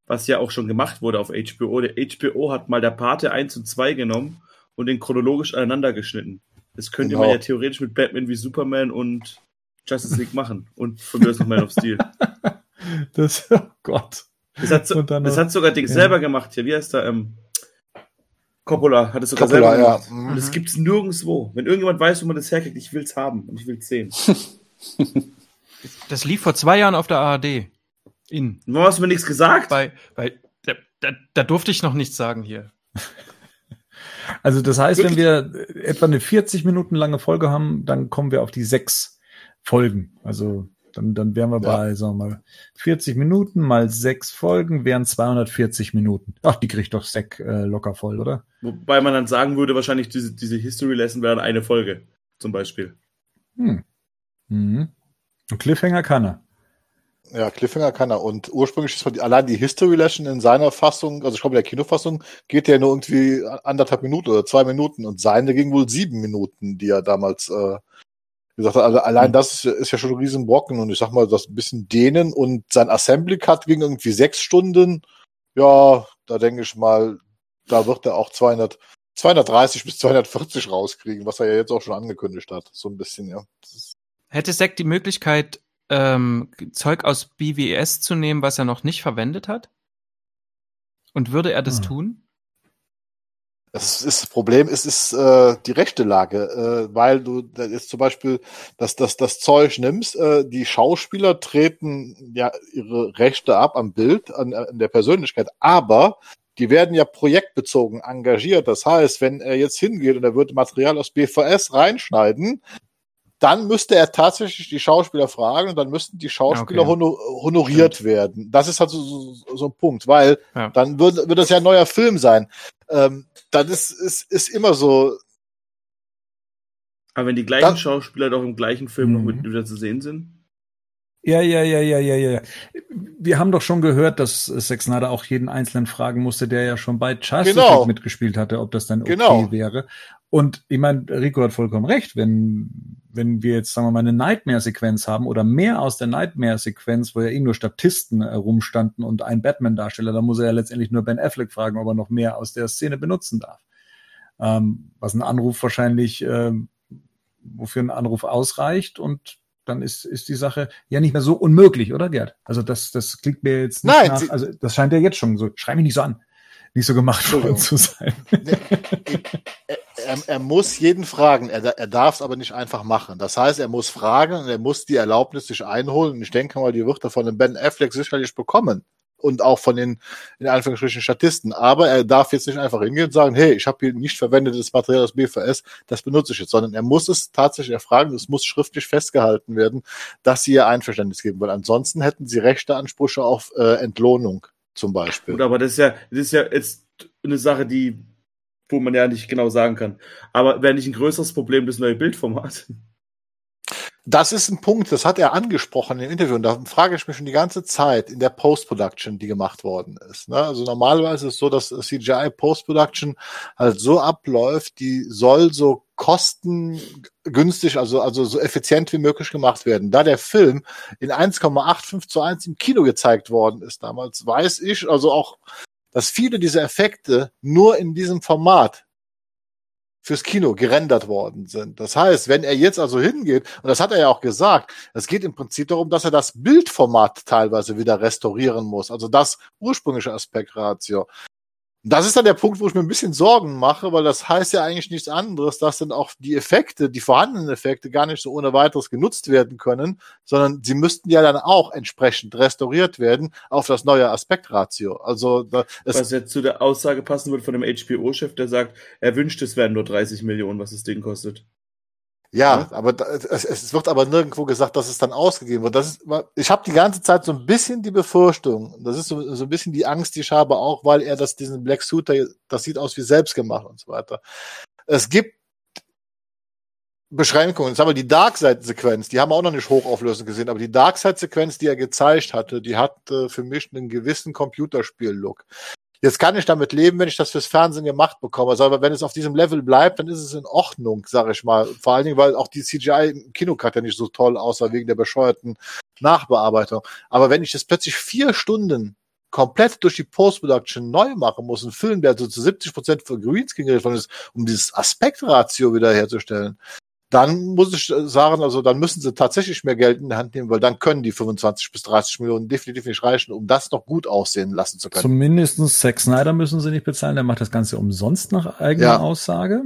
B: was ja auch schon gemacht wurde auf HBO. Der HBO hat mal der Pate 1 und 2 genommen und den chronologisch aneinander geschnitten. Das könnte
D: Genau.
B: man ja theoretisch mit Batman wie Superman und Justice League machen. Und von mir aus noch Man of Steel. [LAUGHS]
A: Das, oh Gott.
B: Das hat, so, das hat sogar Ding
A: ja.
B: selber gemacht hier. Wie heißt der? Ähm, Coppola hat es sogar
D: Coppola,
B: selber
D: ja.
B: gemacht.
D: Mhm.
B: Und das gibt's nirgendwo. Wenn irgendjemand weiß, wo man das herkriegt, ich will's haben und ich will's sehen. [LAUGHS]
C: Das lief vor zwei Jahren auf der ARD. In.
B: Warum hast du mir nichts gesagt?
C: Bei, bei, da, da, da durfte ich noch nichts sagen hier.
A: Also das heißt, wenn wir etwa eine 40 Minuten lange Folge haben, dann kommen wir auf die sechs Folgen. Also dann, dann wären wir
D: Ja.
A: bei, sagen wir mal, 40 Minuten mal sechs Folgen wären 240 Minuten. Ach, die kriegt doch Zack äh, locker voll, oder?
B: Wobei man dann sagen würde, wahrscheinlich diese, diese History Lesson wäre dann eine Folge, zum Beispiel.
A: Hm. Mhm. Und Cliffhanger kann er.
D: Ja, Cliffhanger kann er. Und ursprünglich ist allein die History Lesson in seiner Fassung, also ich glaube in der Kinofassung, geht ja nur irgendwie anderthalb Minuten oder zwei Minuten und seine ging wohl sieben Minuten, die er damals äh, gesagt hat. Also allein das ist, ja schon ein Riesenbrocken und ich sag mal, das ein bisschen dehnen und sein Assembly Cut ging irgendwie sechs Stunden. Ja, da denke ich mal, da wird er auch 200, 230 bis 240 rauskriegen, was er ja jetzt auch schon angekündigt hat. So ein bisschen, ja.
C: Hätte Zack die Möglichkeit, ähm, Zeug aus BWS zu nehmen, was er noch nicht verwendet hat? Und würde er das
A: Hm.
C: tun?
D: Das ist das Problem, es ist äh, die rechte Lage, äh, weil du jetzt zum Beispiel das, das, das Zeug nimmst, äh, die Schauspieler treten ja ihre Rechte ab am Bild, an, an der Persönlichkeit, aber die werden ja projektbezogen engagiert. Das heißt, wenn er jetzt hingeht und er würde Material aus BVS reinschneiden, dann müsste er tatsächlich die Schauspieler fragen und dann müssten die Schauspieler
C: Okay.
D: hono honoriert werden. Das ist halt so, so, so ein Punkt, weil
C: Ja.
D: dann würde, würde das ja ein neuer Film sein. Ähm, dann ist, ist, ist immer so,
H: Aber wenn die gleichen
D: Das-
H: Schauspieler doch im gleichen Film noch
A: Mhm.
H: mit wieder zu sehen sind.
A: Ja, ja, ja, ja, ja, ja. Wir haben doch schon gehört, dass Zack Snyder auch jeden Einzelnen fragen musste, der ja schon bei Justice
D: Genau.
A: League mitgespielt hatte, ob das dann okay
D: Genau.
A: wäre. Und ich meine, Rico hat vollkommen recht, wenn, wenn wir jetzt, sagen wir mal, eine Nightmare-Sequenz haben oder mehr aus der Nightmare-Sequenz, wo ja eh nur Statisten äh, rumstanden und ein Batman-Darsteller, dann muss er ja letztendlich nur Ben Affleck fragen, ob er noch mehr aus der Szene benutzen darf. Ähm, was ein Anruf wahrscheinlich, ähm, wofür ein Anruf ausreicht und dann ist, ist die Sache ja nicht mehr so unmöglich, oder Gerd? Also das, das klingt mir jetzt nicht
D: Nein,
A: nach, also das scheint ja jetzt schon so, schrei mich nicht so an, nicht so gemacht worden zu sein.
D: er, er, er muss jeden fragen, er, er darf es aber nicht einfach machen. Das heißt, er muss fragen und er muss die Erlaubnis sich einholen. Und ich denke mal, die wird er von dem Ben Affleck sicherlich bekommen. Und auch von den, in Anführungsstrichen, Statisten. Aber er darf jetzt nicht einfach hingehen und sagen, hey, ich habe hier nicht verwendetes Material aus BVS, das benutze ich jetzt, sondern er muss es tatsächlich erfragen, es muss schriftlich festgehalten werden, dass sie ihr Einverständnis geben, weil ansonsten hätten sie rechte Ansprüche auf äh, Entlohnung zum Beispiel.
H: Gut, aber das ist ja, das ist ja jetzt eine Sache, die, wo man ja nicht genau sagen kann. Aber wäre nicht ein größeres Problem das neue Bildformat?
D: Das ist ein Punkt, das hat er angesprochen im Interview und da frage ich mich schon die ganze Zeit in der Post-Production, die gemacht worden ist. Ne? Also normalerweise ist es so, dass CGI Post-Production halt so abläuft, die soll so kostengünstig, also, also so effizient wie möglich gemacht werden. Da der Film in 1,85 zu 1 im Kino gezeigt worden ist damals, weiß ich also auch, dass viele dieser Effekte nur in diesem Format fürs Kino gerendert worden sind. Das heißt, wenn er jetzt also hingeht, und das hat er ja auch gesagt, es geht im Prinzip darum, dass er das Bildformat teilweise wieder restaurieren muss, also das ursprüngliche Aspektratio. Das ist dann der Punkt, wo ich mir ein bisschen Sorgen mache, weil das heißt ja eigentlich nichts anderes, dass dann auch die Effekte, die vorhandenen Effekte gar nicht so ohne weiteres genutzt werden können, sondern sie müssten ja dann auch entsprechend restauriert werden auf das neue Aspektratio. Also da,
H: Was jetzt zu der Aussage passen würde von dem HBO-Chef, der sagt, er wünscht, es wären nur 30 Millionen, was das Ding kostet.
D: Ja, aber da, es, es wird aber nirgendwo gesagt, dass es dann ausgegeben wird. Das ist, ich habe die ganze Zeit so ein bisschen die Befürchtung, das ist so, so ein bisschen die Angst, die ich habe, auch weil er das diesen Black Suit, das sieht aus wie selbstgemacht und so weiter. Es gibt Beschränkungen. Jetzt haben wir die Darkseid-Sequenz, die haben wir auch noch nicht hochauflösend gesehen, aber die Darkseid-Sequenz, die er gezeigt hatte, die hat äh, für mich einen gewissen Computerspiel-Look. Jetzt kann ich damit leben, wenn ich das fürs Fernsehen gemacht bekomme. Also, aber wenn es auf diesem Level bleibt, dann ist es in Ordnung, sage ich mal. Vor allen Dingen, weil auch die CGI im Kino ja nicht so toll aussah wegen der bescheuerten Nachbearbeitung. Aber wenn ich das plötzlich vier Stunden komplett durch die Post-Production neu machen muss, ein Film, der so zu 70 Prozent für Greenscreen geredet worden ist, um dieses Aspektratio wieder herzustellen, dann muss ich sagen, also dann müssen sie tatsächlich mehr Geld in die Hand nehmen, weil dann können die 25 bis 30 Millionen definitiv nicht reichen, um das noch gut aussehen lassen zu können.
A: Zumindestens Zack Snyder müssen sie nicht bezahlen, der macht das Ganze umsonst nach eigener
D: Ja.
A: Aussage.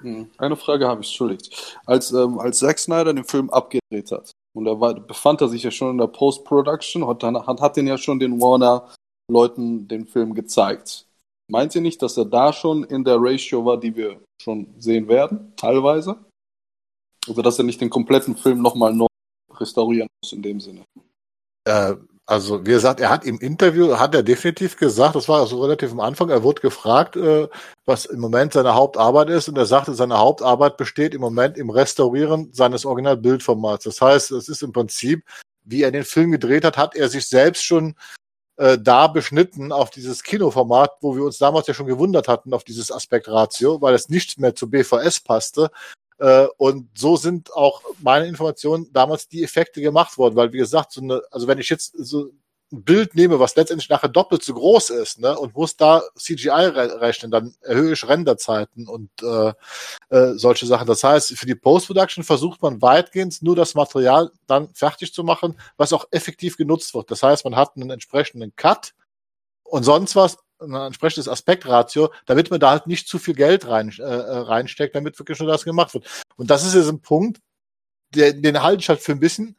E: Hm, Eine Frage habe ich, entschuldigt. Als, ähm, als Zack Snyder den Film abgedreht hat, und er war, befand er sich ja schon in der Post-Production, hat, hat, hat den ja schon den Warner-Leuten den Film gezeigt. Meint ihr nicht, dass er da schon in der Ratio war, die wir schon sehen werden, teilweise? Also, dass er nicht den kompletten Film nochmal neu restaurieren muss in dem Sinne.
D: Äh, also wie gesagt, er hat im Interview, hat er definitiv gesagt, das war also relativ am Anfang, er wurde gefragt, äh, was im Moment seine Hauptarbeit ist und er sagte, seine Hauptarbeit besteht im Moment im Restaurieren seines Originalbildformats. Das heißt, es ist im Prinzip, wie er den Film gedreht hat, hat er sich selbst schon äh, da beschnitten auf dieses Kinoformat, wo wir uns damals ja schon gewundert hatten, auf dieses Aspektratio, weil es nicht mehr zu BVS passte. Äh, und so sind auch meine Informationen damals die Effekte gemacht worden, weil wie gesagt, so eine, also wenn ich jetzt so Bild nehme, was letztendlich nachher doppelt so groß ist, ne, und muss da CGI re rechnen, dann erhöhe ich Renderzeiten und äh, äh, solche Sachen. Das heißt, für die Post-Production versucht man weitgehend nur das Material dann fertig zu machen, was auch effektiv genutzt wird. Das heißt, man hat einen entsprechenden Cut und sonst was, ein entsprechendes Aspektratio, damit man da halt nicht zu viel Geld rein, äh, äh reinsteckt, damit wirklich nur das gemacht wird. Und das ist jetzt ein Punkt, der, den halte ich halt für ein bisschen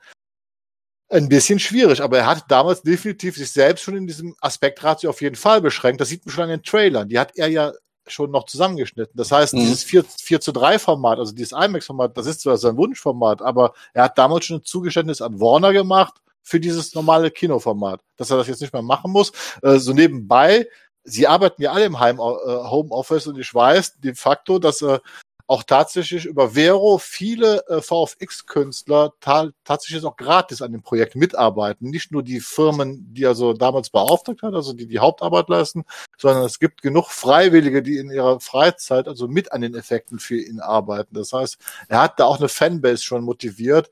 D: ein bisschen schwierig, aber er hat damals definitiv sich selbst schon in diesem Aspektratio auf jeden Fall beschränkt. Das sieht man schon an den Trailern. Die hat er ja schon noch zusammengeschnitten. Das heißt, mhm. dieses 4, 4 zu 3 Format, also dieses IMAX-Format, das ist zwar sein Wunschformat, aber er hat damals schon ein Zugeständnis an Warner gemacht für dieses normale Kinoformat, dass er das jetzt nicht mehr machen muss. Äh, so nebenbei, sie arbeiten ja alle im Heim, äh, Homeoffice und ich weiß de facto, dass er auch tatsächlich über Vero viele äh, VFX-Künstler ta tatsächlich auch gratis an dem Projekt mitarbeiten. Nicht nur die Firmen, die er so damals beauftragt hat, also die die Hauptarbeit leisten, sondern es gibt genug Freiwillige, die in ihrer Freizeit also mit an den Effekten für ihn arbeiten. Das heißt, er hat da auch eine Fanbase schon motiviert,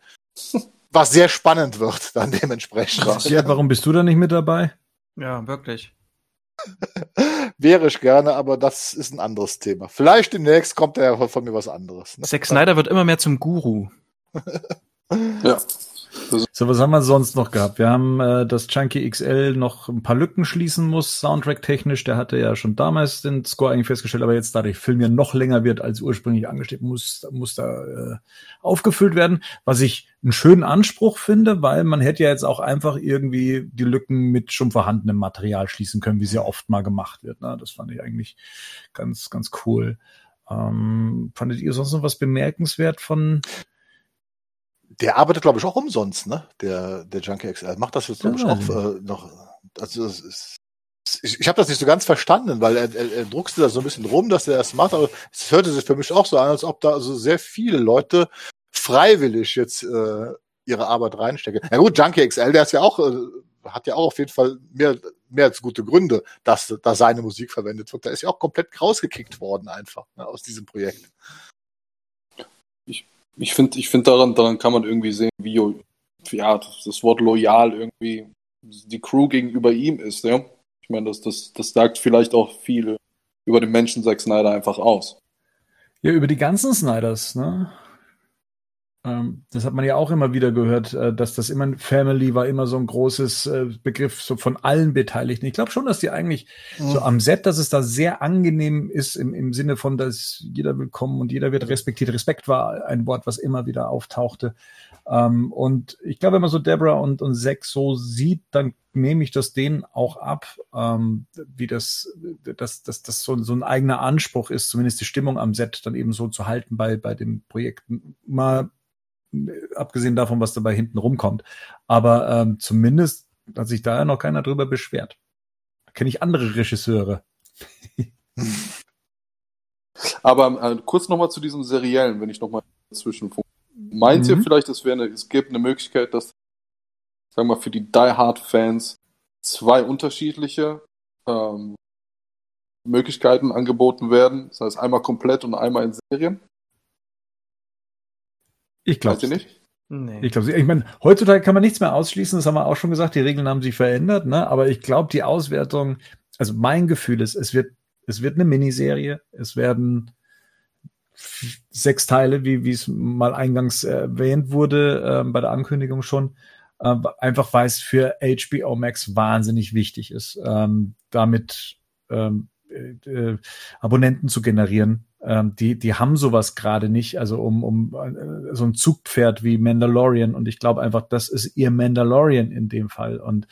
D: was sehr spannend wird dann dementsprechend.
A: Ja, warum bist du da nicht mit dabei?
C: Ja, wirklich. [LAUGHS]
D: Wäre ich gerne, aber das ist ein anderes Thema. Vielleicht demnächst kommt ja von mir was anderes.
C: Ne? Zack Snyder wird immer mehr zum Guru.
A: ja. So, was haben wir sonst noch gehabt? Wir haben äh, dass Chunky XL noch ein paar Lücken schließen muss, Soundtrack-technisch. Der hatte ja schon damals den Score eigentlich festgestellt, aber jetzt, da der Film ja noch länger wird als ursprünglich angestrebt, muss, muss da äh, aufgefüllt werden. Was ich einen schönen Anspruch finde, weil man hätte ja jetzt auch einfach irgendwie die Lücken mit schon vorhandenem Material schließen können, wie es ja oft mal gemacht wird. Ne? Das fand ich eigentlich ganz, ganz cool. Ähm, fandet ihr sonst noch was bemerkenswert von
D: der arbeitet, glaube ich, auch umsonst, ne? Der, der Junkie XL. Macht das jetzt, glaube ich, auch äh, noch. Also es ist, ich, ich habe das nicht so ganz verstanden, weil er, er, er druckste da so ein bisschen rum, dass er das macht, aber es hörte sich für mich auch so an, als ob da also sehr viele Leute freiwillig jetzt äh, ihre Arbeit reinstecken. Ja gut, Junkie XL, der ist ja auch, äh, hat ja auch auf jeden Fall mehr, mehr als gute Gründe, dass da seine Musik verwendet wird. Da ist ja auch komplett rausgekickt worden einfach ne, aus diesem Projekt.
E: Ich ich finde, ich finde daran, daran kann man irgendwie sehen, wie ja, das Wort loyal irgendwie die Crew gegenüber ihm ist, ja. Ich meine, das, das, das sagt vielleicht auch viel über den Menschen Zack Snyder einfach aus.
A: Ja, über die ganzen Snyders, ne? Ähm, das hat man ja auch immer wieder gehört, äh, dass das immer Family war immer so ein großes äh, Begriff so von allen Beteiligten. Ich glaube schon, dass die eigentlich mhm. so am Set, dass es da sehr angenehm ist im, im Sinne von, dass jeder willkommen und jeder wird respektiert. Respekt war ein Wort, was immer wieder auftauchte. Ähm, und ich glaube, wenn man so Deborah und, und Zack so sieht, dann nehme ich das denen auch ab, ähm, wie das, dass das, das so, so ein eigener Anspruch ist, zumindest die Stimmung am Set dann eben so zu halten bei, bei dem Projekt. Mal abgesehen davon, was dabei hinten rumkommt. Aber ähm, zumindest hat sich da ja noch keiner drüber beschwert. Da kenne ich andere Regisseure. [LAUGHS]
E: Aber äh, kurz nochmal zu diesem Seriellen, wenn ich nochmal zwischenfunke. Meint mhm. ihr vielleicht, es, wäre eine, es gibt eine Möglichkeit, dass, sagen wir mal, für die Die Hard Fans zwei unterschiedliche ähm, Möglichkeiten angeboten werden? Das heißt, einmal komplett und einmal in Serien?
A: Ich glaube nicht. Nee. Ich glaube, ich meine, heutzutage kann man nichts mehr ausschließen, das haben wir auch schon gesagt, die Regeln haben sich verändert, ne? Aber ich glaube, die Auswertung, also mein Gefühl ist, es wird, es wird eine Miniserie, es werden sechs Teile, wie wie es mal eingangs erwähnt wurde, äh, bei der Ankündigung schon, äh, einfach weil es für HBO Max wahnsinnig wichtig ist, ähm, damit ähm, äh, Abonnenten zu generieren ähm, die, die haben sowas gerade nicht, also um, um äh, so ein Zugpferd wie Mandalorian. Und ich glaube einfach, das ist ihr Mandalorian in dem Fall. Und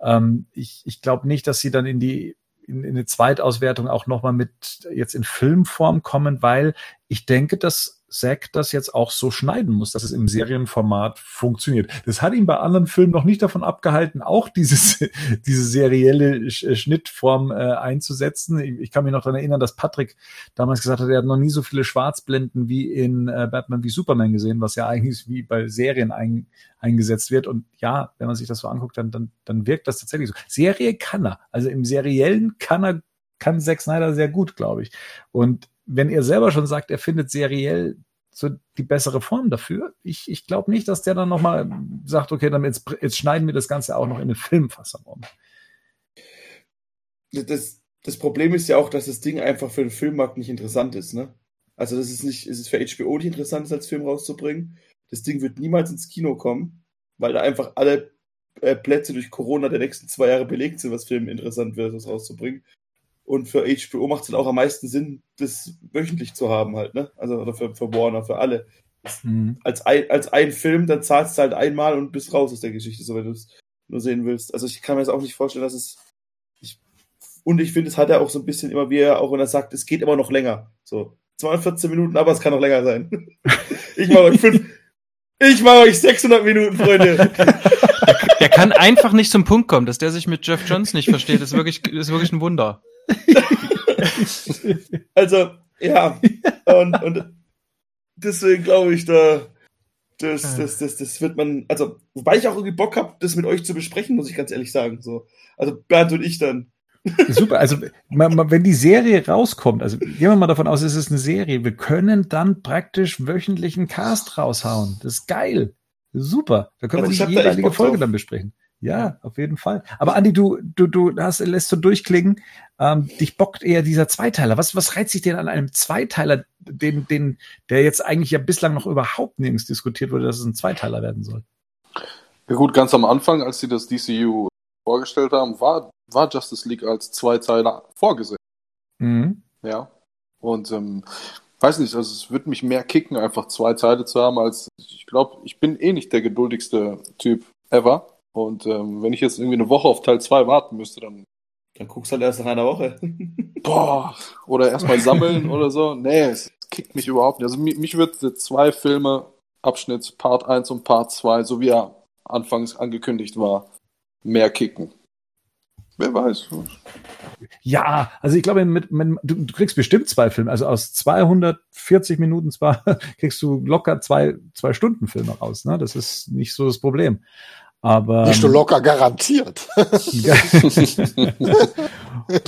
A: ähm, ich, ich glaube nicht, dass sie dann in die in, in eine Zweitauswertung auch nochmal mit jetzt in Filmform kommen, weil ich denke, dass Zack das jetzt auch so schneiden muss, dass es im Serienformat funktioniert. Das hat ihn bei anderen Filmen noch nicht davon abgehalten, auch dieses, [LAUGHS] diese serielle äh, Schnittform äh, einzusetzen. Ich, kann mich noch daran erinnern, dass Patrick damals gesagt hat, er hat noch nie so viele Schwarzblenden wie in äh, Batman wie Superman gesehen, was ja eigentlich wie bei Serien ein, eingesetzt wird. Und ja, wenn man sich das so anguckt, dann, dann, dann wirkt das tatsächlich so. Serie kann er. Also im Seriellen kann er, kann Zack Snyder sehr gut, glaube ich. Und wenn er selber schon sagt, er findet seriell so die bessere Form dafür. Ich, ich glaube nicht, dass der dann nochmal sagt, okay, dann jetzt, jetzt schneiden wir das Ganze auch noch in eine Filmfassung um.
B: Das, das Problem ist ja auch, dass das Ding einfach für den Filmmarkt nicht interessant ist, ne? Also das ist nicht, es ist für HBO nicht interessant, es als Film rauszubringen. Das Ding wird niemals ins Kino kommen, weil da einfach alle äh, Plätze durch Corona der nächsten zwei Jahre belegt sind, was Filmen interessant wird, das rauszubringen. Und für HBO macht es dann auch am meisten Sinn, das wöchentlich zu haben halt, ne? Also oder für, für Warner, für alle. Das, mhm. als, ein, als ein Film, dann zahlst du halt einmal und bist raus aus der Geschichte, so wenn du es nur sehen willst. Also ich kann mir jetzt auch nicht vorstellen, dass es. Ich, und ich finde, es hat er auch so ein bisschen immer, wie er auch, wenn er sagt, es geht immer noch länger. So, 214 Minuten, aber es kann noch länger sein. [LAUGHS] ich mache euch fünf. Ich mache euch 600 Minuten, Freunde.
C: Der kann einfach nicht zum Punkt kommen, dass der sich mit Jeff Jones nicht versteht. Das ist wirklich, das ist wirklich ein Wunder.
B: Also, ja. Und, und deswegen glaube ich, da, das, das, das, das wird man, also, wobei ich auch irgendwie Bock habe, das mit euch zu besprechen, muss ich ganz ehrlich sagen. So. Also Bernd und ich dann.
A: Super, also wenn die Serie rauskommt, also gehen wir mal davon aus, es ist eine Serie, wir können dann praktisch wöchentlichen Cast raushauen. Das ist geil. Super. Da können also wir die jeweilige Folge drauf. dann besprechen. Ja, auf jeden Fall. Aber Andi, du, du, du hast, lässt so durchklingen, ähm, dich bockt eher dieser Zweiteiler. Was, was reizt sich denn an einem Zweiteiler, den, den, der jetzt eigentlich ja bislang noch überhaupt nirgends diskutiert wurde, dass es ein Zweiteiler werden soll?
E: Ja gut, ganz am Anfang, als sie das DCU vorgestellt haben, war, war Justice League als Zweiteiler vorgesehen. Mhm. Ja. Und ähm, weiß nicht, also es würde mich mehr kicken, einfach zwei Teile zu haben, als ich glaube, ich bin eh nicht der geduldigste Typ ever. Und ähm, wenn ich jetzt irgendwie eine Woche auf Teil 2 warten müsste, dann.
B: Dann guckst du halt erst nach einer Woche. [LAUGHS]
E: Boah, oder erstmal sammeln oder so. Nee, es kickt mich überhaupt nicht. Also mich, mich würde zwei Filme, Abschnitt Part 1 und Part 2, so wie er anfangs angekündigt war, mehr kicken. Wer weiß.
A: Ja, also ich glaube, mit, mit, du, du, kriegst bestimmt zwei Filme. Also aus 240 Minuten zwar [LAUGHS] kriegst du locker zwei, zwei Stunden Filme raus. Ne? Das ist nicht so das Problem. Aber,
D: Nicht so locker garantiert. [LAUGHS]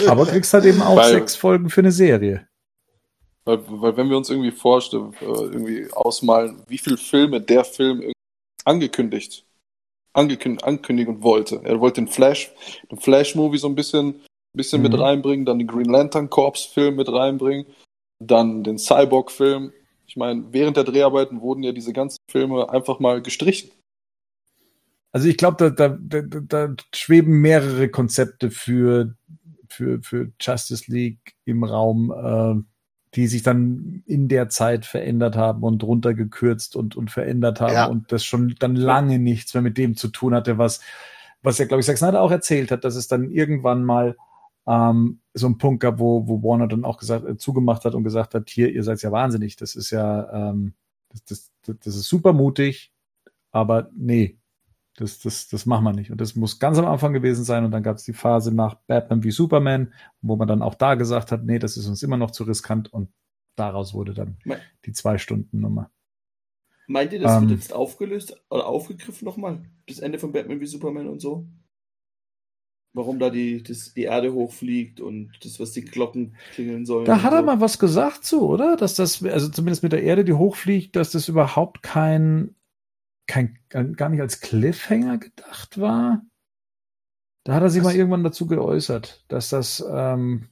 A: aber kriegst halt eben auch weil, sechs Folgen für eine Serie.
E: Weil, weil wenn wir uns irgendwie vorstellen, äh, irgendwie ausmalen, wie viele Filme der Film angekündigt, angekündigt, ankündigen wollte. Er wollte den Flash, den Flash-Movie so ein bisschen, bisschen mhm. mit reinbringen, dann den Green Lantern Corps-Film mit reinbringen, dann den Cyborg-Film. Ich meine, während der Dreharbeiten wurden ja diese ganzen Filme einfach mal gestrichen.
A: Also ich glaube, da, da, da, da schweben mehrere Konzepte für, für, für Justice League im Raum, äh, die sich dann in der Zeit verändert haben und runtergekürzt und, und verändert haben ja. und das schon dann lange nichts mehr mit dem zu tun hatte, was, was ja, glaube ich, Zack Snyder auch erzählt hat, dass es dann irgendwann mal ähm, so ein Punkt gab, wo, wo Warner dann auch gesagt, äh, zugemacht hat und gesagt hat, hier, ihr seid ja wahnsinnig, das ist ja, ähm, das, das, das ist super mutig, aber nee, das, das, das machen wir nicht. Und das muss ganz am Anfang gewesen sein. Und dann gab es die Phase nach Batman wie Superman, wo man dann auch da gesagt hat, nee, das ist uns immer noch zu riskant. Und daraus wurde dann Me die Zwei-Stunden-Nummer.
B: Meint ihr, das ähm, wird jetzt aufgelöst oder aufgegriffen nochmal? Das Ende von Batman wie Superman und so? Warum da die, das, die Erde hochfliegt und das, was die Glocken klingeln sollen.
A: Da hat er
B: so.
A: mal was gesagt zu, oder? Dass das, also zumindest mit der Erde, die hochfliegt, dass das überhaupt kein kein, gar nicht als Cliffhanger gedacht war. Da hat er sich Was? mal irgendwann dazu geäußert, dass das, ähm,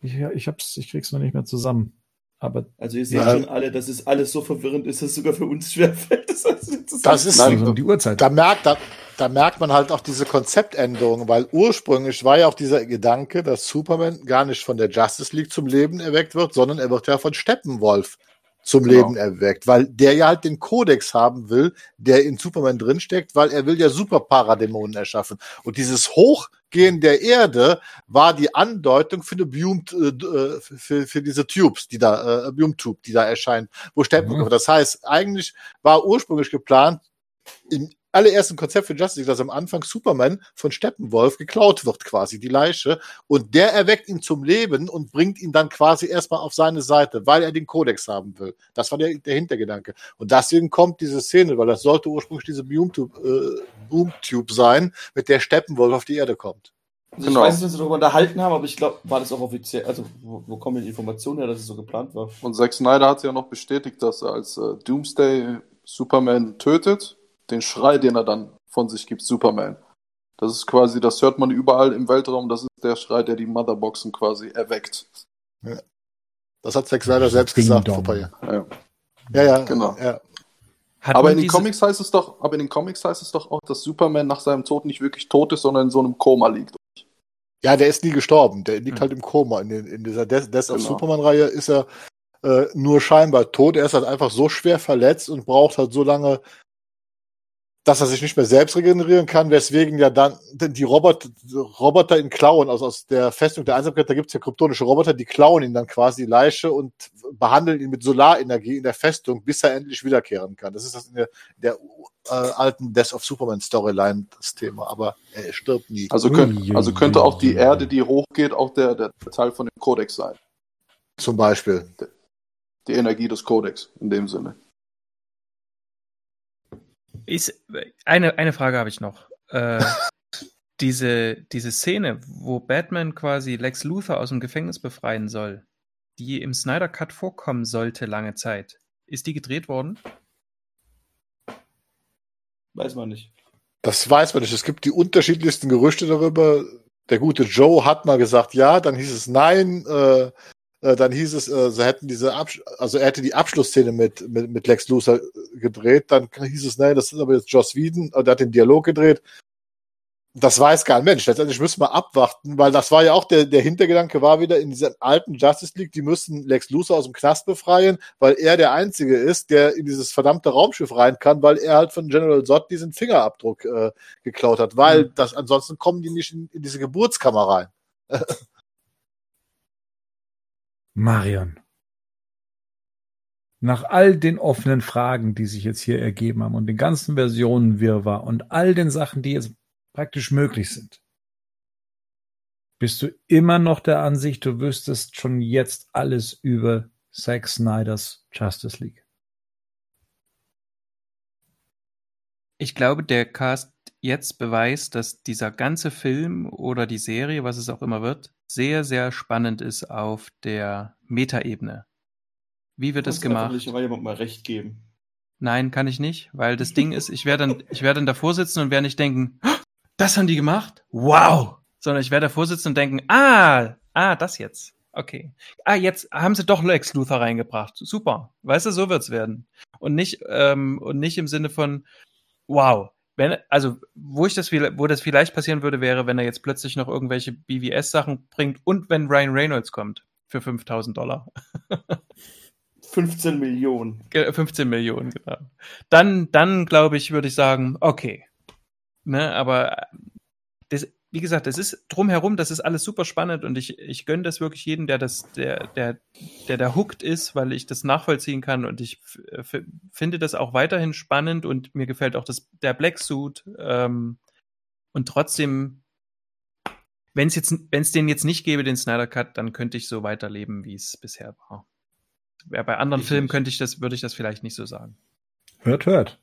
A: ich, ich hab's, ich krieg's noch nicht mehr zusammen. Aber
B: also ihr seht ja, schon alle, dass es alles so verwirrend ist, dass es sogar für uns schwerfällt. [LAUGHS] Das,
D: das, das ist nein, also die Uhrzeit. Da merkt, da, da merkt man halt auch diese Konzeptänderung, weil ursprünglich war ja auch dieser Gedanke, dass Superman gar nicht von der Justice League zum Leben erweckt wird, sondern er wird ja von Steppenwolf zum genau. Leben erweckt, weil der ja halt den Kodex haben will, der in Superman drinsteckt, weil er will ja super Paradämonen erschaffen. Und dieses Hochgehen der Erde war die Andeutung für eine Bium, äh, für, für diese Tubes, die da, äh, Bium-Tube, die da erscheint, wo Stempel. Mhm. Das heißt, eigentlich war ursprünglich geplant, im allerersten Konzept für Justice League, dass am Anfang Superman von Steppenwolf geklaut wird, quasi die Leiche. Und der erweckt ihn zum Leben und bringt ihn dann quasi erstmal auf seine Seite, weil er den Kodex haben will. Das war der, der Hintergedanke. Und deswegen kommt diese Szene, weil das sollte ursprünglich diese Boomtube, äh, Boomtube sein, mit der Steppenwolf auf die Erde kommt.
B: Also
E: Genau.
B: Ich weiß nicht, wenn sie darüber unterhalten haben, aber ich glaube, war das auch offiziell. Also, wo, wo kommen die Informationen her, dass es so geplant war?
E: Und Zack Snyder hat ja noch bestätigt, dass er als äh, Doomsday Superman tötet, den Schrei, den er dann von sich gibt, Superman. Das ist quasi, das hört man überall im Weltraum, das ist der Schrei, der die Motherboxen quasi erweckt.
D: Das hat Zack Snyder selbst
A: Ding
D: gesagt vor ein paar Jahren.
E: Ja.
D: Ja, ja,
E: Genau.
D: Ja.
C: Hat
E: aber in den Comics heißt es doch, aber in den Comics heißt es doch auch, dass Superman nach seinem Tod nicht wirklich tot ist, sondern in so einem Koma liegt.
D: ja, der ist nie gestorben. Der liegt
C: Hm.
D: halt im Koma. In, den, in dieser Death, Death of
E: Genau.
D: Superman-Reihe ist er äh, nur scheinbar tot. Er ist halt einfach so schwer verletzt und braucht halt so lange, dass er sich nicht mehr selbst regenerieren kann, weswegen ja dann denn die Roboter, Roboter ihn klauen, also aus der Festung der Einsamkeit, da gibt's ja kryptonische Roboter, die klauen ihn dann quasi die Leiche und behandeln ihn mit Solarenergie in der Festung, bis er endlich wiederkehren kann. Das ist das in der, der äh, alten Death of Superman Storyline das Thema, aber er stirbt nie.
E: Also, könnt, also könnte auch die. Erde, die hochgeht, auch der, der Teil von dem Kodex sein.
D: Zum Beispiel.
E: Die Energie des Kodex, in dem Sinne.
C: Ist, eine, eine Frage habe ich noch. Äh, [LAUGHS] diese, diese Szene, wo Batman quasi Lex Luthor aus dem Gefängnis befreien soll, die im Snyder Cut vorkommen sollte lange Zeit, ist die gedreht worden?
B: Weiß man nicht.
D: Das weiß man nicht. Es gibt die unterschiedlichsten Gerüchte darüber. Der gute Joe hat mal gesagt, ja, dann hieß es nein, äh, äh, dann hieß es, äh, sie hätten diese Absch also er hätte die Abschlussszene mit, mit, mit Lex Luthor gedreht, dann hieß es, nein, das ist aber jetzt Joss Whedon, äh, der hat den Dialog gedreht. Das weiß kein Mensch. Letztendlich müssen wir abwarten, weil das war ja auch der, der Hintergedanke war wieder in dieser alten Justice League, die müssen Lex Luthor aus dem Knast befreien, weil er der Einzige ist, der in dieses verdammte Raumschiff rein kann, weil er halt von General Zod diesen Fingerabdruck äh, geklaut hat, weil
C: Mhm.
D: das ansonsten kommen die nicht in, in diese Geburtskammer rein. [LAUGHS]
A: Marion. Nach all den offenen Fragen, die sich jetzt hier ergeben haben und den ganzen Versionen Wirrwarr und all den Sachen, die jetzt praktisch möglich sind, bist du immer noch der Ansicht, du wüsstest schon jetzt alles über Zack Snyders Justice League.
C: Ich glaube, der Cast jetzt beweist, dass dieser ganze Film oder die Serie, was es auch immer wird, sehr, sehr spannend ist auf der Metaebene. Wie wird das gemacht?
B: nicht mal jemand mal recht geben.
C: Nein, kann ich nicht, weil das Ding ist, ich werde dann, ich werde dann davor sitzen und werde nicht denken, "Oh, das haben die gemacht? Wow! Sondern ich werde davor sitzen und denken, ah, ah, das jetzt. Okay. Ah, jetzt haben sie doch Lex Luthor reingebracht. Super. Weißt du, so wird's werden. Und nicht, ähm, und nicht im Sinne von, wow. Wenn, also, wo ich das, wo das vielleicht passieren würde, wäre, wenn er jetzt plötzlich noch irgendwelche BWS-Sachen bringt und wenn Ryan Reynolds kommt für 5000 Dollar.
B: 15 Millionen.
C: Ge- 15 Millionen, genau. Dann, dann glaube ich, würde ich sagen, okay. Ne, aber wie gesagt, das ist drumherum, das ist alles super spannend und ich, ich gönne das wirklich jedem, der das, der, der, der da hooked ist, weil ich das nachvollziehen kann und ich f- finde das auch weiterhin spannend und mir gefällt auch das, der Black Suit ähm, und trotzdem, wenn es jetzt, wenn es den jetzt nicht gäbe, den Snyder Cut, dann könnte ich so weiterleben, wie es bisher war. Ja, bei anderen
B: Ich
C: Filmen könnte ich das, würde ich das vielleicht nicht so sagen.
A: Hört, hört.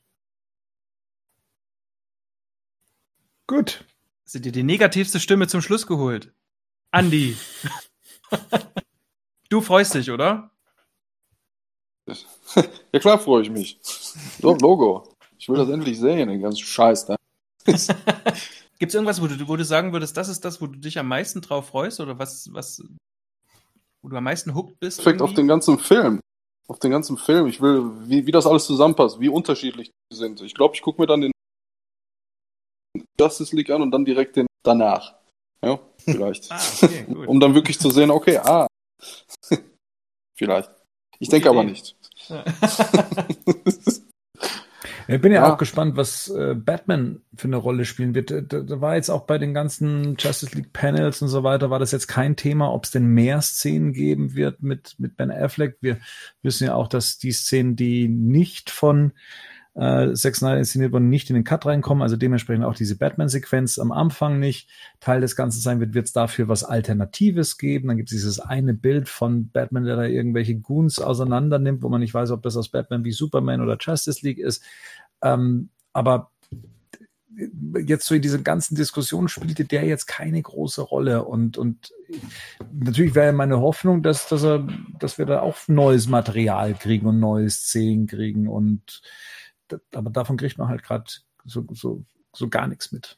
A: Gut.
C: Du dir die negativste Stimme zum Schluss geholt? Andi. [LAUGHS] du freust dich, oder? [LAUGHS]
E: Ja klar freue ich mich. So, Logo. Ich will das endlich sehen, den ganzen Scheiß da. [LAUGHS]
C: Gibt es irgendwas, wo du, wo du sagen würdest, das ist das, wo du dich am meisten drauf freust oder was, was, wo du am meisten hooked bist?
E: Perfekt auf den ganzen Film. Auf den ganzen Film. Ich will, wie, wie das alles zusammenpasst, wie unterschiedlich die sind. Ich glaube, ich gucke mir dann den Justice League an und dann direkt den danach. Ja, vielleicht. [LAUGHS]
C: Ah, okay, gut.
E: um dann wirklich zu sehen, okay, ah. [LAUGHS] vielleicht. Ich denke aber nicht. [LAUGHS]
A: Ich bin ja,
E: Ja.
A: auch gespannt, was äh, Batman für eine Rolle spielen wird. Da, da da war jetzt auch bei den ganzen Justice League Panels und so weiter, war das jetzt kein Thema, ob es denn mehr Szenen geben wird mit, mit Ben Affleck. Wir wissen ja auch, dass die Szenen, die nicht von äh, Zack Snyder inszeniert wurden, nicht in den Cut reinkommen. Also dementsprechend auch diese Batman-Sequenz am Anfang nicht Teil des Ganzen sein wird, wird es dafür was Alternatives geben. Dann gibt es dieses eine Bild von Batman, der da irgendwelche Goons auseinander nimmt, wo man nicht weiß, ob das aus Batman wie Superman oder Justice League ist. Ähm, aber jetzt so in dieser ganzen Diskussion spielte der jetzt keine große Rolle und, und natürlich wäre meine Hoffnung, dass, dass er, dass wir da auch neues Material kriegen und neue Szenen kriegen und, aber davon kriegt man halt gerade so, so, so gar nichts mit.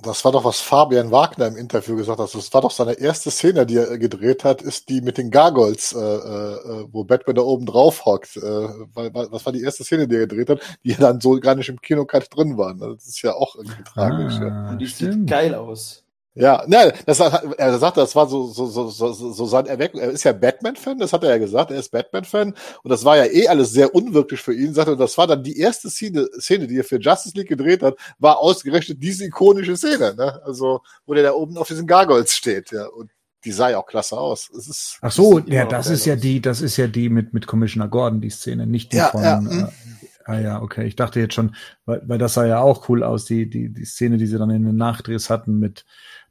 D: Das war doch, was Fabian Wagner im Interview gesagt hat. Das war doch seine erste Szene, die er gedreht hat, ist die mit den Gargoyles, äh, äh, wo Batman da oben drauf hockt. Äh, was war die erste Szene, die er gedreht hat, die dann so gar nicht im Kinocut drin waren. Das ist ja auch irgendwie tragisch. Ah,
B: ja. Und die stimmt. sieht geil aus.
D: Ja, ne, das hat, er sagte, das war so, so, so, so, so sein Erweckung. Er ist ja Batman-Fan, das hat er ja gesagt, er ist Batman-Fan. Und das war ja eh alles sehr unwirklich für ihn. Sagte, das war dann die erste Szene, Szene, die er für Justice League gedreht hat, war ausgerechnet diese ikonische Szene, ne? Also, wo der da oben auf diesen Gargoyles steht, ja. Und die sah ja auch klasse aus. Es ist,
A: Ach so, ja, das ist ja die, das ist ja die mit, mit Commissioner Gordon, die Szene, nicht die ja, von, ja. Äh, Ah ja, okay. Ich dachte jetzt schon, weil, weil das sah ja auch cool aus, die, die, die Szene, die sie dann in den Nachdrehs hatten mit,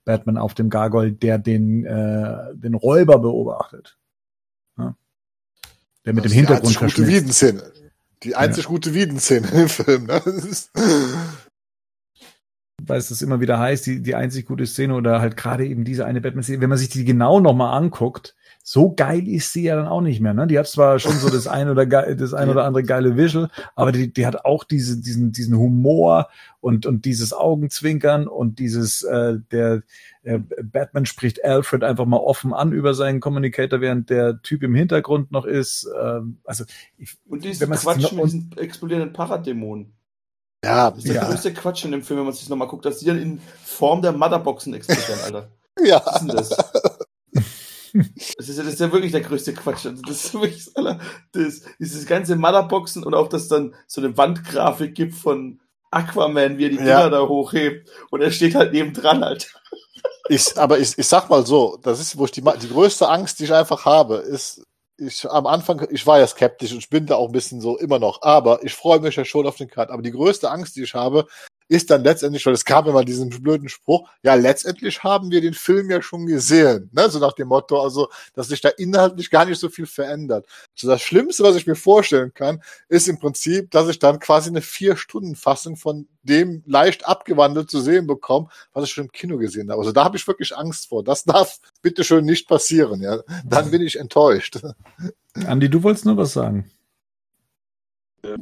A: Batman auf dem Gargoyle, der den, äh, den Räuber beobachtet. Ja? Der mit das dem Hintergrund
D: die gute Wiedenszene. Die einzig ja. gute Wiedenszene im Film. Ne?
A: Weil es das immer wieder heißt, die, die einzig gute Szene oder halt gerade eben diese eine Batman-Szene, wenn man sich die genau nochmal anguckt, so geil ist sie ja dann auch nicht mehr. Ne? Die hat zwar schon so das ein oder das ein [LAUGHS] oder andere geile Visual, aber die, die hat auch diese, diesen, diesen Humor und, und dieses Augenzwinkern und dieses, äh, der äh, Batman spricht Alfred einfach mal offen an über seinen Communicator, während der Typ im Hintergrund noch ist. Ähm, also ich,
B: und diesen Quatsch mit diesen explodierenden Paradämonen.
D: Ja,
B: das ist der
D: ja.
B: größte Quatsch in dem Film, wenn man sich nochmal guckt, dass die dann in Form der Motherboxen explodieren, Alter. [LAUGHS]
D: ja. Was ist denn das?
B: Das ist, ja, das ist ja wirklich der größte Quatsch. Also das ist wirklich das, aller, das, dieses ganze Motherboxen und auch, dass dann so eine Wandgrafik gibt von Aquaman, wie er die Dinger ja. da hochhebt und er steht halt nebendran halt.
D: Ich, aber ich, ich sag mal so, das ist, wo ich die, die größte Angst, die ich einfach habe, ist, ich am Anfang, ich war ja skeptisch und ich bin da auch ein bisschen so immer noch, aber ich freue mich ja schon auf den Cut. Aber die größte Angst, die ich habe, ist dann letztendlich, weil es kam immer diesen blöden Spruch, ja, letztendlich haben wir den Film ja schon gesehen, ne? so nach dem Motto, also, dass sich da inhaltlich gar nicht so viel verändert. So das Schlimmste, was ich mir vorstellen kann, ist im Prinzip, dass ich dann quasi eine Vier-Stunden-Fassung von dem leicht abgewandelt zu sehen bekomme, was ich schon im Kino gesehen habe. Also da habe ich wirklich Angst vor. Das darf bitte schön nicht passieren, ja. Dann bin ich enttäuscht.
A: Andi, du wolltest nur was sagen.
E: Äh,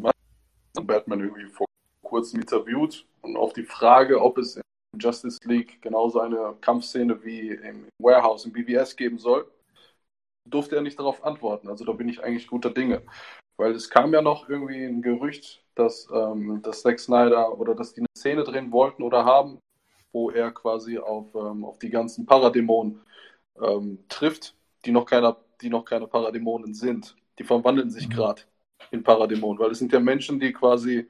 E: Batman irgendwie vor kurzem interviewt und auf die Frage, ob es in Justice League genauso eine Kampfszene wie im Warehouse im BBS geben soll, durfte er nicht darauf antworten. Also da bin ich eigentlich guter Dinge. Weil es kam ja noch irgendwie ein Gerücht, dass, ähm, dass Zack Snyder oder dass die eine Szene drehen wollten oder haben, wo er quasi auf, ähm, auf die ganzen Paradämonen ähm, trifft, die noch, keiner, die noch keine Paradämonen sind. Die verwandeln sich mhm. gerade in Paradämonen, weil es sind ja Menschen, die quasi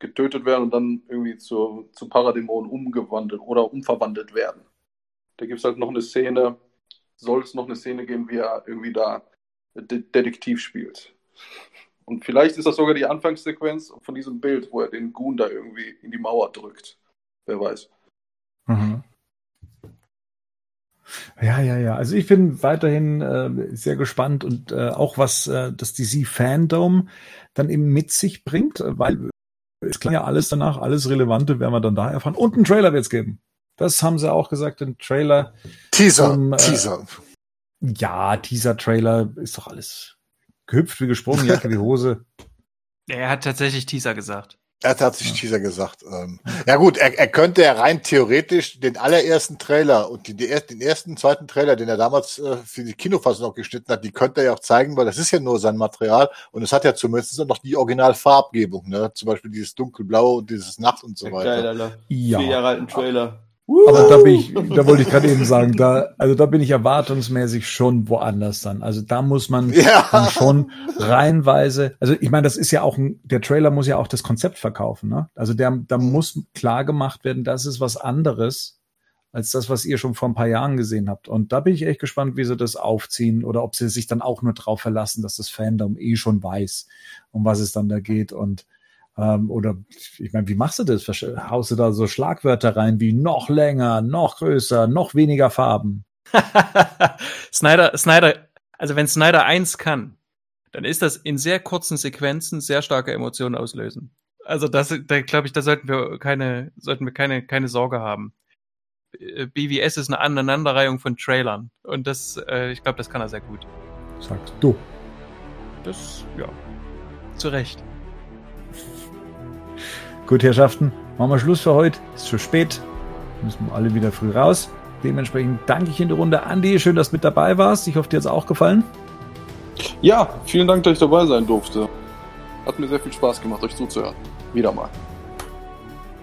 E: getötet werden und dann irgendwie zu, zu Paradämonen umgewandelt oder umverwandelt werden. Da gibt es halt noch eine Szene, soll es noch eine Szene geben, wie er irgendwie da De Detektiv spielt. Und vielleicht ist das sogar die Anfangssequenz von diesem Bild, wo er den Goon da irgendwie in die Mauer drückt. Wer weiß.
A: Mhm. Ja, ja, ja. Also ich bin weiterhin äh, sehr gespannt und äh, auch was äh, das DC-Fandom dann eben mit sich bringt, weil es klang ja alles danach, alles Relevante werden wir dann da erfahren. Und einen Trailer wird es geben. Das haben sie auch gesagt, den Trailer.
D: Teaser, zum, äh, Teaser.
A: Ja, Teaser-Trailer ist doch alles gehüpft wie gesprungen, Jacke wie Hose. [LAUGHS]
C: Er hat tatsächlich Teaser gesagt.
D: Er hat ja. Teaser gesagt. Ähm, ja gut, er, er könnte ja rein theoretisch den allerersten Trailer und die, die, den ersten, zweiten Trailer, den er damals äh, für die Kinofassung noch geschnitten hat, die könnte er ja auch zeigen, weil das ist ja nur sein Material und es hat ja zumindest noch die Originalfarbgebung, ne? Zum Beispiel dieses dunkelblau und dieses Nacht und so ja, weiter. Geil,
B: Alter. Ja. Vier Jahre alten Trailer.
A: Aber da bin ich, da wollte ich gerade eben sagen, da, also da bin ich erwartungsmäßig schon woanders dann. Also da muss man ja. schon reinweise, also ich meine, das ist ja auch ein, der Trailer muss ja auch das Konzept verkaufen, ne? Also der, da mhm. muss klar gemacht werden, das ist was anderes als das, was ihr schon vor ein paar Jahren gesehen habt. Und da bin ich echt gespannt, wie sie das aufziehen oder ob sie sich dann auch nur drauf verlassen, dass das Fandom eh schon weiß, um was es dann da geht und ähm, oder ich meine, wie machst du das? Haust du da so Schlagwörter rein wie noch länger, noch größer, noch weniger Farben? [LAUGHS]
C: Snyder, Snyder, also wenn Snyder eins kann, dann ist das in sehr kurzen Sequenzen sehr starke Emotionen auslösen. Also das, da glaube ich, da sollten wir keine, sollten wir keine, keine Sorge haben. Äh, BVS ist eine Aneinanderreihung von Trailern und das, äh, ich glaube, das kann er sehr gut.
A: Sagst du.
C: Das, ja, zu Recht.
A: Gut, Herrschaften, machen wir Schluss für heute. Ist schon spät. Müssen wir alle wieder früh raus. Dementsprechend danke ich in die Runde. Andi, schön, dass du mit dabei warst. Ich hoffe, dir hat es auch gefallen.
E: Ja, vielen Dank, dass ich dabei sein durfte. Hat mir sehr viel Spaß gemacht, euch zuzuhören. Wieder mal.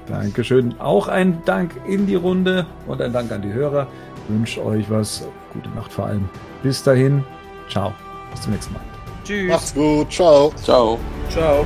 A: Dankeschön. Auch ein Dank in die Runde und ein Dank an die Hörer. Wünsche euch was. Gute Nacht vor allem. Bis dahin. Ciao. Bis zum nächsten Mal.
C: Tschüss.
D: Macht's gut. Ciao.
E: Ciao.
B: Ciao.